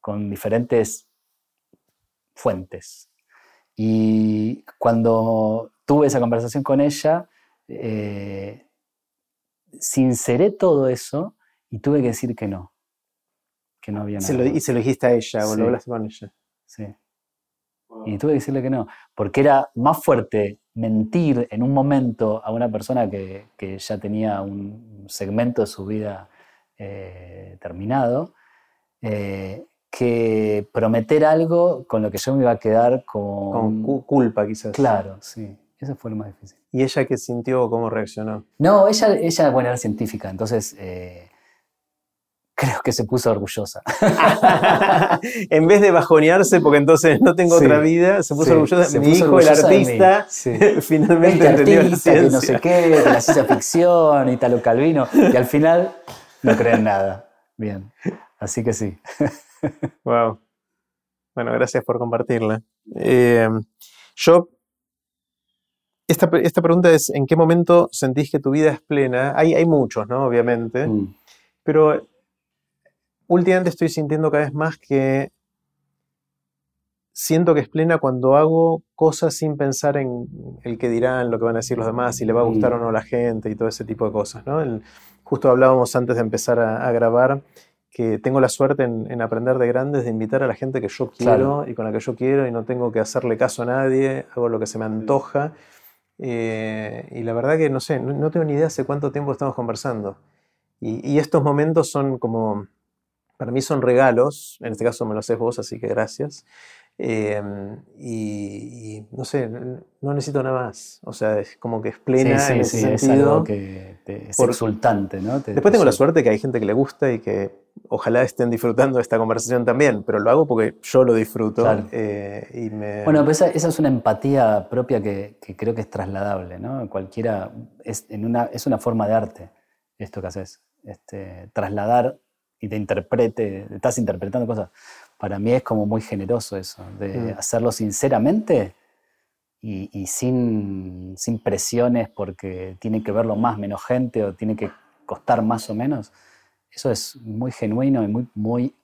con diferentes fuentes. Y cuando tuve esa conversación con ella, eh, sinceré todo eso y tuve que decir que no, que no había nada. y se lo dijiste a ella, o lo hablaste con ella. Sí. Y tuve que decirle que no, porque era más fuerte mentir en un momento a una persona que, que ya tenía un segmento de su vida eh, terminado, eh, que prometer algo con lo que yo me iba a quedar con... Con culpa quizás. Claro, sí. Eso fue lo más difícil. ¿Y ella qué sintió o cómo reaccionó? No, ella, ella bueno, era científica, entonces eh, creo que se puso orgullosa. en vez de bajonearse, porque entonces no tengo otra vida, se puso orgullosa. Mi hijo, el artista, finalmente este entendió la ciencia. no sé qué, la ciencia ficción, Italo Calvino, y al final no creen nada. Bien, así que sí. wow. Bueno, gracias por compartirla. Eh, yo, esta, pregunta es, ¿en qué momento sentís que tu vida es plena? Hay, hay muchos, ¿no? Obviamente. Mm. Pero últimamente estoy sintiendo cada vez más que siento que es plena cuando hago cosas sin pensar en el que dirán, lo que van a decir los demás, si le va a gustar mm. o no a la gente y todo ese tipo de cosas. ¿no? justo hablábamos antes de empezar a, grabar que tengo la suerte en, aprender de grandes de invitar a la gente que yo quiero y con la que yo quiero y no tengo que hacerle caso a nadie, hago lo que se me antoja. Eh, y la verdad que no sé, no, tengo ni idea hace cuánto tiempo estamos conversando. y estos momentos son como, para mí son regalos, en este caso me lo haces vos, así que gracias. Em, y, no sé, no necesito nada más. O sea, es como que es plena sí, en ese sentido. Es algo que es exultante, ¿no? después tengo la suerte que hay gente que le gusta y que ojalá estén disfrutando de esta conversación también, pero lo hago porque yo lo disfruto. Eh, y me... Bueno, pues esa, es una empatía propia que, creo que es trasladable, ¿no? Cualquiera, es, en una, es una forma de arte esto que haces. Este, trasladar y te interprete, estás interpretando cosas para mí es como muy generoso eso, de mm. hacerlo sinceramente y, sin, sin, presiones porque tiene que verlo más, menos gente o tiene que costar más o menos. Eso es muy genuino y muy, muy,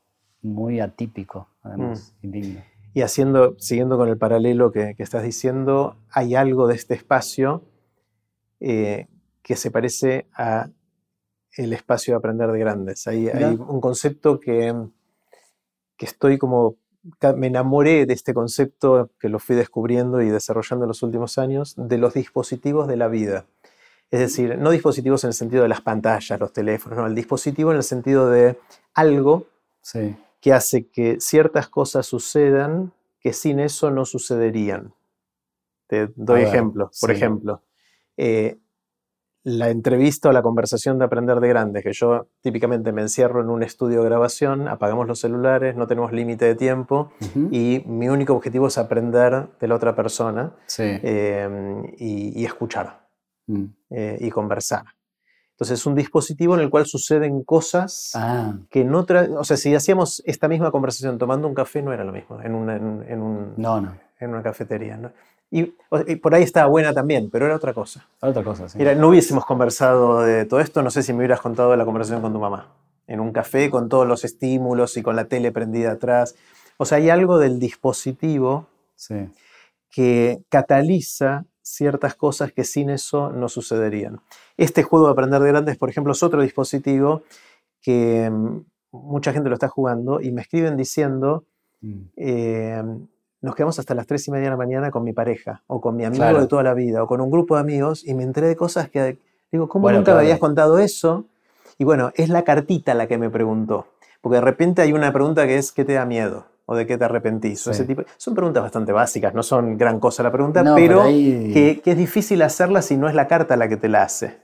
muy atípico, además, mm. y haciendo, siguiendo con el paralelo que, estás diciendo, hay algo de este espacio eh, que se parece a el espacio de aprender de grandes. hay un concepto que que estoy como, me enamoré de este concepto que lo fui descubriendo y desarrollando en los últimos años, de los dispositivos de la vida. Es decir, no dispositivos en el sentido de las pantallas, los teléfonos, no, el dispositivo en el sentido de algo que hace que ciertas cosas sucedan que sin eso no sucederían. Te doy ejemplos. Por ejemplo, eh, la entrevista o la conversación de aprender de grandes, que yo típicamente me encierro en un estudio de grabación, apagamos los celulares, no tenemos límite de tiempo y mi único objetivo es aprender de la otra persona em, y, escuchar mm. eh, y conversar. Entonces es un dispositivo en el cual suceden cosas ah. que en otra... O sea, si hacíamos esta misma conversación tomando un café no era lo mismo en, una, un, no, no. en una cafetería. ¿no? Y, por ahí estaba buena también, pero era otra cosa. Otra cosa, sí. Mira, no hubiésemos conversado de todo esto, no sé si me hubieras contado la conversación con tu mamá. En un café con todos los estímulos y con la tele prendida atrás. O sea, hay algo del dispositivo que cataliza ciertas cosas que sin eso no sucederían. Este juego de aprender de grandes, por ejemplo, es otro dispositivo que mm, mucha gente lo está jugando y me escriben diciendo, mm. eh, nos quedamos hasta las 3 y media de la mañana con mi pareja, o con mi amigo de toda la vida, o con un grupo de amigos, y me enteré de cosas que, digo, ¿cómo nunca me habías contado eso? Y bueno, es la cartita la que me preguntó. Porque de repente hay una pregunta que es, ¿qué te da miedo? ¿O de qué te arrepentís? Ese tipo, son preguntas bastante básicas, no son gran cosa la pregunta, pero, que, es difícil hacerla si no es la carta la que te la hace.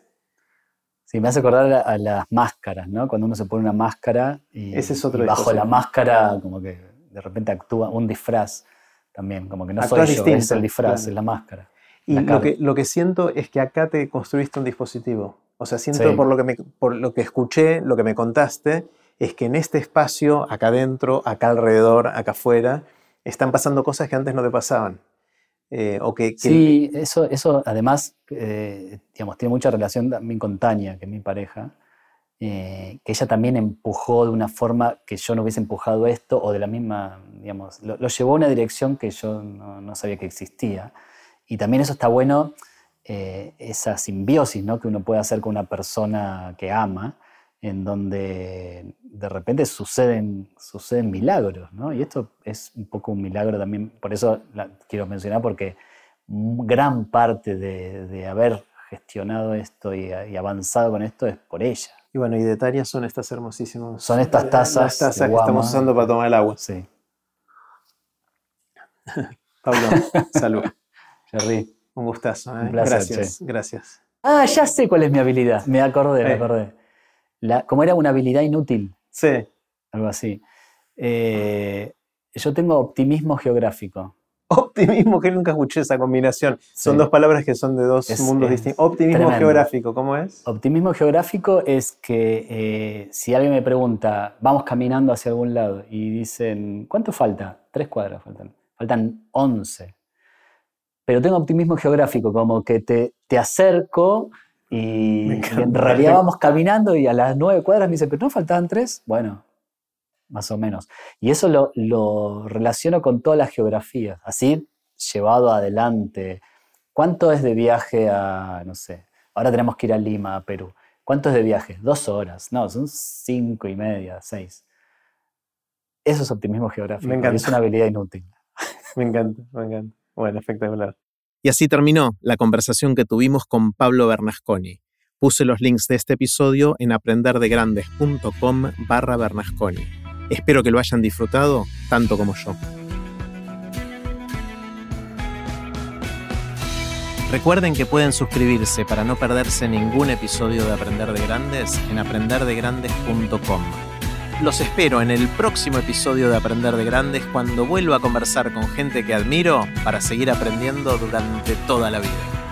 Sí, me hace acordar a, las máscaras, ¿no? Cuando uno se pone una máscara y, Ese es otro bajo la máscara como que de repente actúa un disfraz también, como que no soy yo, es el disfraz, es la máscara. Y lo que, lo que, siento es que acá te construiste un dispositivo. O sea, siento por, lo que me, por lo que escuché, lo que me contaste, es que en este espacio, acá adentro, acá alrededor, acá afuera, están pasando cosas que antes no te pasaban. Eh, o que, Sí, eso, eso además eh, digamos, tiene mucha relación también con Tania, que es mi pareja, eh, que ella también empujó de una forma que yo no hubiese empujado esto, o de la misma, digamos, lo, llevó a una dirección que yo no, no, sabía que existía. Y también eso está bueno, esa simbiosis ¿no? que uno puede hacer con una persona que ama, en donde de repente suceden, suceden milagros, ¿no? Y esto es un poco un milagro también, por eso la quiero mencionar, porque gran parte de, haber gestionado esto y, avanzado con esto es por ella. Y bueno, y de Tania son estas hermosísimas. Son estas tazas. Las tazas que estamos usando para tomar el agua. Sí. Pablo, salud. Jerry. Un gustazo. ¿eh? gracias, gracias. Ah, ya sé cuál es mi habilidad. Me acordé, me acordé como era una habilidad inútil. Sí. Algo así. Eh, yo tengo optimismo geográfico. Optimismo, que nunca escuché esa combinación. Son dos palabras que son de dos mundos distintos. Optimismo geográfico, ¿cómo es? Optimismo geográfico es que eh, si alguien me pregunta, vamos caminando hacia algún lado y dicen, ¿cuánto falta? Tres cuadras faltan. Faltan once. Pero tengo optimismo geográfico, como que te, te acerco y, en realidad vamos caminando y a las nueve cuadras me dice, pero no faltaban tres. Bueno, más o menos. Y eso lo, lo relaciono con todas las geografías, así llevado adelante. ¿Cuánto es de viaje a, no sé, ahora tenemos que ir a Lima, a Perú? ¿Cuánto es de viaje? Dos horas. No, son cinco y media, seis. Eso es optimismo geográfico. Me encanta. Es una habilidad inútil. Me encanta, me encanta. Bueno, espectacular. Y así terminó la conversación que tuvimos con Pablo Bernasconi. Puse los links de este episodio en aprenderdegrandes.com barra Bernasconi. Espero que lo hayan disfrutado tanto como yo. Recuerden que pueden suscribirse para no perderse ningún episodio de Aprender de Grandes en aprenderdegrandes.com. Los espero en el próximo episodio de Aprender de Grandes cuando vuelva a conversar con gente que admiro para seguir aprendiendo durante toda la vida.